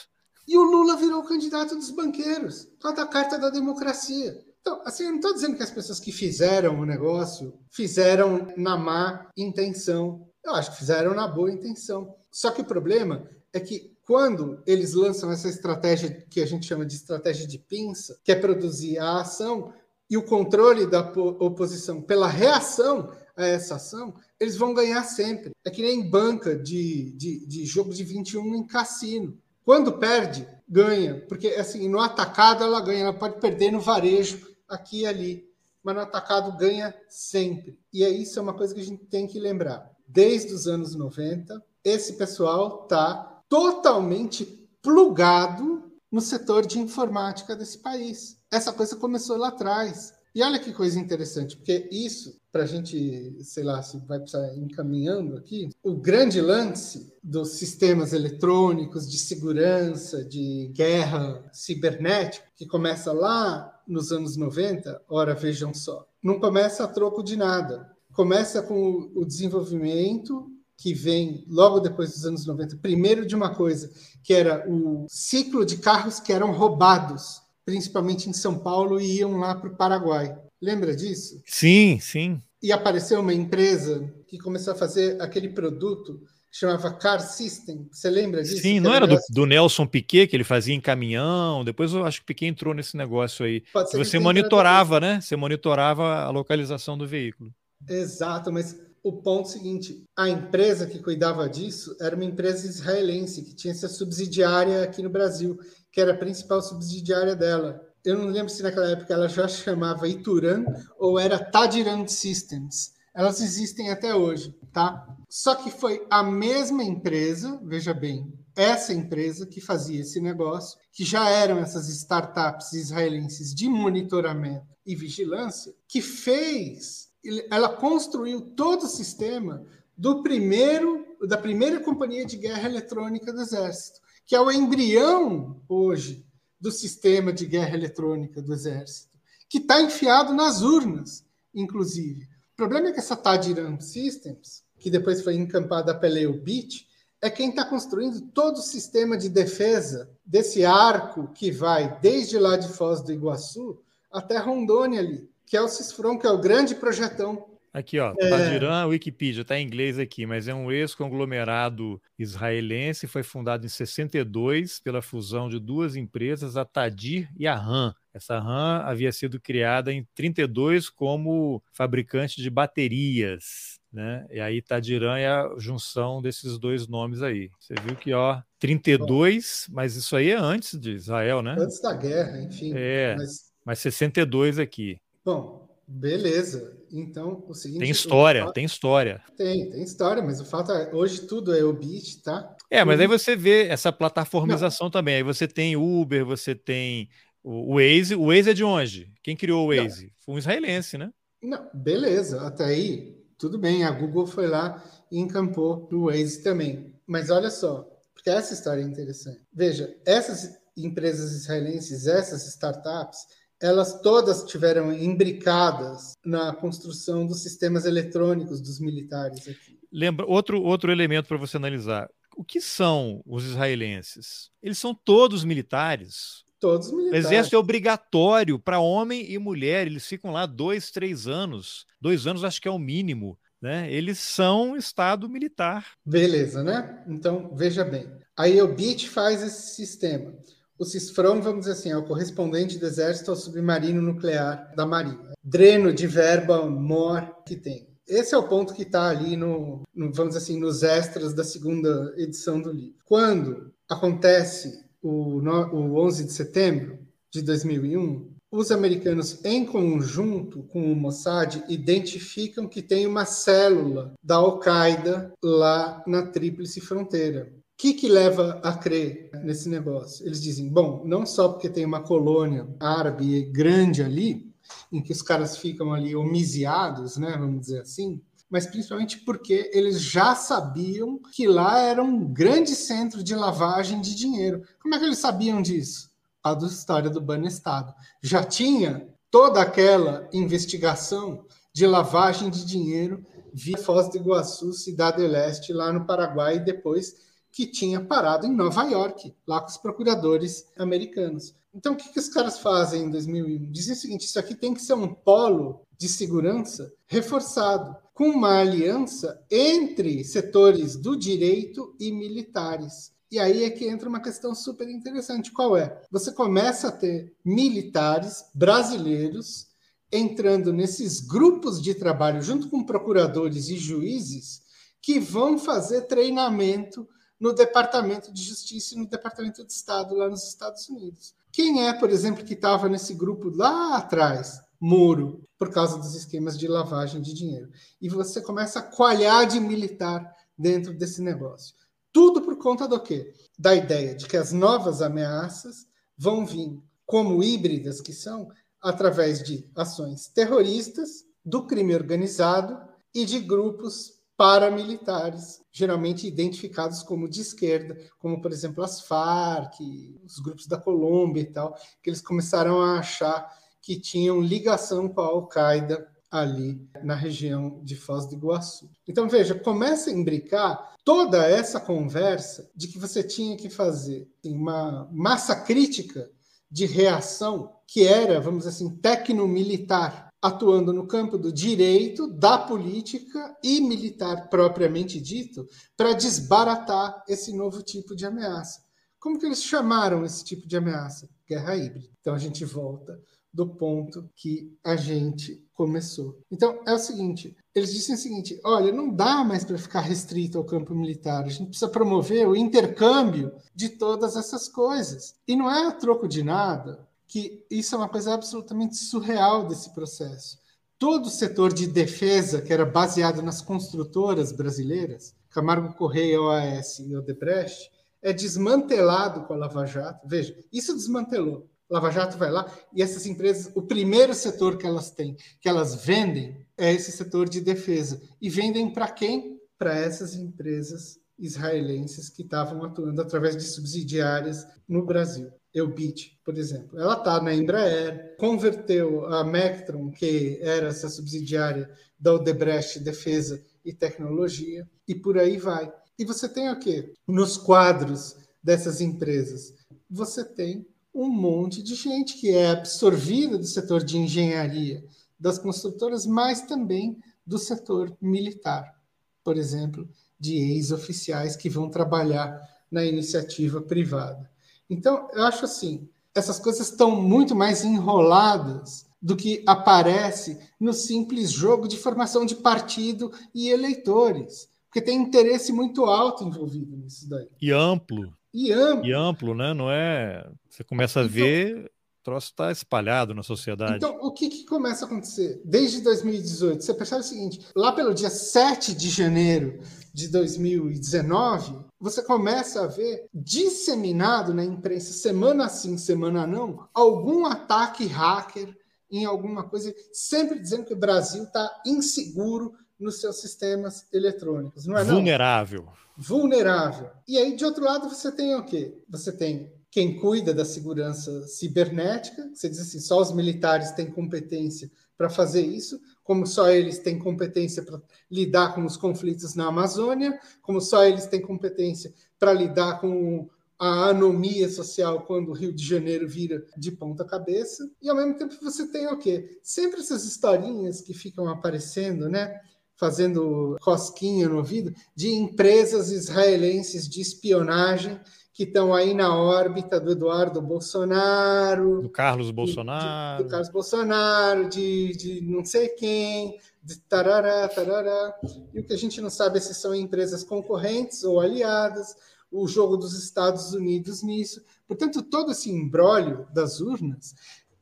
E o Lula virou o candidato dos banqueiros, toda a carta da democracia. Então, assim, eu não estou dizendo que as pessoas que fizeram o negócio fizeram na má intenção. Eu acho que fizeram na boa intenção. Só que o problema é que quando eles lançam essa estratégia que a gente chama de estratégia de pinça, que é produzir a ação e o controle da oposição pela reação a essa ação, eles vão ganhar sempre. É que nem banca de, de, de jogo de 21 em cassino. Quando perde, ganha. Porque assim, no atacado ela ganha, ela pode perder no varejo aqui e ali. Mas no atacado ganha sempre. E é isso é uma coisa que a gente tem que lembrar. Desde os anos 90, esse pessoal está totalmente plugado no setor de informática desse país. Essa coisa começou lá atrás. E olha que coisa interessante, porque isso, para a gente, sei lá, se vai precisar encaminhando aqui, o grande lance dos sistemas eletrônicos, de segurança, de guerra cibernética, que começa lá nos anos 90, ora vejam só, não começa a troco de nada. Começa com o desenvolvimento que vem logo depois dos anos 90, primeiro de uma coisa, que era o ciclo de carros que eram roubados principalmente em São Paulo, e iam lá para o Paraguai. Lembra disso? Sim, sim. E apareceu uma empresa que começou a fazer aquele produto que chamava Car System. Você lembra disso? Sim, não era, do, do, Nelson Piquet que ele fazia em caminhão. Depois eu acho que Piquet entrou nesse negócio aí. Você monitorava, né? Você monitorava a localização do veículo. Exato, mas o ponto seguinte: a empresa que cuidava disso era uma empresa israelense que tinha essa subsidiária aqui no Brasil que era a principal subsidiária dela. Eu não lembro se naquela época ela já chamava Ituran ou era Tadiran Systems. Elas existem até hoje, tá? Só que foi a mesma empresa, veja bem, essa empresa que fazia esse negócio, que já eram essas startups israelenses de monitoramento e vigilância, que fez, ela construiu todo o sistema do primeiro da primeira companhia de guerra eletrônica do exército que é o embrião hoje do sistema de guerra eletrônica do Exército, que está enfiado nas urnas, inclusive. O problema é que essa Tadiram Systems, que depois foi encampada pela EUBIT, é quem está construindo todo o sistema de defesa desse arco que vai desde lá de Foz do Iguaçu até Rondônia ali, que é o Cisfron, que é o grande projetão Aqui, ó, é... Tadiran, Wikipedia, está em inglês aqui, mas é um ex-conglomerado israelense, foi fundado em 62 pela fusão de duas empresas, a Tadir e a RAM. Essa RAM havia sido criada em 32 como fabricante de baterias, né? E aí Tadiran é a junção desses dois nomes aí. Você viu que, ó, 32, Bom, mas isso aí é antes de Israel, né? Antes da guerra, enfim. É, mas, mas 62 aqui. Bom, beleza. Então, o seguinte. Tem história, fato... tem história. Tem, tem história, mas o fato é, hoje tudo é o Bit, tá? É, mas aí você vê essa plataformização Não. também. Aí você tem Uber, você tem o Waze. O Waze é de onde? Quem criou o Waze? Não. Foi um israelense, né? Não, beleza, até aí, tudo bem. A Google foi lá e encampou no Waze também. Mas olha só, porque essa história é interessante. Veja, essas empresas israelenses, essas startups, elas todas tiveram imbricadas na construção dos sistemas eletrônicos dos militares aqui. Lembra outro outro elemento para você analisar. O que são os israelenses? Eles são todos militares. Todos militares. O exército é obrigatório para homem e mulher. Eles ficam lá dois, três anos. Dois anos acho que é o mínimo. Né? Eles são Estado militar. Beleza, né? Então, veja bem. A EOBIT faz esse sistema. O CISFROM, vamos dizer assim, é o correspondente do Exército ao submarino nuclear da Marinha. Dreno de verba mor que tem. Esse é o ponto que está ali no, no, vamos dizer assim, nos extras da segunda edição do livro. Quando acontece o, o 11 de setembro de 2001, os americanos, em conjunto com o Mossad, identificam que tem uma célula da Al-Qaeda lá na Tríplice Fronteira que, que leva a crer nesse negócio? Eles dizem, bom, não só porque tem uma colônia árabe grande ali, em que os caras ficam ali homiciados, né, vamos dizer assim, mas principalmente porque eles já sabiam que lá era um grande centro de lavagem de dinheiro. Como é que eles sabiam disso? A do história do Banestado. Já tinha toda aquela investigação de lavagem de dinheiro via Foz do Iguaçu, Cidade Leste, lá no Paraguai, e depois que tinha parado em Nova York, lá com os procuradores americanos. Então, o que, que os caras fazem em 2001? Dizem o seguinte: isso aqui tem que ser um polo de segurança reforçado, com uma aliança entre setores do direito e militares. E aí é que entra uma questão super interessante. Qual é? Você começa a ter militares brasileiros entrando nesses grupos de trabalho, junto com procuradores e juízes, que vão fazer treinamento no Departamento de Justiça e no Departamento de Estado lá nos Estados Unidos. Quem é, por exemplo, que estava nesse grupo lá atrás? Moro, por causa dos esquemas de lavagem de dinheiro. E você começa a coalhar de militar dentro desse negócio. Tudo por conta do quê? Da ideia de que as novas ameaças vão vir como híbridas que são, através de ações terroristas, do crime organizado e de grupos paramilitares, geralmente identificados como de esquerda, como por exemplo as Farc, os grupos da Colômbia e tal, que eles começaram a achar que tinham ligação com a Al-Qaeda ali na região de Foz do Iguaçu. Então veja, começa a imbricar toda essa conversa de que você tinha que fazer uma massa crítica de reação que era, vamos dizer assim, tecno-militar, atuando no campo do direito, da política e militar propriamente dito, para desbaratar esse novo tipo de ameaça. Como que eles chamaram esse tipo de ameaça? Guerra híbrida. Então a gente volta do ponto que a gente começou. Então é o seguinte, eles dizem o seguinte: olha, não dá mais para ficar restrito ao campo militar. A gente precisa promover o intercâmbio de todas essas coisas. E não é a troco de nada que isso é uma coisa absolutamente surreal desse processo. Todo o setor de defesa, que era baseado nas construtoras brasileiras, Camargo Correia, OAS e Odebrecht, é desmantelado com a Lava Jato. Veja, isso desmantelou. Lava Jato vai lá e essas empresas, o primeiro setor que elas têm, que elas vendem, é esse setor de defesa. E vendem para quem? Para essas empresas israelenses que estavam atuando através de subsidiárias no Brasil. Eubit, por exemplo. Ela está na Embraer, converteu a Mectron, que era essa subsidiária da Odebrecht Defesa e Tecnologia, e por aí vai. E você tem o quê? Nos quadros dessas empresas, você tem um monte de gente que é absorvida do setor de engenharia das construtoras, mas também do setor militar, por exemplo, de ex-oficiais que vão trabalhar na iniciativa privada. Então, eu acho assim, essas coisas estão muito mais enroladas do que aparece no simples jogo de formação de partido e eleitores, porque tem interesse muito alto envolvido nisso daí. E amplo. E amplo. E amplo, né? Não é. Você começa a então, ver, o troço está espalhado na sociedade. Então, o que, que começa a acontecer? Desde 2018, você percebe o seguinte: lá pelo dia 7 de janeiro de 2019, você começa a ver disseminado na imprensa, semana sim, semana não, algum ataque hacker em alguma coisa, sempre dizendo que o Brasil está inseguro nos seus sistemas eletrônicos. Não é Vulnerável. Não? Vulnerável. E aí, de outro lado, você tem o quê? Você tem quem cuida da segurança cibernética, você diz assim, só os militares têm competência para fazer isso, como só eles têm competência para lidar com os conflitos na Amazônia, como só eles têm competência para lidar com a anomia social quando o Rio de Janeiro vira de ponta cabeça. E ao mesmo tempo você tem o quê? Sempre essas historinhas que ficam aparecendo, né? Fazendo cosquinha no ouvido, de empresas israelenses de espionagem que estão aí na órbita do Eduardo Bolsonaro, do Carlos Bolsonaro, de, do Carlos Bolsonaro, de, de não sei quem, de tarará, tarará. E o que a gente não sabe é se são empresas concorrentes ou aliadas, o jogo dos Estados Unidos nisso. Portanto, todo esse embrólio das urnas,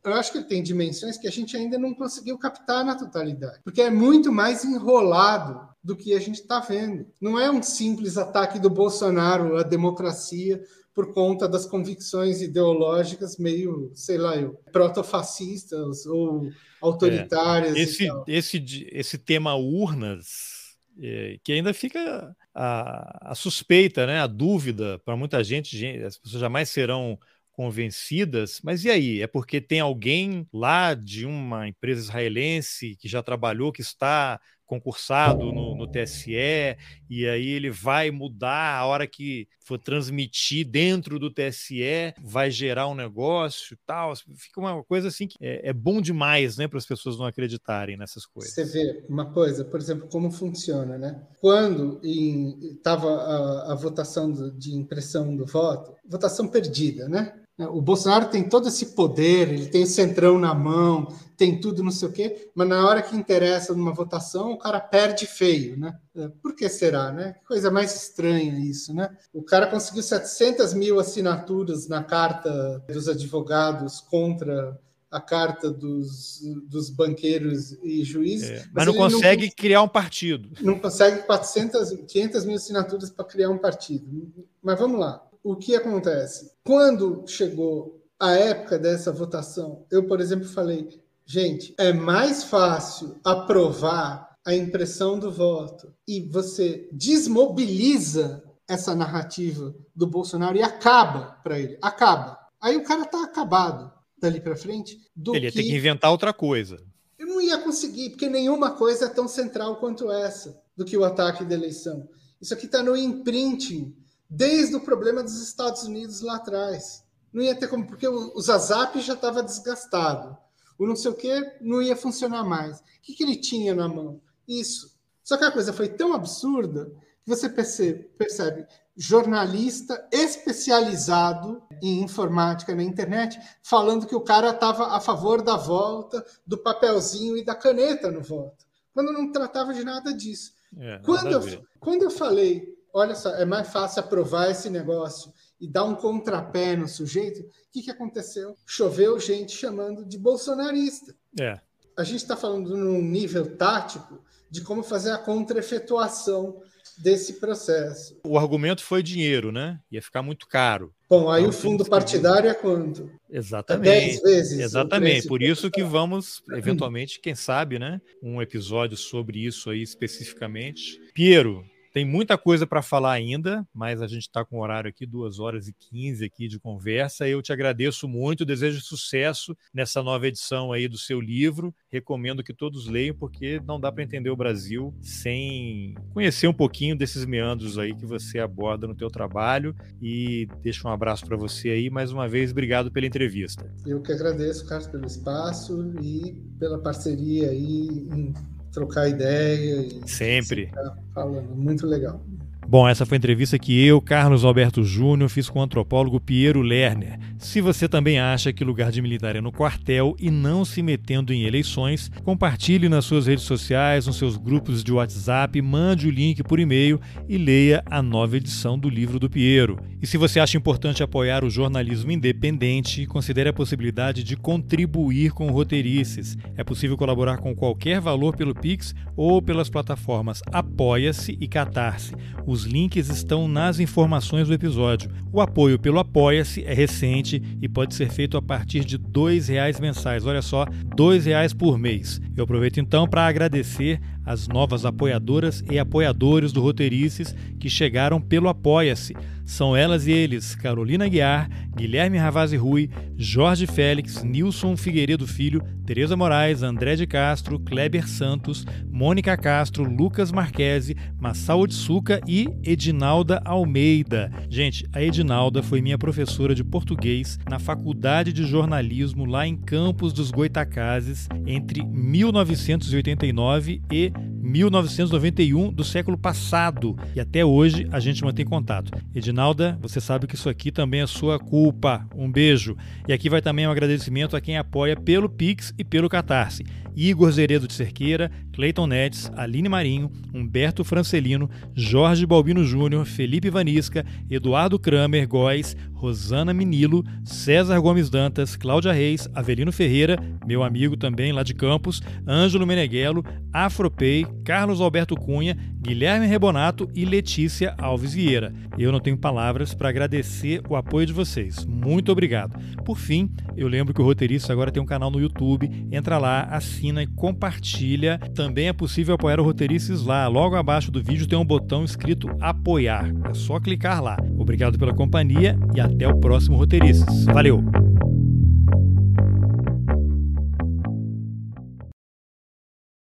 eu acho que ele tem dimensões que a gente ainda não conseguiu captar na totalidade, porque é muito mais enrolado do que a gente está vendo. Não é um simples ataque do Bolsonaro à democracia por conta das convicções ideológicas meio, sei lá, protofascistas ou autoritárias. É, esse, esse, esse tema urnas, é, que ainda fica a, a, suspeita, né, a dúvida para muita gente, gente, as pessoas jamais serão convencidas, mas e aí? É porque tem alguém lá de uma empresa israelense que já trabalhou, que está concursado no, no, TSE, e aí ele vai mudar a hora que for transmitir dentro do TSE, vai gerar um negócio e tal. Fica uma coisa assim que é, é bom demais, né, para as pessoas não acreditarem nessas coisas. Você vê uma coisa, por exemplo, como funciona, né? Quando estava a, a, votação do, de impressão do voto, votação perdida, né? Né? O Bolsonaro tem todo esse poder, ele tem o centrão na mão, tem tudo, não sei o quê, mas na hora que interessa numa votação, o cara perde feio, né? É, por que será, né? Que coisa mais estranha isso, né? O cara conseguiu 700 mil assinaturas na carta dos advogados contra a carta dos, dos banqueiros e juízes. É, mas, mas, não consegue não, criar um partido. Não consegue 400, 500 mil assinaturas para criar um partido. Mas vamos lá. O que acontece? Quando chegou a época dessa votação, eu, por exemplo, falei: gente, é mais fácil aprovar a impressão do voto e você desmobiliza essa narrativa do Bolsonaro e acaba para ele. Acaba. Aí o cara está acabado dali para frente. Ele ia que... ter que inventar outra coisa. Eu não ia conseguir, porque nenhuma coisa é tão central quanto essa, do que o ataque da eleição. Isso aqui está no imprinting, desde o problema dos Estados Unidos lá atrás. Não ia ter como, porque o Zazap já estava desgastado. O não sei o que não ia funcionar mais. O que, que ele tinha na mão? Isso. Só que a coisa foi tão absurda que você percebe, percebe jornalista especializado em informática na internet falando que o cara estava a favor da volta do papelzinho e da caneta no voto, quando não tratava de nada disso. É, quando, eu, quando eu falei, olha só, é mais fácil aprovar esse negócio e dar um contrapé no sujeito, o que, que aconteceu? Choveu gente chamando de bolsonarista. É. A gente está falando num nível tático de como fazer a contra-efetuação desse processo. O argumento foi dinheiro, né? Ia ficar muito caro. Bom, aí então, o fundo partidário é quanto? Exatamente. É dez vezes. Exatamente. Por isso que vamos, eventualmente, quem sabe, né? Um episódio sobre isso aí especificamente. Piero, tem muita coisa para falar ainda, mas a gente está com o horário aqui, duas horas e quinze aqui de conversa. Eu te agradeço muito, desejo sucesso nessa nova edição aí do seu livro. Recomendo que todos leiam, porque não dá para entender o Brasil sem conhecer um pouquinho desses meandros aí que você aborda no teu trabalho. E deixo um abraço para você aí. Mais uma vez, obrigado pela entrevista. Eu que agradeço, Carlos, pelo espaço e pela parceria aí em trocar ideia. E Sempre. Falando, muito legal. Bom, essa foi a entrevista que eu, Carlos Alberto Júnior, fiz com o antropólogo Piero Lerner. Se você também acha que lugar de militar é no quartel e não se metendo em eleições, compartilhe nas suas redes sociais, nos seus grupos de WhatsApp, mande o link por e-mail e leia a nova edição do livro do Piero. E se você acha importante apoiar o jornalismo independente, considere a possibilidade de contribuir com roteirices. É possível colaborar com qualquer valor pelo Pix ou pelas plataformas Apoia-se e Catarse. Os links estão nas informações do episódio. O apoio pelo Apoia-se é recente e pode ser feito a partir de R$ reais mensais. Olha só, R$ reais por mês. Eu aproveito então para agradecer as novas apoiadoras e apoiadores do Roteirices que chegaram pelo Apoia-se. São elas e eles: Carolina Guiar, Guilherme Ravazzi Rui, Jorge Félix, Nilson Figueiredo Filho, Tereza Moraes, André de Castro, Kleber Santos, Mônica Castro, Lucas Marquesi, Massal Otsuka e Edinalda Almeida. Gente, a Edinalda foi minha professora de português na Faculdade de Jornalismo lá em Campos dos Goitacazes entre 1989 e 1991 do século passado e até hoje a gente mantém contato. Edinalda, você sabe que isso aqui também é sua culpa. Um beijo. E aqui vai também um agradecimento a quem apoia pelo Pix e pelo Catarse. Igor Zeredo de Cerqueira, Cleiton Nedes, Aline Marinho, Humberto Francelino, Jorge Balbino Júnior, Felipe Vanisca, Eduardo Kramer Góes, Rosana Minilo, César Gomes Dantas, Cláudia Reis, Avelino Ferreira, meu amigo também lá de Campos, Ângelo Meneghello, Afropei, Carlos Alberto Cunha, Guilherme Rebonato e Letícia Alves Vieira. Eu não tenho palavras para agradecer o apoio de vocês. Muito obrigado. Por fim, eu lembro que o Roteirista agora tem um canal no YouTube. Entra lá, assina e compartilha. Também é possível apoiar o Roteiristas lá. Logo abaixo do vídeo tem um botão escrito apoiar. É só clicar lá. Obrigado pela companhia e até o próximo Roteiristas. Valeu!